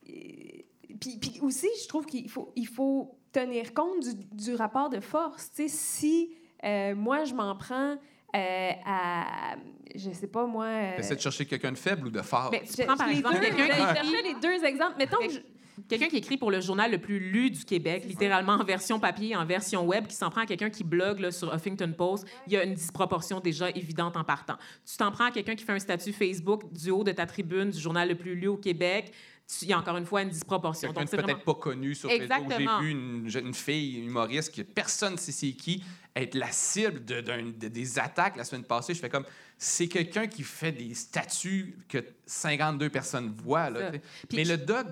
euh, puis, puis aussi, je trouve qu'il faut, il faut tenir compte du, du rapport de force. Tu sais, si euh, moi, je m'en prends euh, à, je sais pas, moi... euh, de chercher quelqu'un de faible ou de fort? Mais tu je- prends, par exemple, quelqu'un qui cherchais les deux exemples. Mettons que je- Quelqu'un qui écrit pour le journal le plus lu du Québec, littéralement en version papier, en version web, qui s'en prend à quelqu'un qui blogue là, sur Huffington Post, il y a une disproportion déjà évidente en partant. Tu t'en prends à quelqu'un qui fait un statut Facebook du haut de ta tribune du journal le plus lu au Québec, tu- il y a encore une fois une disproportion. Quelqu'un Donc, c'est peut-être vraiment... pas connu sur Facebook. Exactement. J'ai vu une, jeune fille humoriste que personne ne sait c'est qui être la cible de, des attaques la semaine passée. Je fais comme, c'est quelqu'un qui fait des statuts que 52 personnes voient. Là, Mais le dog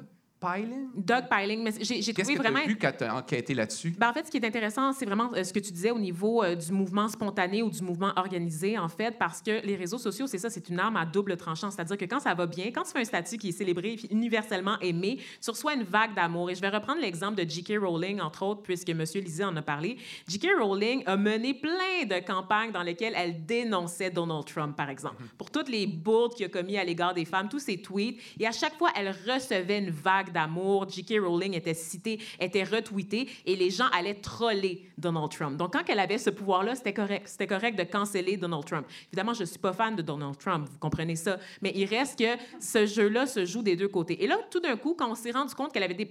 Piling? Doug Piling. Mais j'ai Qu'est-ce trouvé que tu as vraiment vu quand tu as enquêté là-dessus? Ben, en fait, ce qui est intéressant, c'est vraiment euh, ce que tu disais au niveau euh, du mouvement spontané ou du mouvement organisé, en fait, parce que les réseaux sociaux, c'est ça, c'est une arme à double tranchant. C'est-à-dire que quand ça va bien, quand tu fais un statut qui est célébré et universellement aimé, tu reçois une vague d'amour. Et je vais reprendre l'exemple de J.K. Rowling, entre autres, puisque M. Lisée en a parlé. J.K. Rowling a mené plein de campagnes dans lesquelles elle dénonçait Donald Trump, par exemple, pour toutes les bourdes qu'il a commis à l'égard des femmes, tous ses tweets. Et à chaque fois, elle recevait une vague d'amour. J.K. Rowling était citée, était retweetée, et les gens allaient troller Donald Trump. Donc, quand elle avait ce pouvoir-là, c'était correct. C'était correct de canceller Donald Trump. Évidemment, je ne suis pas fan de Donald Trump, vous comprenez ça. Mais il reste que ce jeu-là se joue des deux côtés. Et là, tout d'un coup, quand on s'est rendu compte qu'elle avait des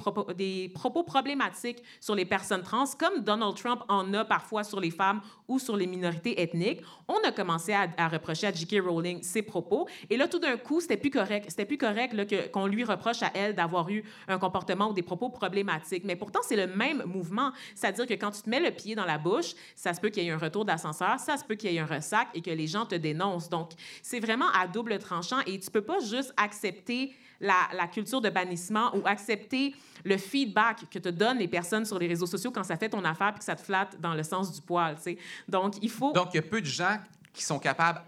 propos, problématiques sur les personnes trans, comme Donald Trump en a parfois sur les femmes ou sur les minorités ethniques, on a commencé à, reprocher à J.K. Rowling ses propos. Et là, tout d'un coup, c'était plus correct. C'était plus correct qu'on lui reproche à elle d'avoir eu un comportement ou des propos problématiques. Mais pourtant, c'est le même mouvement. C'est-à-dire que quand tu te mets le pied dans la bouche, ça se peut qu'il y ait un retour d'ascenseur, ça se peut qu'il y ait un ressac et que les gens te dénoncent. Donc, c'est vraiment à double tranchant et tu peux pas juste accepter la, culture de bannissement ou accepter le feedback que te donnent les personnes sur les réseaux sociaux quand ça fait ton affaire puis que ça te flatte dans le sens du poil, tu sais. Donc, il faut... Donc, il y a peu de gens qui sont capables,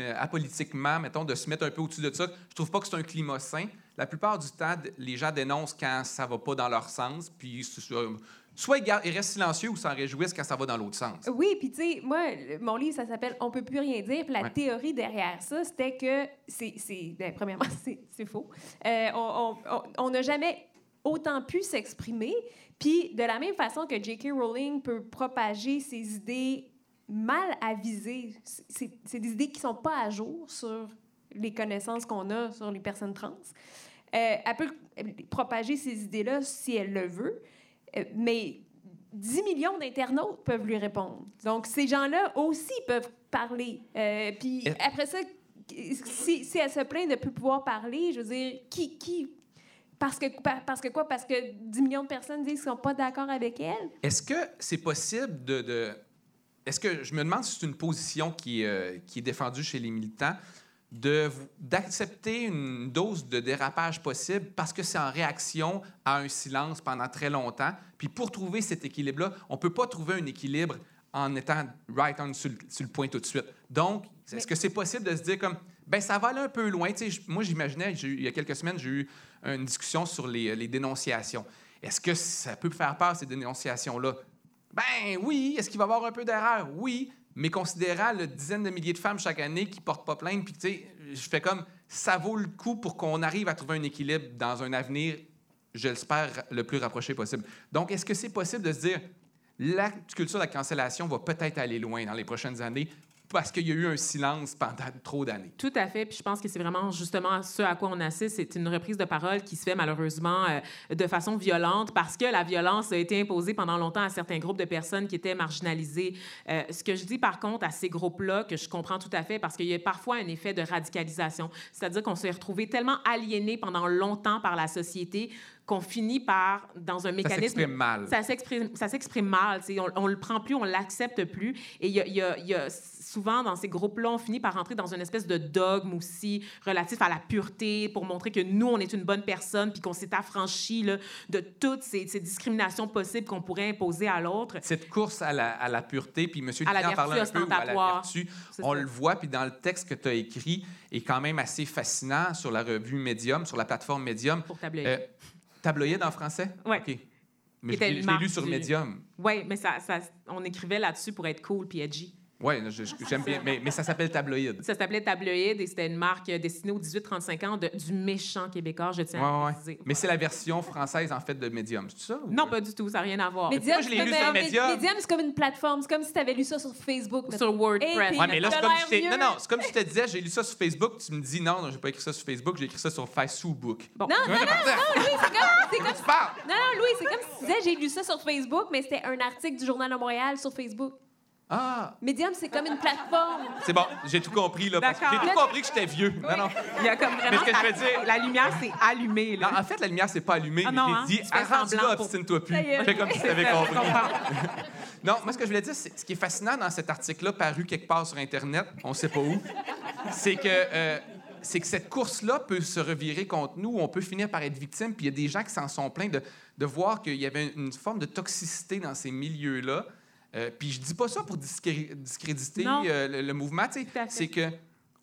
euh, apolitiquement, mettons, de se mettre un peu au-dessus de ça. Je trouve pas que c'est un climat sain. La plupart du temps, les gens dénoncent quand ça va pas dans leur sens, puis euh, soit ils, restent silencieux ou s'en réjouissent quand ça va dans l'autre sens. Oui, puis tu sais, moi, mon livre, ça s'appelle On peut plus rien dire. Puis la Ouais. théorie derrière ça, c'était que c'est, ben, premièrement, c'est, faux. Euh, on n'a jamais autant pu s'exprimer. Puis de la même façon que J.K. Rowling peut propager ses idées mal avisées, c'est, des idées qui sont pas à jour sur les connaissances qu'on a sur les personnes trans. Euh, elle peut propager ces idées-là si elle le veut, euh, mais 10 millions d'internautes peuvent lui répondre. Donc, ces gens-là aussi peuvent parler. Euh, puis après ça, si, si elle se plaint de ne plus pouvoir parler, je veux dire, qui... qui? Parce que, par- parce que quoi? Parce que 10 millions de personnes disent qu'ils ne sont pas d'accord avec elle? Est-ce que c'est possible de. de- Est-ce que je me demande si c'est une position qui, est, euh, qui est défendue chez les militants d'accepter une dose de dérapage possible parce que c'est en réaction à un silence pendant très longtemps? Puis pour trouver cet équilibre-là, on ne peut pas trouver un équilibre en étant right on sur, le- sur le point tout de suite. Donc, est-ce que c'est possible de se dire comme, ben ça va aller un peu loin? Moi, j'imaginais, il y a quelques semaines, j'ai eu une discussion sur les, les dénonciations. Est-ce que ça peut faire peur, ces dénonciations-là? Ben oui. Est-ce qu'il va y avoir un peu d'erreur? Oui. Mais considérant le dizaine de milliers de femmes chaque année qui portent pas plainte, puis tu sais, je fais comme, ça vaut le coup pour qu'on arrive à trouver un équilibre dans un avenir, je l'espère, le plus rapproché possible. Donc, est-ce que c'est possible de se dire, la culture de la cancellation va peut-être aller loin dans les prochaines années? Parce qu'il y a eu un silence pendant trop d'années? Tout à fait. Puis je pense que c'est vraiment justement ce à quoi on assiste. C'est une reprise de parole qui se fait malheureusement euh, de façon violente parce que la violence a été imposée pendant longtemps à certains groupes de personnes qui étaient marginalisées. Euh, ce que je dis par contre à ces groupes-là, que je comprends tout à fait, parce qu'il y a parfois un effet de radicalisation. C'est-à-dire qu'on s'est retrouvé tellement aliénés pendant longtemps par la société qu'on finit par, dans un Ça mécanisme... s'exprime mal. Ça s'exprime, ça s'exprime mal. On, on le prend plus, on l'accepte plus. Et il y a, il y a- il y a souvent dans ces groupes-là, on finit par rentrer dans une espèce de dogme aussi relatif à la pureté pour montrer que nous, on est une bonne personne puis qu'on s'est affranchi là, de toutes ces, ces discriminations possibles qu'on pourrait imposer à l'autre. Cette course à la, à la pureté, puis M. La Ducamp parlait un peu ou à la vertu, on ça. le voit, puis dans le texte que tu as écrit est quand même assez fascinant sur la revue Medium, sur la plateforme Medium. Pour tabloïd. En français? Ouais. OK. Mais je l'ai je l'ai marque lu sur du- Medium. Oui, mais ça, ça- on écrivait là-dessus pour être cool puis edgy. Oui, j'aime bien, mais, mais ça s'appelle tabloïd. Ça s'appelait Tabloïd et c'était une marque destinée aux 18-35 ans de- du méchant québécois, je tiens à Ouais, ouais. préciser. Mais c'est la version française, en fait, de Medium, c'est ça? ou- Non, pas du tout, ça n'a rien à voir. Medium, moi, je l'ai c'est lu comme, sur Medium. Medium, c'est comme une plateforme. C'est comme si tu avais lu ça sur Facebook. Sur WordPress. Puis- Ouais, mais là, c'est comme si. Non, non, c'est comme si je te disais, j'ai lu ça sur Facebook, tu me dis non, non, j'ai pas écrit ça sur Facebook, j'ai écrit ça sur Facebook. Bon. Non, non, non, non, Louis, c'est comme, c'est comme Tu parles? Non, non, Louis, c'est comme si tu disais j'ai lu ça sur Facebook, mais c'était un article du Journal de Montréal sur Facebook. Ah, Medium, c'est comme une plateforme. c'est bon, j'ai tout compris, là. parce que J'ai tout compris que j'étais vieux. Non, non. Il y a comme vraiment. ce que je veux la- dire- La lumière s'est allumée, là. Non, en fait, la lumière s'est pas allumée, Ah mais non, j'ai hein? dit, Tu fais arrête semblant là, pour- obstine-toi plus. Ça y est. Fais comme si tu avais compris. Non, moi, ce que je voulais dire, c'est ce qui est fascinant dans cet article-là, paru quelque part sur Internet, on sait pas où, c'est que euh, c'est que cette course-là peut se revirer contre nous, on peut finir par être victime, puis il y a des gens qui s'en sont plaints de, de voir qu'il y avait une forme de toxicité dans ces milieux-là. Euh, puis je dis pas ça pour discré- discréditer euh, le, le mouvement, c'est que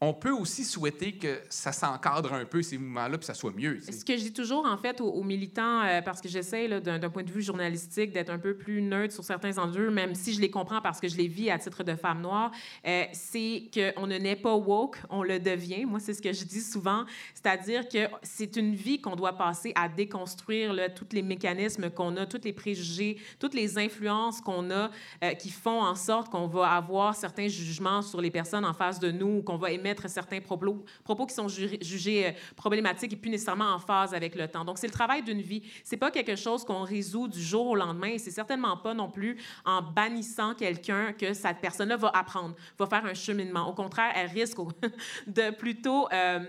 on peut aussi souhaiter que ça s'encadre un peu, ces mouvements-là, puis ça soit mieux. tu sais. Ce que je dis toujours, en fait, aux, militants, euh, parce que j'essaie, d'un point de vue journalistique, d'être un peu plus neutre sur certains enjeux, même si je les comprends parce que je les vis à titre de femme noire, euh, c'est qu'on ne naît pas woke, on le devient. Moi, c'est ce que je dis souvent. C'est-à-dire que c'est une vie qu'on doit passer à déconstruire tous les mécanismes qu'on a, tous les préjugés, toutes les influences qu'on a euh, qui font en sorte qu'on va avoir certains jugements sur les personnes en face de nous, ou qu'on va émettre certains propos, qui sont ju- jugés euh, problématiques et plus nécessairement en phase avec le temps. Donc, c'est le travail d'une vie. C'est pas quelque chose qu'on résout du jour au lendemain et c'est certainement pas non plus en bannissant quelqu'un que cette personne-là va apprendre, va faire un cheminement. Au contraire, elle risque de plutôt euh,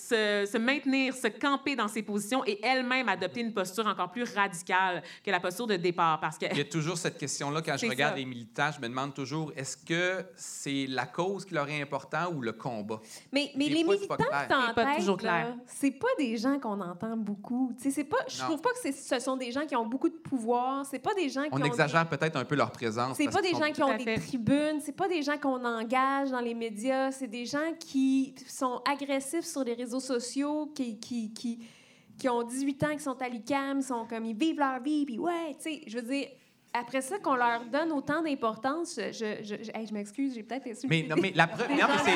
se, se maintenir, se camper dans ses positions et elle-même adopter une posture encore plus radicale que la posture de départ parce que Il y a toujours cette question-là quand je regarde ça. les militants, je me demande toujours est-ce que c'est la cause qui leur est important ou le combat? Mais, les militants C'est pas toujours clair. c'est pas des gens qu'on entend beaucoup. Tu sais, c'est pas, je Non. trouve pas que ce sont des gens qui ont beaucoup de pouvoir. C'est pas des gens qui On ont exagère peut-être un peu leur présence. C'est pas des gens qui ont des tribunes, c'est pas des gens qu'on engage dans les médias, c'est des gens qui sont agressifs sur les réseaux sociaux, qui, qui, qui, qui ont 18 ans, qui sont à l'ICAM, sont comme ils vivent leur vie, puis ouais, tu sais, je veux dire, après ça, qu'on leur donne autant d'importance, je, je, je, je- hey, je m'excuse, j'ai peut-être. Mais non, mais la preuve. non, mais c'est-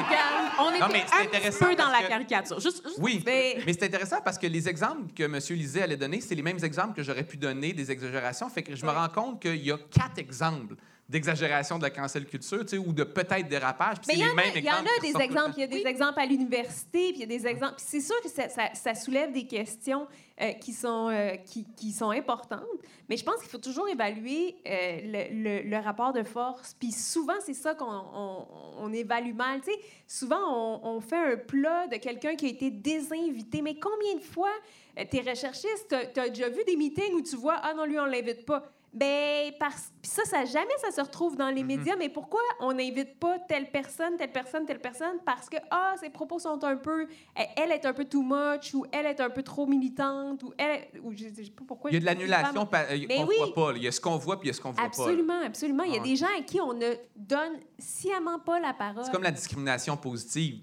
on Non, mais c'est un intéressant peu dans la que- caricature. Juste, juste- Oui, Mais- mais c'est intéressant parce que les exemples que M. Lisée allait donner, c'est les mêmes exemples que j'aurais pu donner des exagérations. Fait que je me rends compte qu'il y a quatre exemples d'exagération de la cancel culture, tu sais, ou de peut-être dérapage. puis Mais il y, en a, y en a des exemples. Il y a des exemples à l'université, puis il y a des exemples. C'est sûr que ça, ça- ça soulève des questions euh, qui, sont, euh, qui, qui sont importantes. Mais je pense qu'il faut toujours évaluer euh, le, le- le rapport de force. Puis souvent, c'est ça qu'on on, on évalue mal. Tu sais, souvent, on, on fait un plat de quelqu'un qui a été désinvité. Mais combien de fois, euh, tes recherchistes, tu as déjà vu des meetings où tu vois, ah non, lui, on l'invite pas. Ben, parce... Puis ça, ça, jamais ça se retrouve dans les médias. Mais pourquoi on n'invite pas telle personne, telle personne, telle personne? Parce que, ah, ses propos sont un peu... Elle est un peu too much, ou elle est un peu trop militante, ou elle... Ou je, je sais pas pourquoi... Il y a de l'annulation pa- euh, Mais qu'on oui. voit pas. Il y a ce qu'on voit puis il y a ce qu'on voit pas. là. Absolument, absolument. Il y a Ah des gens à qui on ne donne sciemment pas la parole. C'est comme la discrimination positive.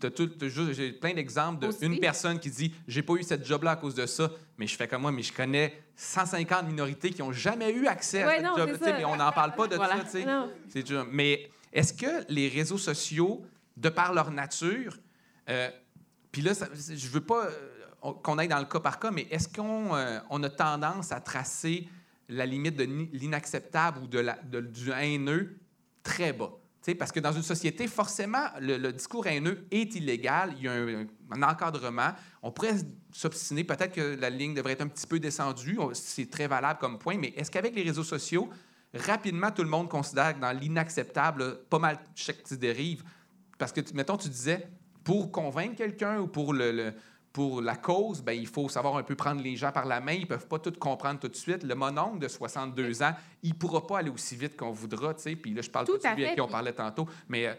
J'ai plein d'exemples d'une personne qui dit J'ai pas eu cette job-là à cause de ça, mais je fais comme moi, mais je connais 150 minorités qui ont jamais eu accès à Ouais, non, job. Mais on n'en parle pas de Voilà. ça. C'est dur. Mais est-ce que les réseaux sociaux, de par leur nature, euh, puis là, ça- je veux pas euh, on- qu'on aille dans le cas par cas, mais est-ce qu'on euh, on a tendance à tracer la limite de l'inacceptable ou de la, de- du haineux très bas? Parce que dans une société, forcément, le, discours haineux est illégal. Il y a un, encadrement. On pourrait s'obstiner. Peut-être que la ligne devrait être un petit peu descendue. C'est très valable comme point. Mais est-ce qu'avec les réseaux sociaux, rapidement, tout le monde considère que dans l'inacceptable, pas mal chaque petite dérive? Parce que, mettons, tu disais, pour convaincre quelqu'un ou pour, le- pour la cause, ben, il faut savoir un peu prendre les gens par la main. Ils peuvent pas tout comprendre tout de suite. Le mononcle de 62 ans, il pourra pas aller aussi vite qu'on voudra, tu sais. Puis là, je parle Tout pas de celui à qui on parlait tantôt. Mais euh,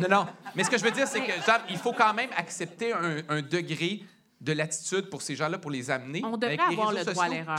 non, non. Mais ce que je veux dire, c'est que genre, il faut quand même accepter un, un degré de latitude pour ces gens-là, pour les amener. On devrait Avec les avoir le droit à l'erreur.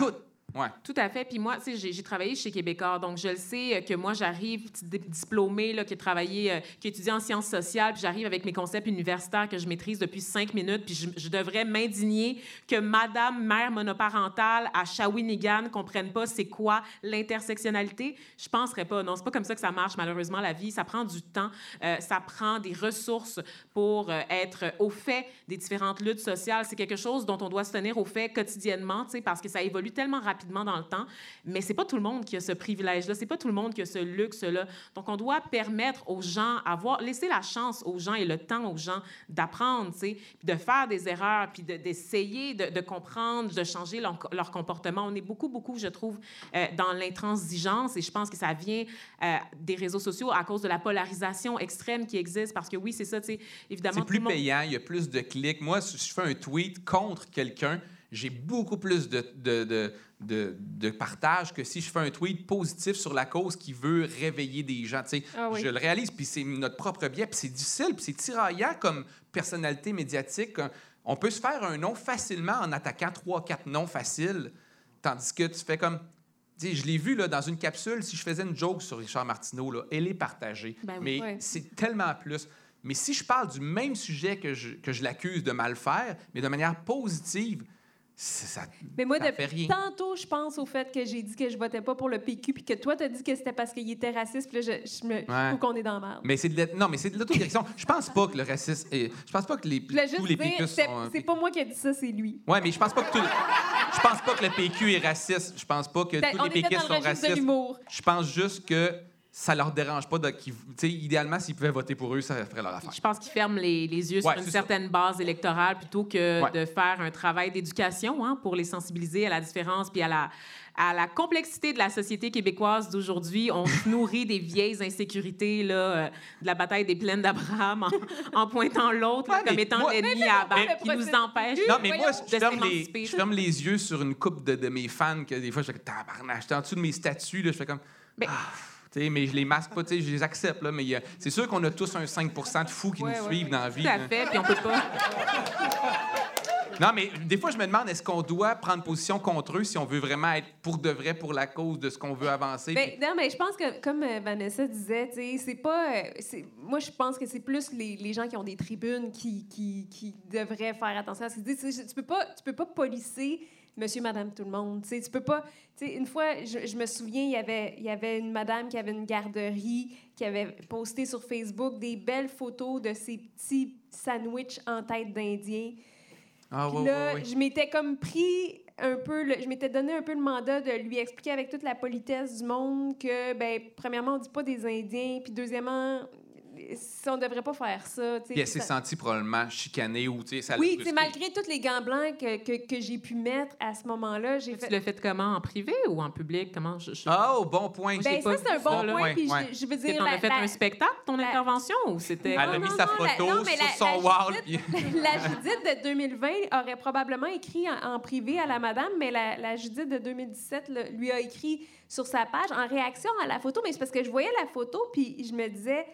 Ouais. Tout à fait. Puis moi, tu sais, j'ai travaillé chez Québécois, donc je le sais euh, que moi, j'arrive diplômée, là, qui a travaillé, euh, qui a étudié en sciences sociales, puis j'arrive avec mes concepts universitaires que je maîtrise depuis cinq minutes, puis je, devrais m'indigner que Madame mère monoparentale à Shawinigan comprenne pas c'est quoi l'intersectionnalité. Je penserais pas. Non, c'est pas comme ça que ça marche, malheureusement, la vie. Ça prend du temps. Euh, ça prend des ressources pour être au fait des différentes luttes sociales. C'est quelque chose dont on doit se tenir au fait quotidiennement, tu sais, parce que ça évolue tellement rapidement dans le temps. Mais c'est pas tout le monde qui a ce privilège-là. C'est pas tout le monde qui a ce luxe-là. Donc, on doit permettre aux gens, avoir, laisser la chance aux gens et le temps aux gens d'apprendre, de faire des erreurs, puis de- d'essayer de, de comprendre, de changer leur, leur comportement. On est beaucoup, beaucoup, je trouve, euh, dans l'intransigeance et je pense que ça vient euh, des réseaux sociaux à cause de la polarisation extrême qui existe parce que oui, c'est ça, tu sais, évidemment. C'est plus monde- payant, il y a plus de clics. Moi, si je fais un tweet contre quelqu'un, j'ai beaucoup plus de, de, de, de, de partage que si je fais un tweet positif sur la cause qui veut réveiller des gens. Ah oui. Je le réalise, puis c'est notre propre biais, puis c'est difficile, puis c'est tiraillant comme personnalité médiatique. On peut se faire un nom facilement en attaquant trois, quatre noms faciles, tandis que tu fais comme... Je l'ai vu là, dans une capsule, si je faisais une joke sur Richard Martineau, là, elle est partagée. Ben mais Ouais. c'est tellement plus. Mais si je parle du même sujet que je, que je l'accuse de mal faire, mais de manière positive, ça Mais moi, ça depuis tantôt, je pense au fait que j'ai dit que je votais pas pour le PQ, puis que toi, t'as dit que c'était parce qu'il était raciste, puis là, je, je me, je Ouais. trouve qu'on est dans la merde. Mais c'est de non, mais c'est de l'autodirection. Je pense pas que le racisme. est- Je pense pas que les, juste tous les PQ c'est sont. c'est pas moi qui ai dit ça, c'est lui. Ouais, mais je pense pas que tout- Je pense pas que le PQ est raciste. Je pense pas que Ben, tous les PQ sont racistes. Je pense juste que ça leur dérange pas de idéalement s'ils pouvaient voter pour eux, ça ferait leur affaire. Je pense qu'ils ferment les, les yeux Ouais, sur une certaine base électorale plutôt que Ouais. de faire un travail d'éducation hein, pour les sensibiliser à la différence puis à la, à la complexité de la société québécoise d'aujourd'hui. On se nourrit des vieilles insécurités là, euh, de la bataille des plaines d'Abraham en, en pointant l'autre Ouais, comme étant l'ennemi à abattre qui nous empêche. Non, mais moi, de je ferme, les, s'émanciper. je ferme les yeux sur une coupe de, de mes fans que des fois, je fais tabarnak. J'étais en dessous de mes statuts, là, je fais comme. Mais- Ah, mais je les masque pas, je les accepte, là, mais c'est sûr qu'on a tous un 5 de fous qui Ouais, nous ouais, suivent ouais. dans la vie. Tout à là. fait, puis on peut pas. Non, mais des fois, je me demande, est-ce qu'on doit prendre position contre eux si on veut vraiment être pour de vrai pour la cause de ce qu'on veut avancer? Ben, non, mais je pense que, comme euh, Vanessa disait, c'est pas. euh, moi, je pense que c'est plus les, les gens qui ont des tribunes qui, qui, qui devraient faire attention à ce qu'ils disent. Tu peux pas, tu peux pas policer monsieur, madame, tout le monde. Tu sais, tu peux pas. Tu sais, une fois, je, je me souviens, il y avait, il y avait une madame qui avait une garderie qui avait posté sur Facebook des belles photos de ses petits sandwichs en tête d'Indien. Ah, là, ouais, ouais. je m'étais comme pris un peu, le- je m'étais donné un peu le mandat de lui expliquer avec toute la politesse du monde que, ben, premièrement, on dit pas des Indiens, puis deuxièmement, si on devrait pas faire ça. Puis elle s'est ça- sentie probablement chicanée ou, tu sais, ça l'a Oui, tu sais, brusqué. malgré tous les gants blancs que, que, que j'ai pu mettre à ce moment-là, j'ai Tu l'as fait comment? En privé ou en public? Comment? Je, je- Oh, bon point. Ben, j'ai ça, c'est un bon ça, point, puis ouais. je, je veux Est-ce que dire. t'en la- as fait la- un spectacle, ton la- intervention, ou c'était... Elle a mis non, sa la- photo non, mais sur la- son la wall. La Judith de 2020 aurait probablement écrit en, en privé à la madame, mais la, la Judith de 2017 le- lui a écrit sur sa page en réaction à la photo. Mais c'est parce que je voyais la photo, puis je me disais,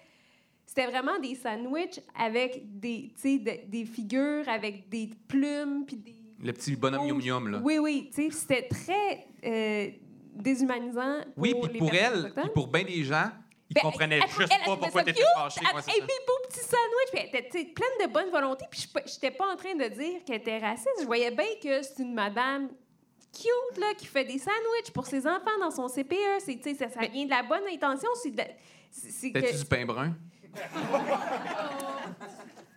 c'était vraiment des sandwichs avec des, de- des figures, avec des plumes, puis des... Le petit bonhomme yum yum, là. Oui, oui, tu sais, c'était très euh, déshumanisant pour Oui, puis les pour elle, puis pour bien des gens, ils Ben, comprenaient elle- juste elle- elle pas trouvait pourquoi t'étais cute. fâché. Elle- hey, ça. mes beaux petits sandwichs. Puis elle était pleine de bonne volonté. Puis je n'étais pas en train de dire qu'elle était raciste. Je voyais bien que c'est une madame cute là, qui fait des sandwichs pour ses enfants dans son CPE. Ça, ça vient de la bonne intention. C'est, c'est- que... du pain brun?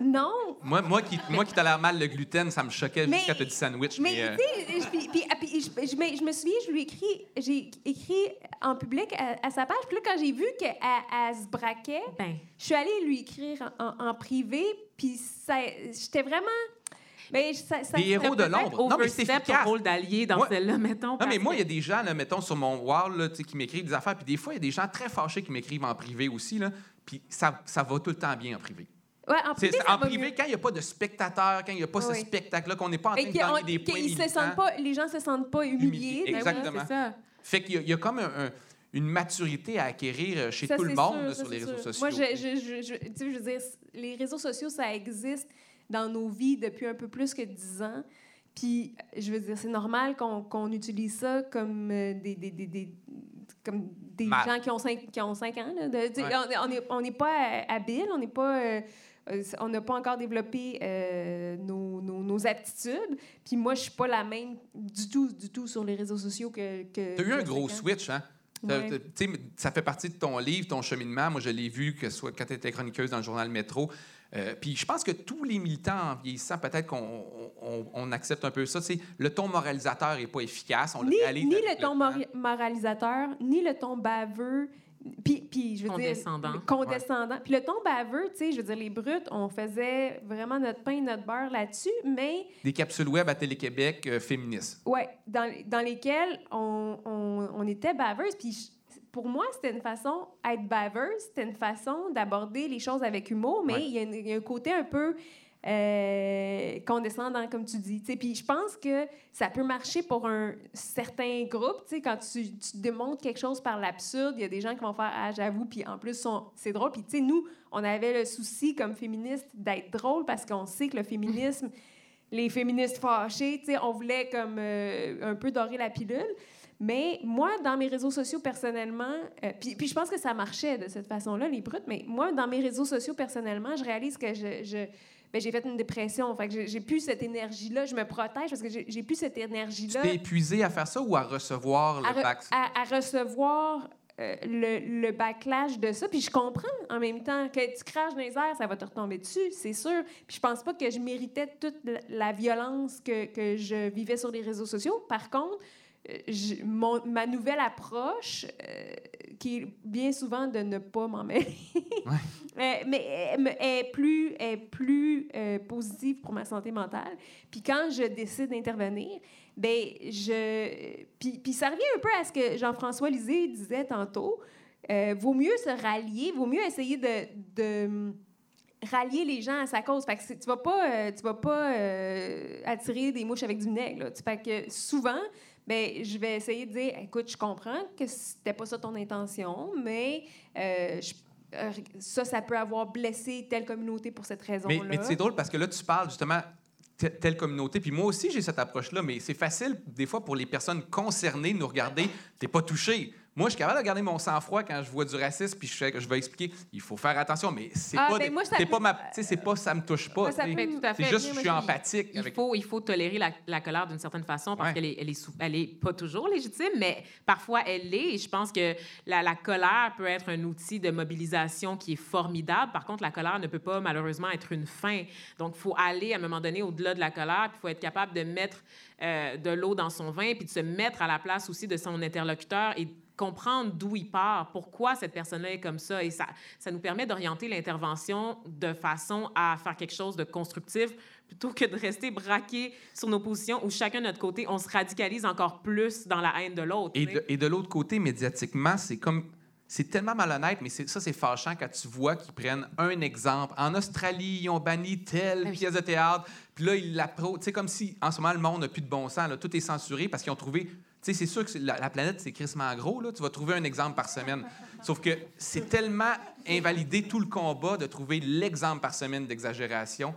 Non. Moi, moi qui, moi qui tolère mal le gluten, ça me choquait Mais- jusqu'à te dit sandwich. Mais, Mais euh, tu sais, je- puis, puis- puis je, je me- je me souviens, je lui ai écrit, j'ai écrit en public à, à sa page. Puis là, quand j'ai vu qu'elle elle se braquait, Ben, je suis allée lui écrire en, en- en privé. Puis ça, j'étais vraiment. Mais ça, ça, Des héros de l'ombre. Non, mais c'est efficace. rôle d'allié dans Moi- celle-là, mettons. Non, mais moi, il y a des gens, là, mettons, sur mon wall, là, tu sais, qui m'écrivent des affaires. Puis des fois, il y a des gens très fâchés qui m'écrivent en privé aussi. Là, puis ça, ça va tout le temps bien en privé. Ouais, en privé, ça en va privé, mieux. quand il n'y a pas de spectateurs, quand il n'y a pas Oui. ce spectacle-là, qu'on n'est pas en train de qu'on- gagner des points qu'ils se sentent pas, les gens se sentent pas humiliés. Humiliés, oui. exactement. Ça. Fait qu'il y, a- il y a comme un- un- une maturité à acquérir euh, chez Ça, tout le monde sûr, sur les réseaux sûr. sociaux. Moi, je, je, tu sais, je veux dire, les réseaux sociaux, ça existe dans nos vies depuis un peu plus que dix ans. Puis, je veux dire, c'est normal qu'on utilise ça comme euh, des, des, des- comme des Mal. gens qui ont cinq, qui ont cinq ans. là, de- Ouais. On n'est on pas habile, on n'est pas... euh, euh, on n'a pas encore développé euh, nos, nos, nos aptitudes. Puis moi, je suis pas la même du tout, du tout sur les réseaux sociaux que... que Tu as eu un gros ans. switch, hein? Ouais. Ça fait partie de ton livre, ton cheminement. Moi, je l'ai vu que soit quand tu étais chroniqueuse dans le journal Métro. Euh, puis je pense que tous les militants en vieillissant, peut-être qu'on on, on accepte un peu ça. C'est le ton moralisateur n'est pas efficace. On le ni, ni le ton moralisateur, ni le ton baveux, puis, puis je veux Condescendant. dire... Condescendant. Puis le ton baveux, tu sais, je veux dire, les brutes, on faisait vraiment notre pain et notre beurre là-dessus, mais, Des capsules web à Télé-Québec euh, féministes. ouais, dans, dans lesquelles on, on, on était baveuse, puis je- pour moi, c'était une façon, être baveuse, c'était une façon d'aborder les choses avec humour, mais Ouais. il y, a y un côté un peu euh, condescendant, comme tu dis. Puis je pense que ça peut marcher pour un certain groupe. Quand tu, tu démontres quelque chose par l'absurde, il y a des gens qui vont faire Ah, j'avoue, puis en plus, c'est drôle. Puis nous, on avait le souci comme féministes d'être drôle parce qu'on sait que le féminisme, les féministes sais, on voulait comme euh, un peu dorer la pilule. Mais moi, dans mes réseaux sociaux personnellement, euh, puis, puis je pense que ça marchait de cette façon-là, les brutes, mais moi, dans mes réseaux sociaux personnellement, je réalise que je, je- ben, j'ai fait une dépression. Fait que j'ai- plus cette énergie-là. Je me protège parce que j'ai plus cette Tu énergie-là t'es épuisé à faire ça ou à recevoir le à, re- bac? à- à recevoir euh, le, le backlash de ça. Puis je comprends en même temps que tu craches dans les airs, ça va te retomber dessus, c'est sûr. Puis je pense pas que je méritais toute la- violence que, que je vivais sur les réseaux sociaux. Par contre, je- mon- ma nouvelle approche, euh, qui est bien souvent de ne pas m'en mêler, euh, mais me- est plus, est plus euh, positive pour ma santé mentale. Puis quand je décide d'intervenir, ben je puis, puis ça revient un peu à ce que Jean-François Lisée disait tantôt. Euh, vaut mieux se rallier, vaut mieux essayer de, de rallier les gens à sa cause. Fait que tu vas pas, euh, tu vas pas euh, attirer des mouches avec du vinaigre. Là. Fait que souvent, ben, je vais essayer de dire, écoute, je comprends que c'était pas ça ton intention, mais euh, je- euh, ça, ça peut avoir blessé telle communauté pour cette raison-là. Mais, mais c'est drôle parce que là, tu parles justement te- telle communauté. Puis moi aussi, j'ai cette approche-là, mais c'est facile, des fois, pour les personnes concernées de nous regarder. T'es pas touché. Moi, je suis capable de garder mon sang-froid quand je vois du racisme, puis je, vais expliquer, il faut faire attention, mais c'est Ah, pas, ben des- moi, ça pas ma, c'est pas, ça me touche pas. Moi, ça tu sais. peut- Mais tout à fait. C'est juste, je suis empathique Il avec. faut, il faut tolérer la, la colère d'une certaine façon parce Ouais. qu'elle est, elle est, sou- elle est pas toujours légitime, mais parfois elle l'est. Et je pense que la, la colère peut être un outil de mobilisation qui est formidable. Par contre, la colère ne peut pas malheureusement être une fin. Donc, il faut aller à un moment donné au-delà de la colère, puis il faut être capable de mettre euh, de l'eau dans son vin, puis de se mettre à la place aussi de son interlocuteur et comprendre d'où il part, pourquoi cette personne-là est comme ça. Et ça, ça nous permet d'orienter l'intervention de façon à faire quelque chose de constructif plutôt que de rester braqué sur nos positions où chacun de notre côté, on se radicalise encore plus dans la haine de l'autre. Et de, l'autre côté, médiatiquement, c'est comme. C'est tellement malhonnête, mais ça, c'est fâchant quand tu vois qu'ils prennent un exemple. En Australie, ils ont banni telle Ah oui. pièce de théâtre, puis là, ils l'appro... Tu sais, comme si, en ce moment, le monde n'a plus de bon sens, là, tout est censuré parce qu'ils ont trouvé... Tu sais, c'est sûr que la planète, c'est crissement gros, là. Tu vas trouver un exemple par semaine. Sauf que c'est tellement invalidé tout le combat de trouver l'exemple par semaine d'exagération.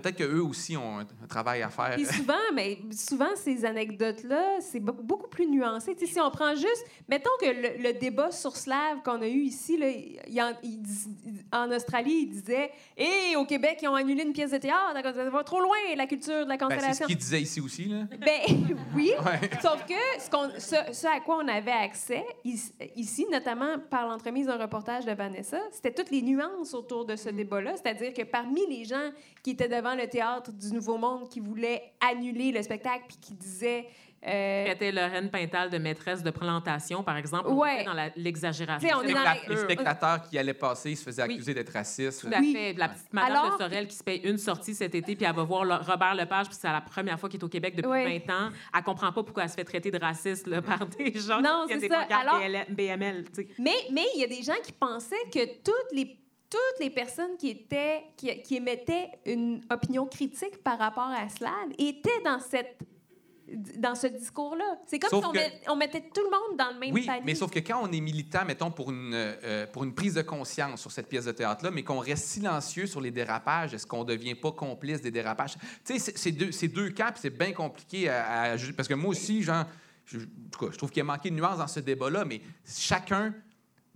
Peut-être qu'eux aussi ont un, un travail à faire. Puis souvent, mais souvent, ces anecdotes-là, c'est be- beaucoup plus nuancé. Si on prend juste, mettons que le, le débat sur Slave qu'on a eu ici, là, il en, il dis- en Australie, il disait Hé, au Québec, ils ont annulé une pièce de théâtre, ça va trop loin, la culture de la Ben, c'est ce qu'ils disaient ici aussi, là. Ben oui, Ouais. sauf que ce, ce- ce à quoi on avait accès ici, notamment par l'entremise d'un reportage de Vanessa, c'était toutes les nuances autour de ce débat-là. C'est-à-dire que parmi les gens qui étaient devant le théâtre du Nouveau Monde, qui voulaient annuler le spectacle, puis qui disaient... euh, Traitait Lorraine Pintal de maîtresse de plantation, par exemple. On Ouais. était dans l'exagération. Les spectateurs qui allaient passer, ils se faisaient Oui. accuser d'être racistes. Tout à Oui. fait. La petite madame Alors- de Sorel qui se paye une sortie cet été, puis elle va voir le- Robert Lepage, puis c'est la première fois qu'il est au Québec depuis Oui. 20 ans. Elle comprend pas pourquoi elle se fait traiter de raciste là, par des gens Non, qui ont c'est des Alors- BML. tu sais. Mais mais il y a des gens qui pensaient que toutes les toutes les personnes qui étaient qui, qui émettaient une opinion critique par rapport à Slav étaient dans cette dans ce discours-là. C'est comme Sauf si on, que- met- on mettait tout le monde dans le même Oui, panier. mais sauf que quand on est militant, mettons, pour une, euh, pour une prise de conscience sur cette pièce de théâtre-là, mais qu'on reste silencieux sur les dérapages, est-ce qu'on ne devient pas complice des dérapages? Tu sais, c'est- deux, deux puis c'est bien compliqué à, à. Parce que moi aussi, genre, je, cas, je trouve qu'il y a manqué de nuances dans ce débat-là, mais chacun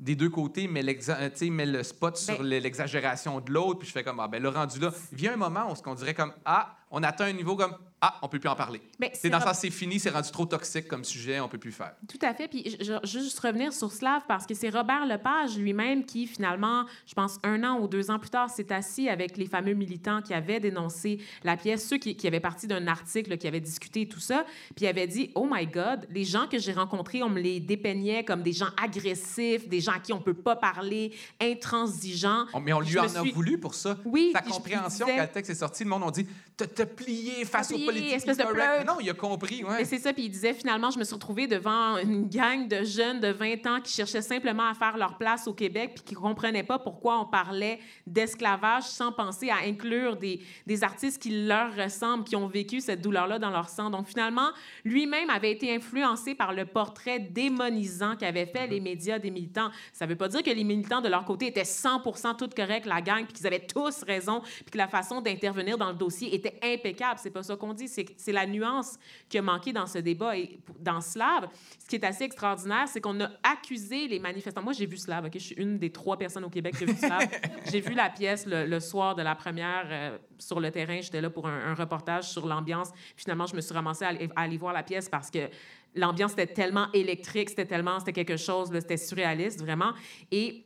des deux côtés met, euh, met le spot sur Ben- le- l'exagération de l'autre, puis je fais comme, ah, ben le rendu là, il vient un moment où on dirait comme, ah, on atteint un niveau comme, ah, on peut plus en parler. C'est dans sens, c'est fini, c'est rendu trop toxique comme sujet, on peut plus faire. Tout à fait. Puis je, juste revenir sur Slav parce que c'est Robert Lepage lui-même qui, finalement, je pense un an ou deux ans plus tard, s'est assis avec les fameux militants qui avaient dénoncé la pièce, ceux qui, qui avaient parti d'un article qui avait discuté tout ça, puis avait dit Oh my God, les gens que j'ai rencontrés, on me les dépeignait comme des gens agressifs, des gens à qui on peut pas parler, intransigeants. On- mais on lui en a voulu pour ça. Oui, Sa compréhension, disais- quand le texte est sorti, le monde a dit T'as- te plier face Te espèce de pleutre. Non, il a compris, ouais. C'est ça, puis il disait finalement, je me suis retrouvée devant une gang de jeunes de 20 ans qui cherchaient simplement à faire leur place au Québec, puis qui ne comprenaient pas pourquoi on parlait d'esclavage sans penser à inclure des, des artistes qui leur ressemblent, qui ont vécu cette douleur-là dans leur sang. Donc finalement, lui-même avait été influencé par le portrait démonisant qu'avaient fait les médias des militants. Ça ne veut pas dire que les militants de leur côté étaient 100 tout corrects, la gang, puis qu'ils avaient tous raison, puis que la façon d'intervenir dans le dossier était impeccable. C'est pas ça qu'on dit. C'est c'est la nuance qui a manqué dans ce débat. Et dans Slav, ce qui est assez extraordinaire, c'est qu'on a accusé les manifestants. Moi, j'ai vu Slav, OK? Je suis une des trois personnes au Québec qui a vu Slav. j'ai vu la pièce le, le soir de la première euh, sur le terrain. J'étais là pour un, un reportage sur l'ambiance. Finalement, je me suis ramassée à, aller- à aller voir la pièce parce que l'ambiance était tellement électrique, c'était tellement, c'était quelque chose, c'était surréaliste, vraiment. Et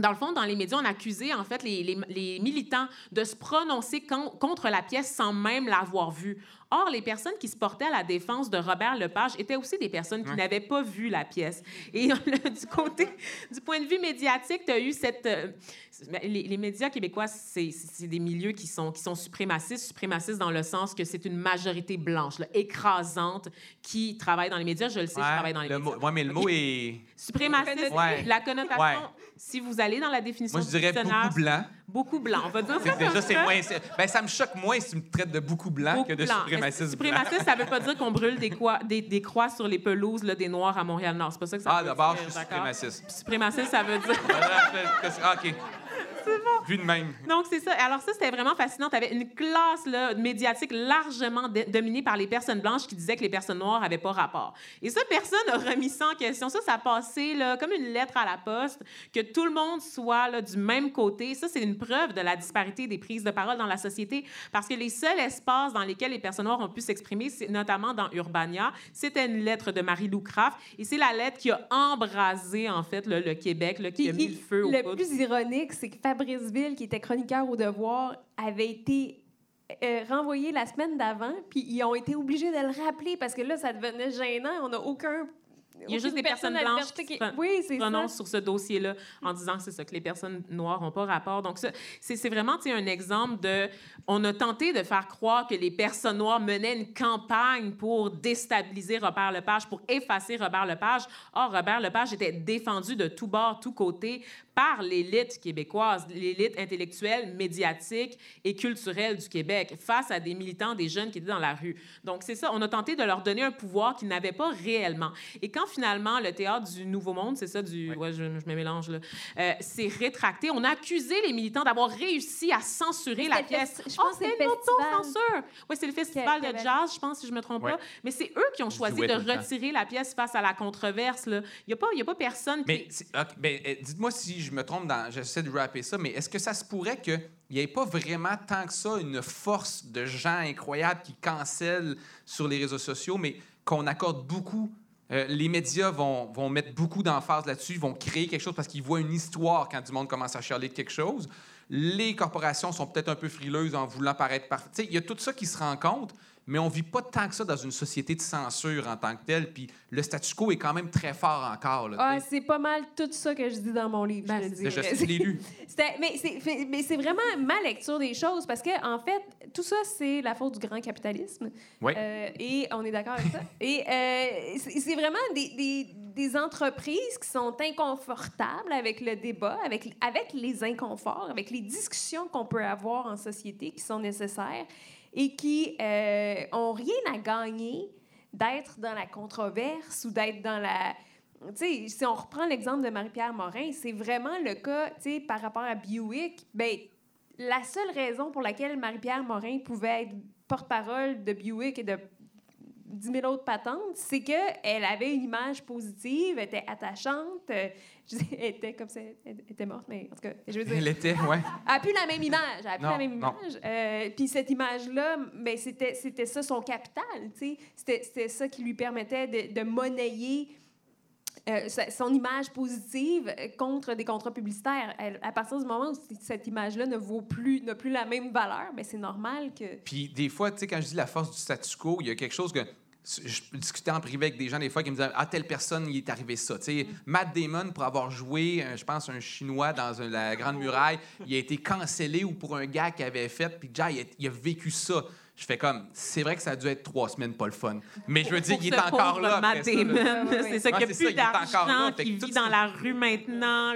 dans le fond, dans les médias, on accusait en fait les, militants de se prononcer con- contre la pièce sans même l'avoir vue. Or, les personnes qui se portaient à la défense de Robert Lepage étaient aussi des personnes qui n'avaient pas vu la pièce. Et du côté, du point de vue médiatique, tu as eu cette... euh, ben, les, les médias québécois, c'est des milieux qui sont, qui sont suprémacistes, suprémacistes dans le sens que c'est une majorité blanche, là, écrasante, qui travaille dans les médias. Je le sais, je travaille dans les le médias. ouais, mais le mot est. Suprémaciste, Ouais. la connotation, si vous allez dans la définition Moi, je dirais beaucoup blanc. Beaucoup blanc. On va dire ça C'est- Déjà, moins. Ben, ça me choque moins si tu me traites de beaucoup blanc Beaucoup que de blanc. suprémaciste blanc? Suprémaciste, ça veut pas dire qu'on brûle des, croix- des, des croix sur les pelouses là, des Noirs à Montréal-Nord? C'est pas ça que ça Ah, veut d'abord, dire, je suis suprémaciste. Suprémaciste, ça veut dire... Ah, OK. Vu de même. Donc, c'est ça. Alors, ça, c'était vraiment fascinant. Tu avais une classe là, médiatique largement dominée par les personnes blanches qui disaient que les personnes noires n'avaient pas rapport. Et ça, personne n'a remis ça en question. Ça, ça a passé là, comme une lettre à la poste, que tout le monde soit là, du même côté. Ça, c'est une preuve de la disparité des prises de parole dans la société. Parce que les seuls espaces dans lesquels les personnes noires ont pu s'exprimer, c'est notamment dans Urbania, c'était une lettre de Marie-Lou Craft. Et c'est la lettre qui a embrasé, en fait, le, le Québec, là, qui a mis le feu au Le poudre. plus ironique, c'est que Fabrice Ville, qui était chroniqueur au Devoir, avait été euh, renvoyé la semaine d'avant, puis ils ont été obligés de le rappeler parce que là, ça devenait gênant. On n'a aucun. Il y a juste des personnes blanches qui, qui- se Oui, prononcent sur ce dossier-là en disant que c'est ça, que les personnes noires n'ont pas rapport. Donc, c'est vraiment un exemple de... On a tenté de faire croire que les personnes noires menaient une campagne pour déstabiliser Robert Lepage, pour effacer Robert Lepage. Or, Robert Lepage était défendu de tous bords, tous côtés par l'élite québécoise, l'élite intellectuelle, médiatique et culturelle du Québec, face à des militants, des jeunes qui étaient dans la rue. Donc, c'est ça, on a tenté de leur donner un pouvoir qu'ils n'avaient pas réellement. Et quand finalement le théâtre du Nouveau Monde, c'est ça, du... Ouais, je, je me mélange là, euh, s'est rétracté, on a accusé les militants d'avoir réussi à censurer la pièce. je Oh, pense que c'est c'était le une festival. autocensure. Oui, c'est le festival de jazz, je pense, si je me trompe Ouais. pas. Mais c'est eux qui ont choisi de temps. retirer la pièce face à la controverse. là. Il n'y a, pas- il y a pas personne qui... Mais ben, euh, dites-moi si je me trompe dans. J'essaie de rapper ça, mais est-ce que ça se pourrait qu'il n'y ait pas vraiment tant que ça une force de gens incroyables qui cancellent sur les réseaux sociaux, mais qu'on accorde beaucoup. euh, les médias vont, vont mettre beaucoup d'emphase là-dessus, vont créer quelque chose parce qu'ils voient une histoire quand du monde commence à chialer de quelque chose. Les corporations sont peut-être un peu frileuses en voulant paraître parfaites. Il y a tout ça qui se rencontre, mais on vit pas tant que ça dans une société de censure en tant que telle. Puis le statu quo est quand même très fort encore. là, Ah, c'est pas mal tout ça que je dis dans mon livre. Ben, je. Je l'ai lu. Mais c'est fait- mais c'est vraiment ma lecture des choses parce que en fait tout ça c'est la faute du grand capitalisme Oui. Euh, et on est d'accord avec ça et euh, c'est c'est vraiment des, des, des entreprises qui sont inconfortables avec le débat avec avec les inconforts avec les discussions qu'on peut avoir en société qui sont nécessaires et qui euh, ont rien à gagner d'être dans la controverse ou d'être dans la tu sais, si on reprend l'exemple de Marie-Pierre Morin, c'est vraiment le cas, tu sais, par rapport à Buick. Ben, la seule raison pour laquelle Marie-Pierre Morin pouvait être porte-parole de Buick et de 10 000 autres patentes, c'est qu'elle avait une image positive, était attachante. Elle était comme ça, elle était morte, mais en tout cas, je veux dire, Elle était, ouais. elle n'a plus la même image. Elle n'a plus Non, la même image. Euh, Puis cette image-là, ben, c'était, c'était ça son capital. tu sais. C'était, c'était ça qui lui permettait de, de monnayer euh, son image positive contre des contrats publicitaires. Elle- à partir du moment où cette image-là ne vaut plus, n'a plus la même valeur, ben, c'est normal que... Puis des fois, tu sais, quand je dis la force du statu quo, il y a quelque chose que. Je discutais en privé avec des gens des fois qui me disaient Ah, telle personne, il est arrivé ça. Sais, Matt Damon, pour avoir joué, euh, je pense, un Chinois dans la Grande Muraille, il a été cancellé ou pour un gars qu'il avait fait, puis déjà, il a, il a vécu ça. Je fais comme, c'est vrai que ça a dû être trois semaines pas le fun. Mais je veux dire, il est encore là. C'est ça, ouais. qui Ouais, a plus d'argent, qui vit dans la rue maintenant,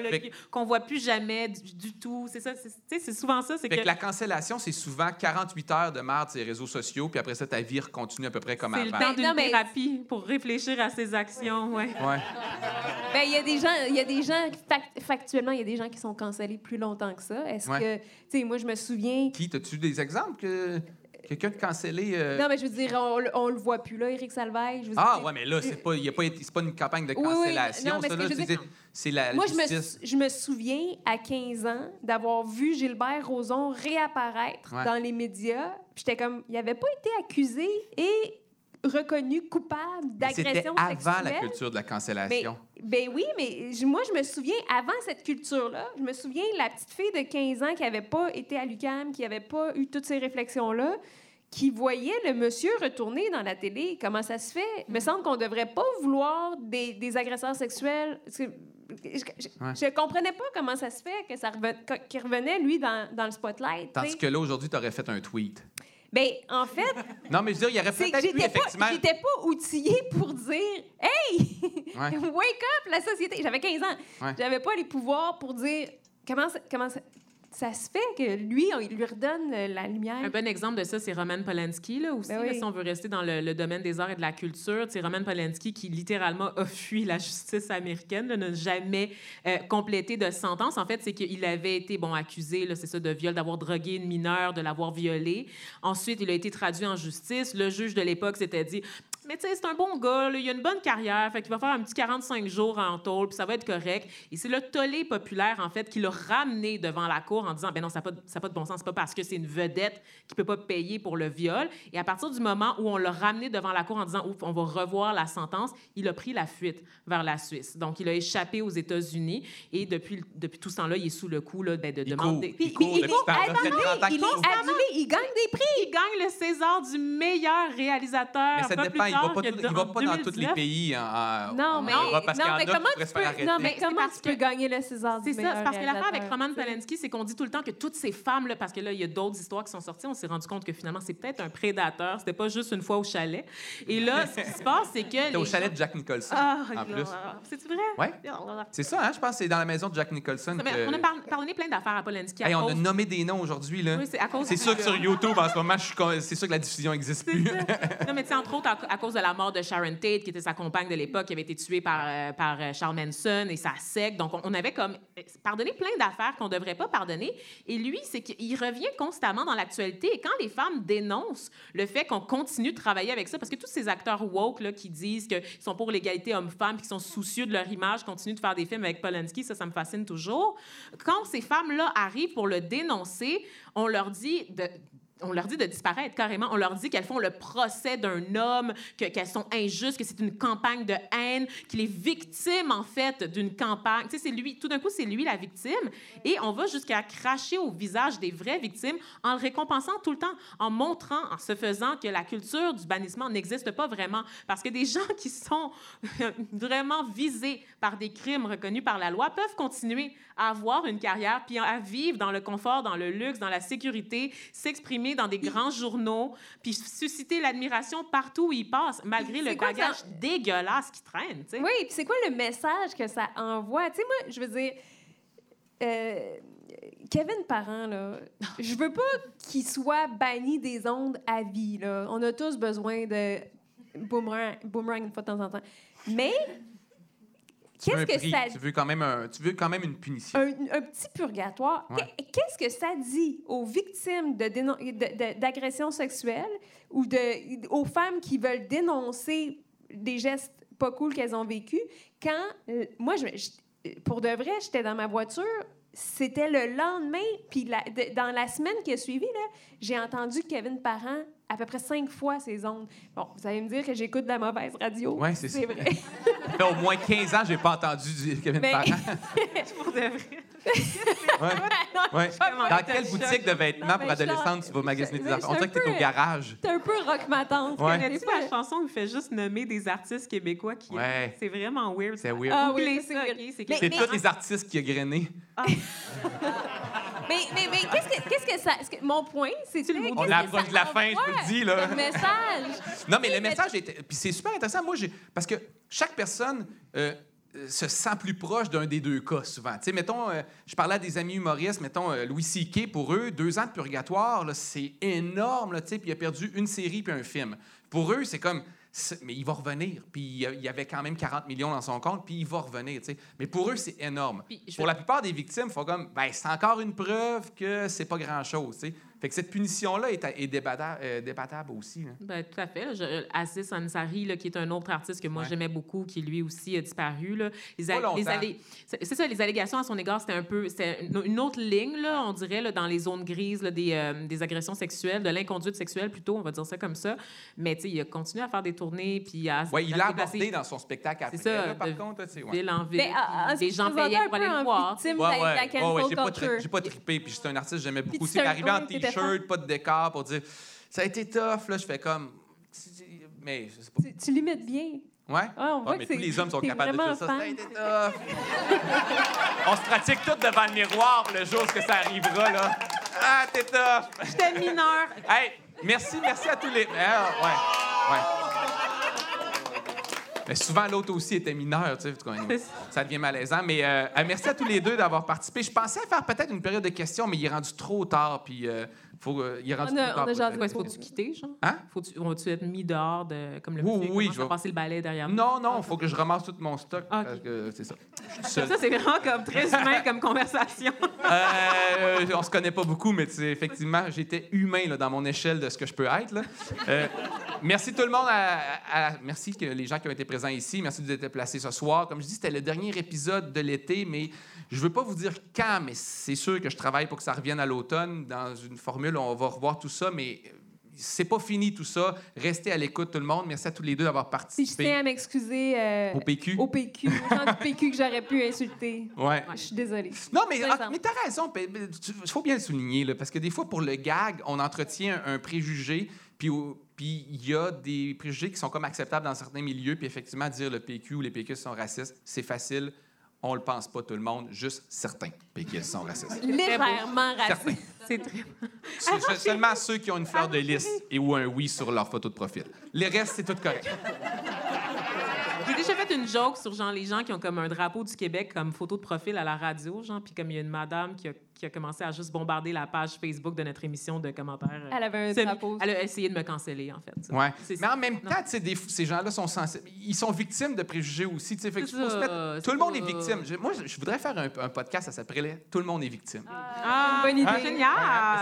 qu'on voit plus jamais du, tout. C'est ça, c'est tu sais, c'est souvent ça. C'est Fait que, la cancellation, c'est souvent 48 heures de marde sur les réseaux sociaux, puis après ça, ta vie continue à peu près comme c'est le avant. temps d'une Non, mais- thérapie pour réfléchir à ses actions. Ouais. Ouais. Ben, il y a des gens, il y a des gens, fac- factuellement, il y a des gens qui sont cancellés plus longtemps que ça. Est-ce que, tu sais, moi, je me souviens. Qui, as-tu des exemples que quelqu'un de cancellé? euh, Non, mais je veux dire, on, le- on le voit plus, là, Éric Salvaille. Je veux Ah, dire- ouais, mais là, c'est pas, y a pas, pas une campagne de Oui, oui. cancellation. Ce je veux c'est- dire- c'est la Moi, je me, je me souviens, à 15 ans, d'avoir vu Gilbert Rozon réapparaître Ouais. dans les médias. Puis j'étais comme, il n'avait pas été accusé et reconnu coupable d'agression avant sexuelle. la culture de la cancellation. ben oui, mais je- moi, je me souviens, avant cette culture-là, je me souviens la petite fille de 15 ans qui n'avait pas été à l'UQAM, qui n'avait pas eu toutes ces réflexions-là, qui voyait le monsieur retourner dans la télé. Comment ça se fait? Il me semble qu'on ne devrait pas vouloir des, des agresseurs sexuels. Je, je comprenais pas comment ça se fait que ça reven- qu'il revenait, lui, dans, dans le spotlight. Tandis que là, aujourd'hui, tu aurais fait un tweet. Ben, en fait, Non, mais je veux dire, il aurait peut-être effectivement... j'étais pas outillée pour dire Hey, Ouais. wake up la société. J'avais 15 ans. Ouais. J'avais pas les pouvoirs pour dire comment ça, comment ça, se fait que lui, on, il lui redonne euh, la lumière. Un bon exemple de ça, c'est Roman Polanski, là, aussi, Ben là, si on veut rester dans le, le domaine des arts et de la culture. C'est Roman Polanski qui, littéralement, a fui la justice américaine, n'a jamais euh, complété de sentence. En fait, c'est qu'il avait été, bon, accusé, c'est ça, de viol, d'avoir drogué une mineure, de l'avoir violée. Ensuite, il a été traduit en justice. Le juge de l'époque s'était dit... Mais tu sais, c'est un bon gars, là, il a une bonne carrière, fait qu'il va faire un petit 45 jours en tôle, puis ça va être correct. Et c'est le tollé populaire, en fait, qui l'a ramené devant la cour en disant ben non, ça n'a pas, de- pas de bon sens, c'est pas parce que c'est une vedette qui peut pas payer pour le viol. Et à partir du moment où on l'a ramené devant la cour en disant ouf, on va revoir la sentence, il a pris la fuite vers la Suisse. Donc, il a échappé aux États-Unis et depuis, depuis tout ce temps-là, il est sous le coup là, ben, de Il demandes. court, des- il court depuis court- par- Attendez, ça fait 30 ans il qu'il est court. adulé, il gagne des prix. il gagne le César du meilleur réalisateur. Mais ça dépend, il va pas, tout- il va pas dans tous les 2019. pays en, en- Non, en mais, Europe, parce qu'il y non, en mais a qui comment se faire arrêter. non, mais comment tu peux que- gagner le César du C'est ça, parce que l'affaire avec Roman. Polanski, c'est qu'on dit tout le temps que toutes ces femmes-là, parce que là, il y a d'autres histoires qui sont sorties, on s'est rendu compte que finalement, c'est peut-être un prédateur, c'était pas juste une fois au chalet. Et là, ce qui se passe, c'est que. C'était au chalet de Jack Nicholson, Ah, en plus. C'est vrai? Ouais. C'est ça, hein? Je pense que c'est dans la maison de Jack Nicholson. On a par- pardonné plein d'affaires à Polanski. on a nommé des noms aujourd'hui, là. Oui, c'est à cause C'est du- sûr que sur YouTube, en ce moment, c'est sûr que la diffusion n'existe plus. non, mais tu sais, entre autres, à, à cause de la mort de Sharon Tate, qui était sa compagne de l'époque, qui avait été tuée par, euh, par euh, Charles Manson et sa secte. Donc, on, on avait comme euh, pardonné plein d'affaires qu'on ne devrait pas pardonner. Et lui, c'est qu'il revient constamment dans l'actualité. Et quand les femmes dénoncent le fait qu'on continue de travailler avec ça, parce que tous ces acteurs woke là, qui disent qu'ils sont pour l'égalité homme-femme, qui sont soucieux de leur image, continuent de faire des films avec Polanski, ça, ça me fascine toujours. Quand ces femmes-là arrivent pour le dénoncer, on leur dit de on leur dit de disparaître carrément. On leur dit qu'elles font le procès d'un homme, que- qu'elles sont injustes, que c'est une campagne de haine, qu'il est victime, en fait, d'une campagne. Tu sais, c'est lui, tout d'un coup, c'est lui la victime. Et on va jusqu'à cracher au visage des vraies victimes en le récompensant tout le temps, en montrant, en se faisant que la culture du bannissement n'existe pas vraiment. Parce que des gens qui sont vraiment visés par des crimes reconnus par la loi peuvent continuer à avoir une carrière, puis à vivre dans le confort, dans le luxe, dans la sécurité, s'exprimer dans des grands journaux, puis susciter l'admiration partout où ils passent, malgré le quoi bagage ça? dégueulasse qui traîne. Oui, puis c'est quoi le message que ça envoie? Tu sais, moi, je veux dire, euh, Kevin Parent, là, je veux pas qu'il soit banni des ondes à vie. Là. On a tous besoin de boomerang, boomerang une fois de temps en temps. Mais qu'est-ce un que prix, ça tu veux quand même un- tu veux quand même une punition. un, un petit purgatoire. Ouais. Qu'est-ce que ça dit aux victimes de dénon- de- de- d'agressions sexuelles ou de, aux femmes qui veulent dénoncer des gestes pas cool qu'elles ont vécus quand, euh, moi, je, je- pour de vrai, j'étais dans ma voiture, c'était le lendemain, puis la- de- dans la semaine qui a suivi, j'ai entendu Kevin Parent à peu près cinq fois ses ondes. Bon, vous allez me dire que j'écoute de la mauvaise radio. Ouais, c'est vrai. Ça fait au moins 15 ans j'ai pas entendu du Kevin Mais- Parent. Pour de vrai. Ouais. Ouais. Dans quelle boutique de vêtements Non, pour adolescentes tu vas magasiner des affaires? On dirait que t'es un au garage. C'est un peu rock ma tante. Ouais. Connais-tu? La chanson où il fait juste nommer des artistes québécois qui Ouais. C'est vraiment weird. C'est weird. Ah oui, c'est ça, weird. C'est que- tous les artistes qui a grainé. Mais, mais, mais qu'est-ce que, qu'est-ce que ça. est-ce que- mon point, c'est. qu'est-ce On que approche de la fin, je vous le dis, là. Le message. Non, mais le message était. Puis c'est super intéressant. Moi, j'ai. Parce que chaque personne. euh, se sent plus proche d'un des deux cas, souvent. Tu sais, mettons, euh, je parlais à des amis humoristes, mettons, euh, Louis C.K., pour eux, deux ans de purgatoire, c'est énorme, là, tu sais, puis il a perdu une série puis un film. Pour eux, c'est comme, mais il va revenir, puis il y avait quand même 40 millions dans son compte, puis il va revenir, tu sais. Mais pour eux, c'est énorme. Pour la plupart des victimes, faut comme, ben, c'est encore une preuve que c'est pas grand-chose, tu sais. Fait que cette punition-là est, est euh, débattable aussi, là. Ben, tout à fait. Je- Aziz Ansari, là, qui est un autre artiste que moi Ouais. j'aimais beaucoup, qui lui aussi a disparu. Là. Les, les allé- c'est c'est ça, les allégations à son égard, c'était un peu c'était une, autre ligne, là, on dirait, là, dans les zones grises là, des, euh, des agressions sexuelles, de l'inconduite sexuelle plutôt, on va dire ça comme ça. Mais tu sais, il a continué à faire des tournées, puis à, Ouais, il l'a abordé dans son spectacle après. C'est ça, là, par de contre, tu ville en ville. Mais ah, puis ah, les gens payaient un pour aller peu le voir. Ouais, ouais, ouais, cancel ouais, j'ai pas, trippé, puis j'étais un artiste que j'aimais beaucoup. te- arrivé en t'étais t-shirt, pas de décor, pour dire ça a été tough, là, je fais comme. Mais je sais pas. Tu, tu limites bien. Ouais? on voit Ouais, mais que tous c'est- les hommes sont capables de dire ça. Ça a fan. été tough. On se pratique tous devant le miroir le jour que ça arrivera, là. Ah, t'es tough. J'étais mineure. Hey, merci, merci à tous les. Ah, ouais, ouais. Mais souvent, l'autre aussi était mineur, tu sais. tout Ça devient malaisant. Mais euh, merci à tous les deux d'avoir participé. Je pensais faire peut-être une période de questions, mais il est rendu trop tard. Puis, euh, faut, euh, il est rendu On a- trop tard. on a jasé Quoi, faut-tu quitter, genre? Hein? Faut-tu, on va-tu être mis dehors de, comme le Oui, monsieur oui, je vais- passer le balai derrière nous? Non, non, il faut que je ramasse tout mon stock. Ah, ok. parce que c'est ça. Ça, c'est vraiment comme très humain comme conversation. Euh, on se connaît pas beaucoup, mais c'est effectivement, j'étais humain là, dans mon échelle de ce que je peux être. là. Euh, merci tout le monde. à- à- merci que les gens qui ont été présents ici. Merci de vous être placés ce soir. Comme je dis, c'était le dernier épisode de l'été, mais je veux pas vous dire quand, mais c'est sûr que je travaille pour que ça revienne à l'automne dans une formule. On va revoir tout ça, mais c'est pas fini tout ça. Restez à l'écoute, tout le monde. Merci à tous les deux d'avoir Si je tiens participé à m'excuser euh, au PQ. au PQ, aux gens du PQ que j'aurais pu insulter. Ouais. Je suis désolée. Non, mais, ah, mais t'as raison. Il faut bien le souligner, là, parce que des fois, pour le gag, on entretient un, un préjugé, puis puis il y a des préjugés qui sont comme acceptables dans certains milieux, puis effectivement, dire le PQ ou les PQ sont racistes, c'est facile. On le pense pas tout le monde, juste certains PQ sont racistes. Légèrement Certains. raciste. C'est très... C'est seulement ceux qui ont une fleur de lys et ou un oui sur leur photo de profil. Les restes, c'est tout correct. J'ai déjà fait une joke sur genre les gens qui ont comme un drapeau du Québec comme photo de profil à la radio, genre, puis comme il y a une madame qui a, qui a commencé à juste bombarder la page Facebook de notre émission de commentaires. euh, Elle avait un semi- drapeau. Elle a essayé de me canceller, en fait. Ouais. C'est- Mais en même non. temps, des- ces gens-là sont sensibles. Ils sont victimes de préjugés aussi. Fait que ça, mettre- Tout le monde est victime. Je- moi, je je voudrais faire un, un podcast, ça s'appellerait Tout le monde est victime. Ah, Bonne idée. Hein? Génial!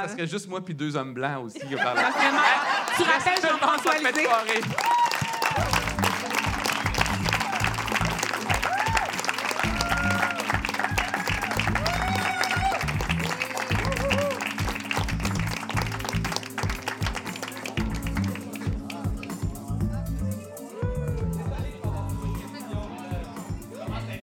Ça serait juste moi puis deux hommes blancs aussi. tu rappelles Jean-François.